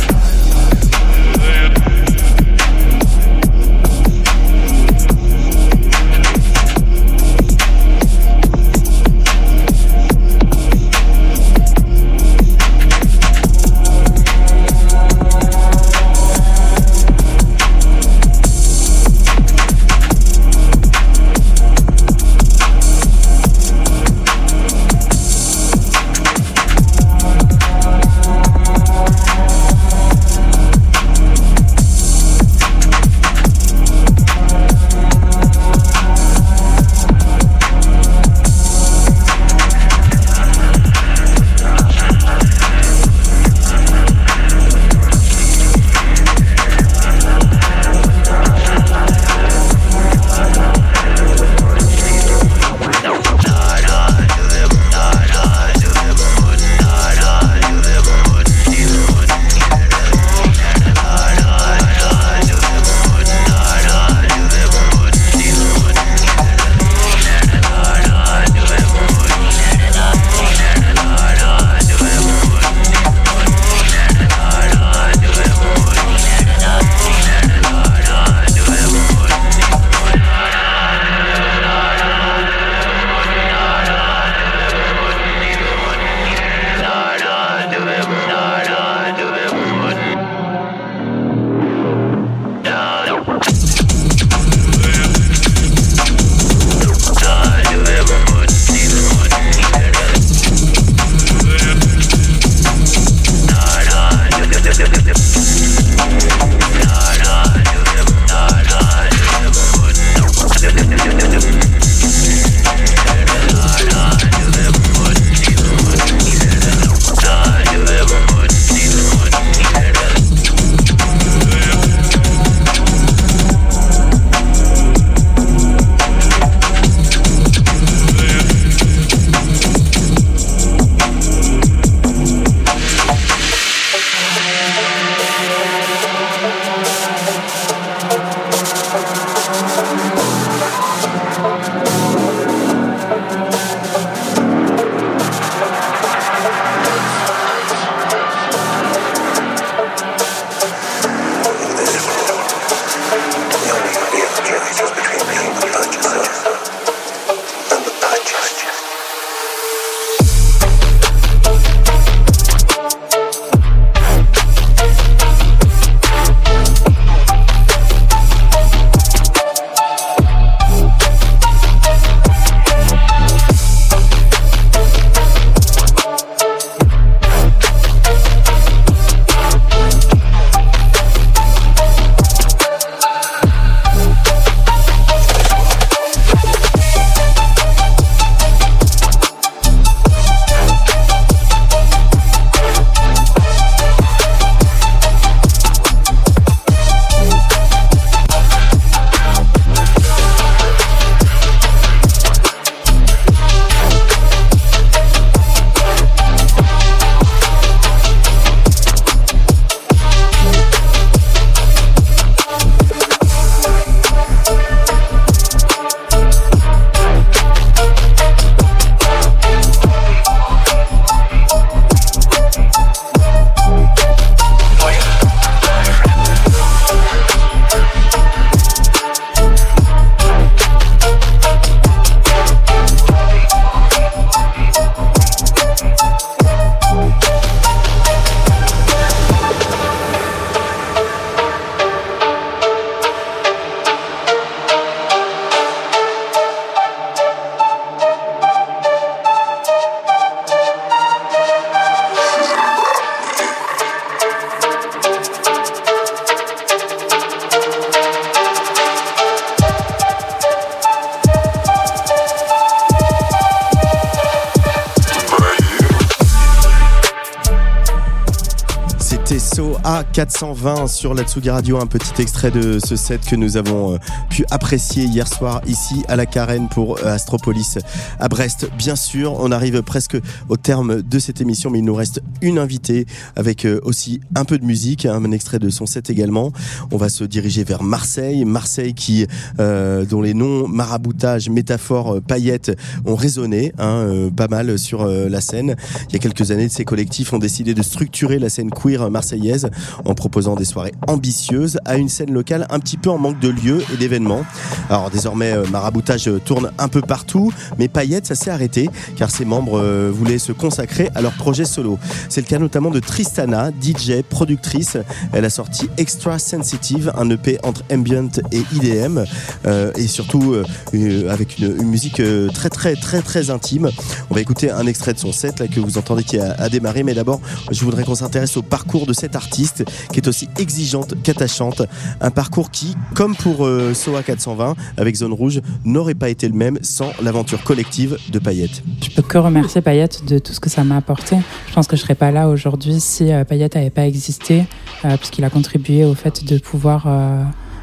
SOA 420 sur la Tsugi Radio, un petit extrait de ce set que nous avons euh, pu apprécier hier soir ici à la Carène pour euh, Astropolis à Brest. Bien sûr, on arrive presque au terme de cette émission, mais il nous reste une invitée avec euh, aussi un peu de musique, un extrait de son set également. On va se diriger vers Marseille, Marseille qui, euh, dont les noms maraboutage, métaphore, paillettes ont résonné hein, pas mal sur la scène. Il y a quelques années, ces collectifs ont décidé de structurer la scène queer marseillaise en proposant des soirées ambitieuses à une scène locale un petit peu en manque de lieux et d'événements. Alors désormais, euh, maraboutage euh, tourne un peu partout, mais paillettes, ça s'est arrêté car ses membres euh, voulaient se consacrer à leur projet solo. C'est le cas notamment de Tristana, DJ, productrice. Elle a sorti Extra Sensitive, un EP entre ambient et IDM, euh, et surtout euh, euh, avec une, une musique très très très très intime. On va écouter un extrait de son set là que vous entendez qui a, a démarré, mais d'abord je voudrais qu'on s'intéresse au parcours de cette artiste qui aussi exigeante qu'attachante. Un parcours qui, comme pour euh, SOA 420 avec Zone Rouge, n'aurait pas été le même sans l'aventure collective de Payette. Je peux que remercier Payette de tout ce que ça m'a apporté. Je pense que je serais pas là aujourd'hui si euh, Payette n'avait pas existé, euh, puisqu'il a contribué au fait de pouvoir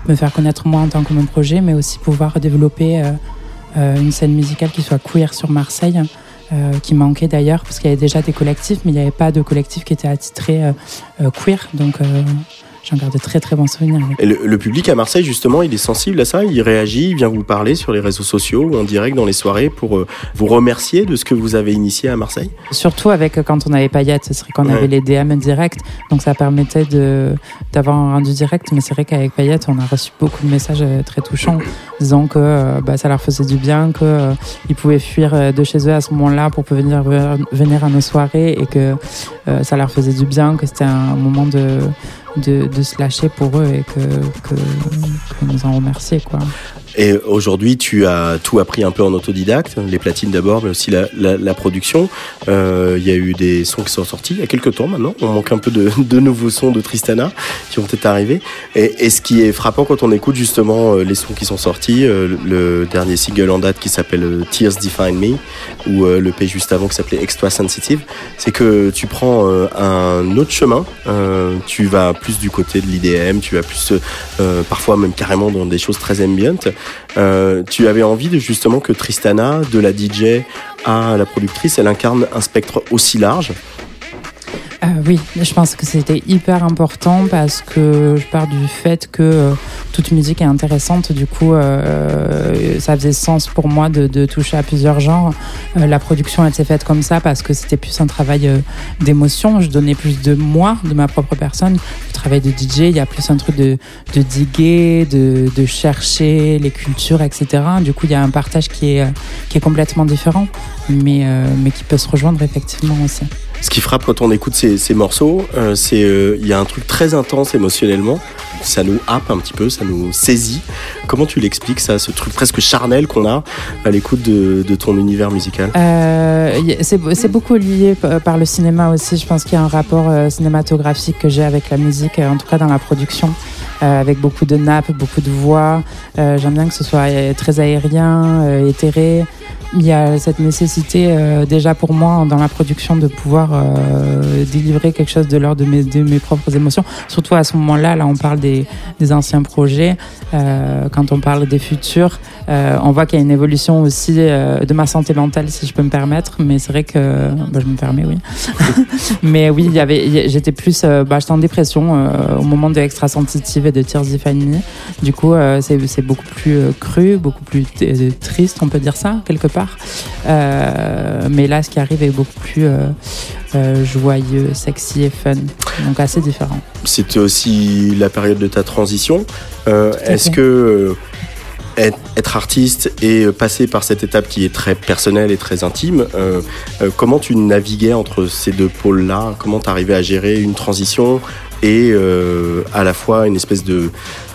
me faire connaître moi en tant que mon projet, mais aussi pouvoir développer une scène musicale qui soit queer sur Marseille, euh, qui manquait d'ailleurs, parce qu'il y avait déjà des collectifs, mais il n'y avait pas de collectif qui était attitré euh, euh, queer. Donc j'en garde de très très bons souvenirs. Et le, le public à Marseille, justement, il est sensible à ça, il réagit, il vient vous parler sur les réseaux sociaux ou en direct dans les soirées pour euh, vous remercier de ce que vous avez initié à Marseille? Surtout avec euh, quand on avait Payette, ce serait qu'on Ouais. avait les DM direct, donc ça permettait d'avoir un rendu direct. Mais c'est vrai qu'avec Payette, on a reçu beaucoup de messages euh, très touchants, disant que bah, ça leur faisait du bien, que euh, pouvaient fuir de chez eux à ce moment-là pour venir venir à nos soirées et que euh, ça leur faisait du bien, que c'était un moment de de, se lâcher pour eux et que que, que nous en remercier quoi. Et aujourd'hui, tu as tout appris un peu en autodidacte, les platines d'abord, mais aussi la, la, la production. Euh, Il y a eu des sons qui sont sortis il y a quelques temps maintenant. On manque un peu de, de nouveaux sons de Tristana qui vont peut-être arriver. Et, et ce qui est frappant quand on écoute justement euh, les sons qui sont sortis, euh, le dernier single en date qui s'appelle Tears Define Me, ou le P juste avant qui s'appelait Extra Sensitive, c'est que tu prends un autre chemin. Tu vas plus du côté de l'IDM, tu vas plus parfois même carrément dans des choses très ambiantes. Euh, tu avais envie de justement que Tristana, de la DJ à la productrice, elle incarne un spectre aussi large. Euh, oui, je pense que c'était hyper important parce que je pars du fait que euh, toute musique est intéressante. Du coup, euh, ça faisait sens pour moi de, de toucher à plusieurs genres. Euh, la production, elle s'est faite comme ça parce que c'était plus un travail euh, d'émotion. Je donnais plus de moi, de ma propre personne. Le travail de DJ, il y a plus un truc de, de diguer, de, de chercher les cultures, etc. Du coup, il y a un partage qui est, qui est complètement différent, mais, mais qui peut se rejoindre effectivement aussi. Ce qui frappe quand on écoute ces, morceaux, euh, c'est euh, il y a un truc très intense émotionnellement. Ça nous happe un petit peu, ça nous saisit. Comment tu l'expliques ça, ce truc presque charnel qu'on a à l'écoute de, ton univers musical? Euh, c'est beaucoup lié par le cinéma aussi. Je pense qu'il y a un rapport cinématographique que j'ai avec la musique, en tout cas dans la production, avec beaucoup de nappes, beaucoup de voix. J'aime bien que ce soit très aérien, éthéré. Il y a cette nécessité euh, déjà pour moi dans la production de pouvoir euh, délivrer quelque chose de l'ordre de mes, de mes propres émotions. Surtout à ce moment-là, là on parle des, des anciens projets. Euh, quand on parle des futurs, euh, on voit qu'il y a une évolution aussi euh, de ma santé mentale, si je peux me permettre. Mais c'est vrai que bah, je me permets, oui. mais oui, il y avait, j'étais plus, euh, bah, j'étais en dépression au moment de Extra Sensitive et de Tears Me. Du coup, c'est beaucoup plus cru, beaucoup plus triste, on peut dire ça quelque part. Euh, mais là, ce qui arrive est beaucoup plus euh, euh, joyeux, sexy et fun, donc assez différent. C'était aussi la période de ta transition. Est-ce que être, artiste et passer par cette étape qui est très personnelle et très intime, euh, euh, comment tu naviguais entre ces deux pôles-là? Comment tu arrivais à gérer une transition et euh, à la fois une espèce de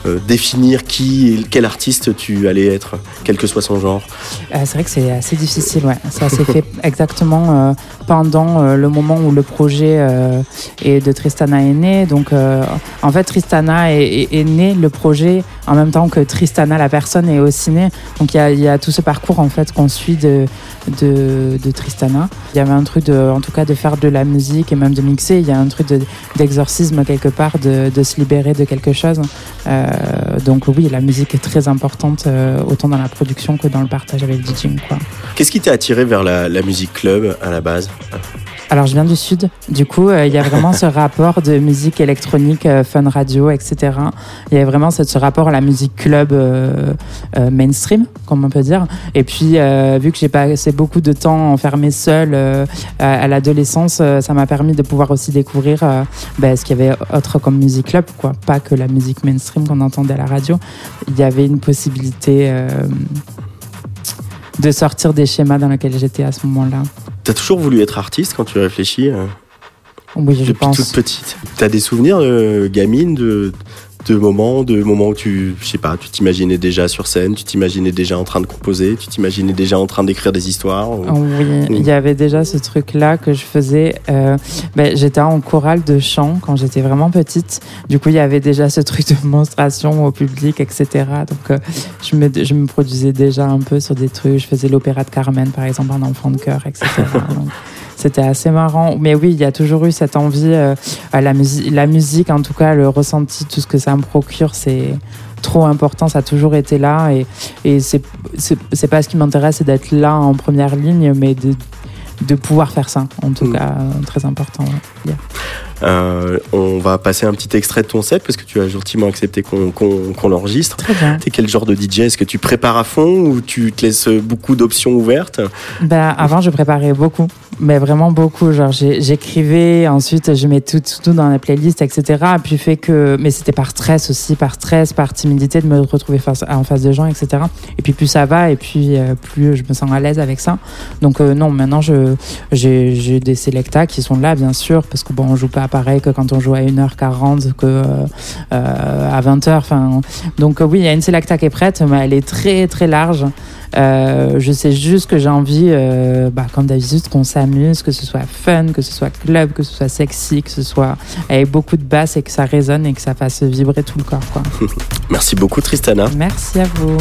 euh, définir qui, quel artiste tu allais être, quel que soit son genre Euh, c'est vrai que c'est assez difficile, ouais. Ça s'est fait exactement euh, pendant euh, le moment où le projet euh, est de Tristana est né. Donc, euh, en fait, Tristana est, est- né, le projet, en même temps que Tristana, la personne, est aussi née. Donc, il y a, tout ce parcours, en fait, qu'on suit de, de, Tristana. Il y avait un truc, de, en tout cas, de faire de la musique et même de mixer. Il y a un truc de- d'exorcisme, quelque part, de, de se libérer de quelque chose. Donc, oui, la musique est très importante, autant dans la production que dans le partage avec le DJing. Qu'est-ce qui t'a attiré vers la musique club à la base? Alors, je viens du Sud. Du coup, euh, il y a vraiment ce rapport de musique électronique, euh, fun radio, etc. Il y a vraiment ce, rapport à la musique club euh, mainstream, comme on peut dire. Et puis, vu que j'ai passé beaucoup de temps enfermée seule euh, à, l'adolescence, ça m'a permis de pouvoir aussi découvrir ben, ce qu'il y avait autre comme musique club, quoi. Pas que la musique mainstream qu'on entendait à la radio. Il y avait une possibilité de sortir des schémas dans lesquels j'étais à ce moment-là. T'as toujours voulu être artiste quand tu réfléchis euh, Oui, je Depuis pense. toute petite. T'as des souvenirs, euh, gamine, de, de moments, de moments où tu, je sais pas, tu t'imaginais déjà sur scène, tu t'imaginais déjà en train de composer, tu t'imaginais déjà en train d'écrire des histoires ou- Oui, il y avait déjà ce truc-là que je faisais. euh, ben, j'étais en chorale de chant quand j'étais vraiment petite. Du coup, il y avait déjà ce truc de démonstration au public, etc. Donc, euh, je, me, je me produisais déjà un peu sur des trucs. Je faisais l'opéra de Carmen, par exemple, en enfant de chœur, etc. Donc, c'était assez marrant. Mais oui, il y a toujours eu cette envie. euh, la, musique, la musique, en tout cas, le ressenti, tout ce que ça me procure, c'est trop important. Ça a toujours été là. Et, et c'est pas ce qui m'intéresse, c'est d'être là en première ligne, mais de, de pouvoir faire ça. En tout cas, euh, très important. ouais. Yeah. Euh, on va passer un petit extrait de ton set parce que tu as gentiment accepté qu'on qu'on- qu'on l'enregistre. T'es quel genre de DJ Est-ce que tu prépares à fond ou tu te laisses beaucoup d'options ouvertes? Ben, avant, je préparais beaucoup, mais vraiment beaucoup. Genre, j'écrivais, ensuite, je mettais tout, tout dans la playlist, etc. Et puis, fait que, mais c'était par stress aussi, par stress, par timidité de me retrouver face, en face de gens, etc. Et puis, plus ça va, et puis, euh, plus je me sens à l'aise avec ça. Donc, euh, non, maintenant, j'ai, des selectas qui sont là, bien sûr, parce que bon, on joue pas pareil que quand on joue à 1h40 que euh, euh, à 20h. Enfin, donc, euh, oui, il y a une selecta qui est prête, mais elle est très, très large. Euh, je sais juste que j'ai envie, euh, bah, comme d'habitude, qu'on s'amuse, que ce soit fun, que ce soit club, que ce soit sexy, que ce soit avec beaucoup de basse et que ça résonne et que ça fasse vibrer tout le corps. Quoi. Merci beaucoup Tristana. Merci à vous.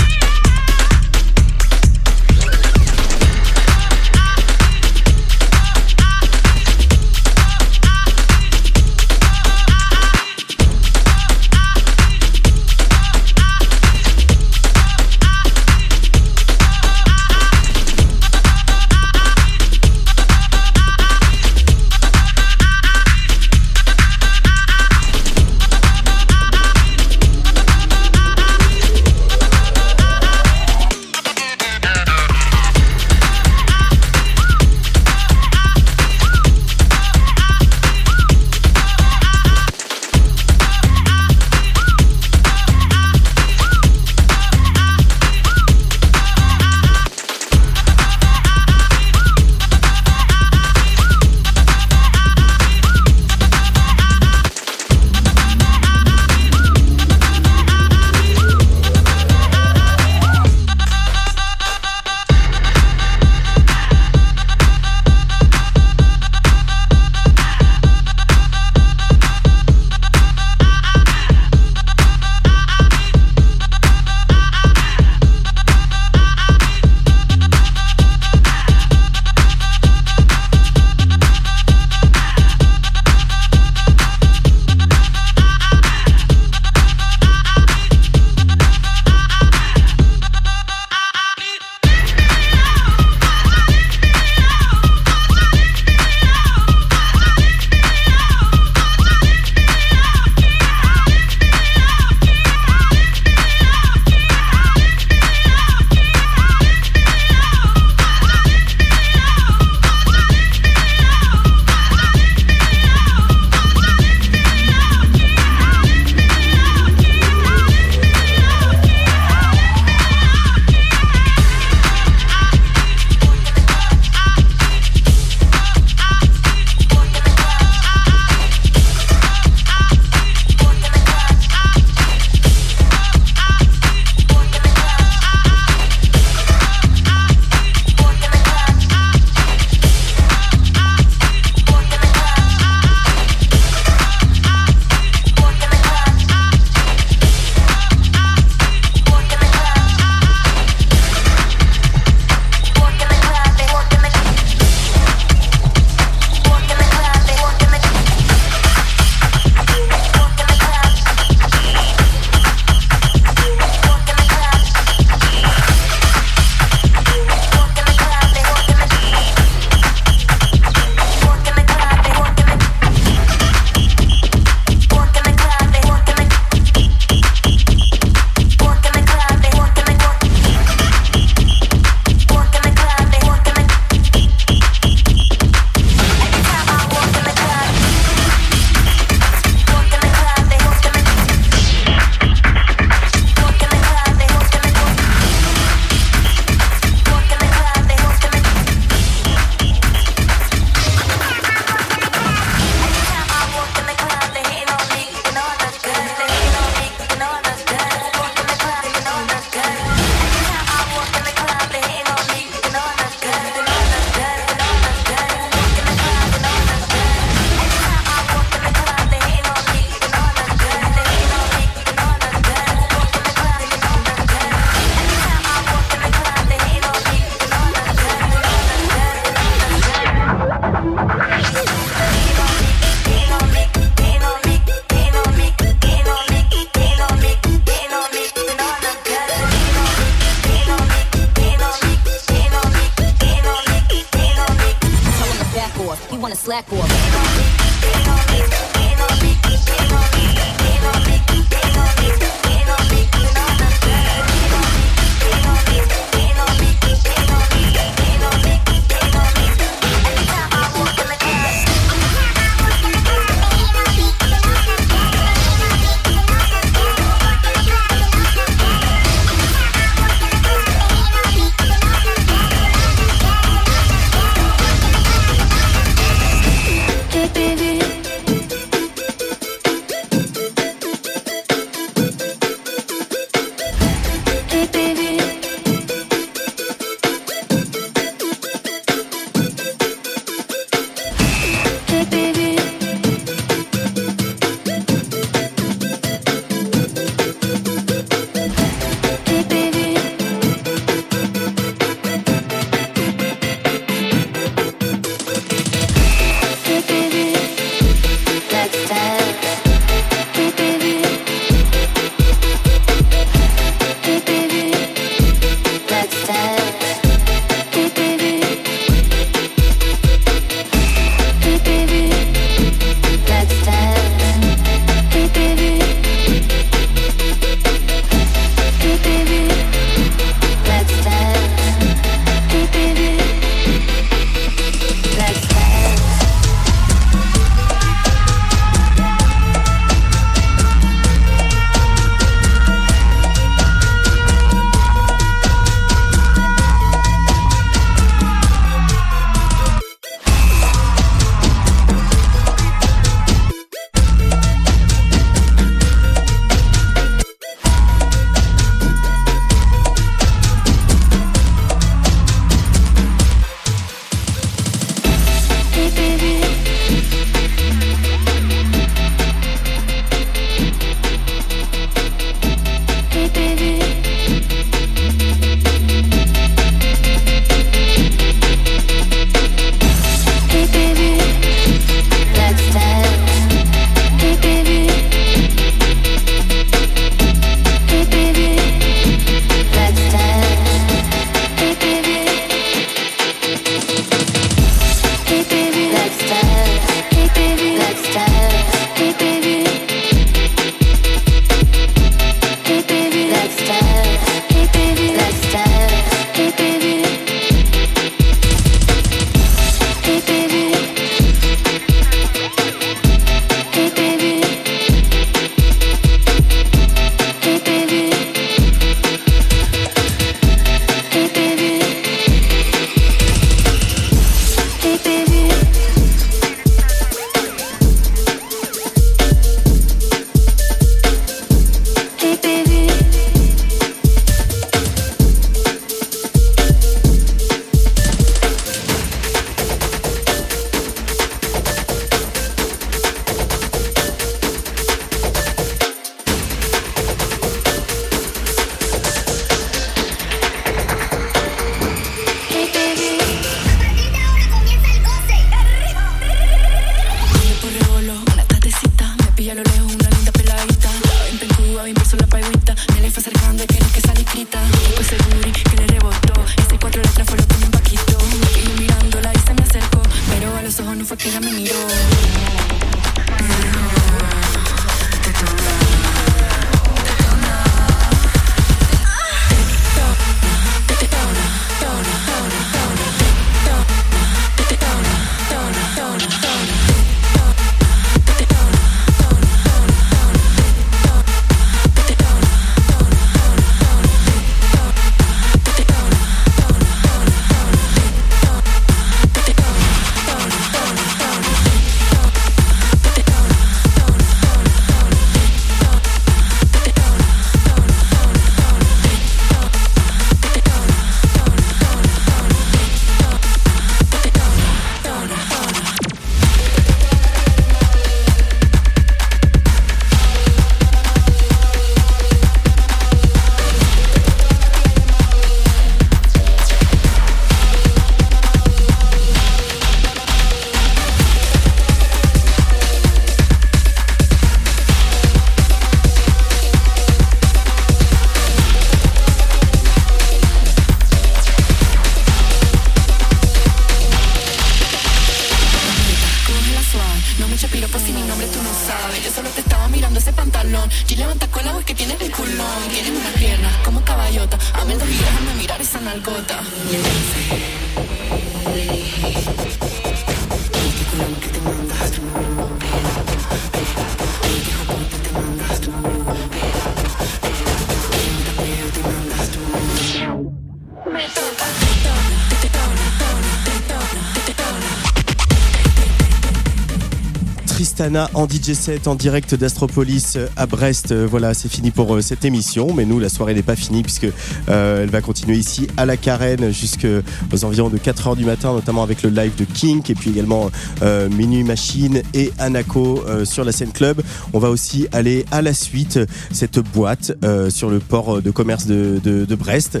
Tristana en DJ set en direct d'Astropolis euh, à Brest. Euh, Voilà, c'est fini pour euh, cette émission. Mais nous, la soirée n'est pas finie puisque elle va continuer ici à la Carène jusqu'aux environs de 4 heures du matin, notamment avec le live de Kink et puis également euh, Minuit Machine et Anaco euh, sur la scène club. On va aussi aller à la suite cette boîte sur le port de commerce de, Brest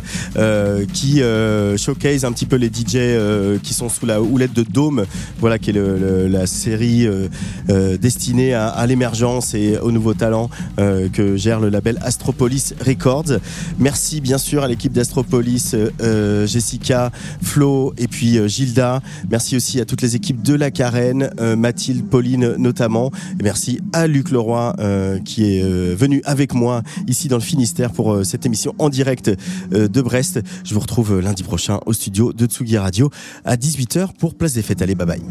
qui showcase un petit peu les DJ qui sont sous la houlette de Dome, voilà qui est la série euh, destinée à, l'émergence et aux nouveaux talents euh, que gère le label Astropolis Records. Merci bien sûr à l'équipe d'Astropolis, euh, Jessica, Flo et puis Gilda. Merci aussi à toutes les équipes de la Carène, Mathilde, Pauline notamment. Merci à Luc Leroy qui est venu avec moi ici dans le Finistère pour cette émission en direct de Brest. Je vous retrouve lundi prochain au studio de Tsugi Radio à 18h pour Place des Fêtes. Allez, bye bye.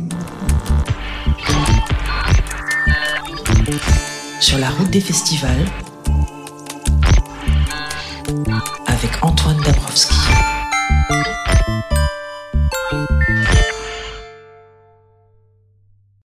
Sur la route des festivals avec Antoine.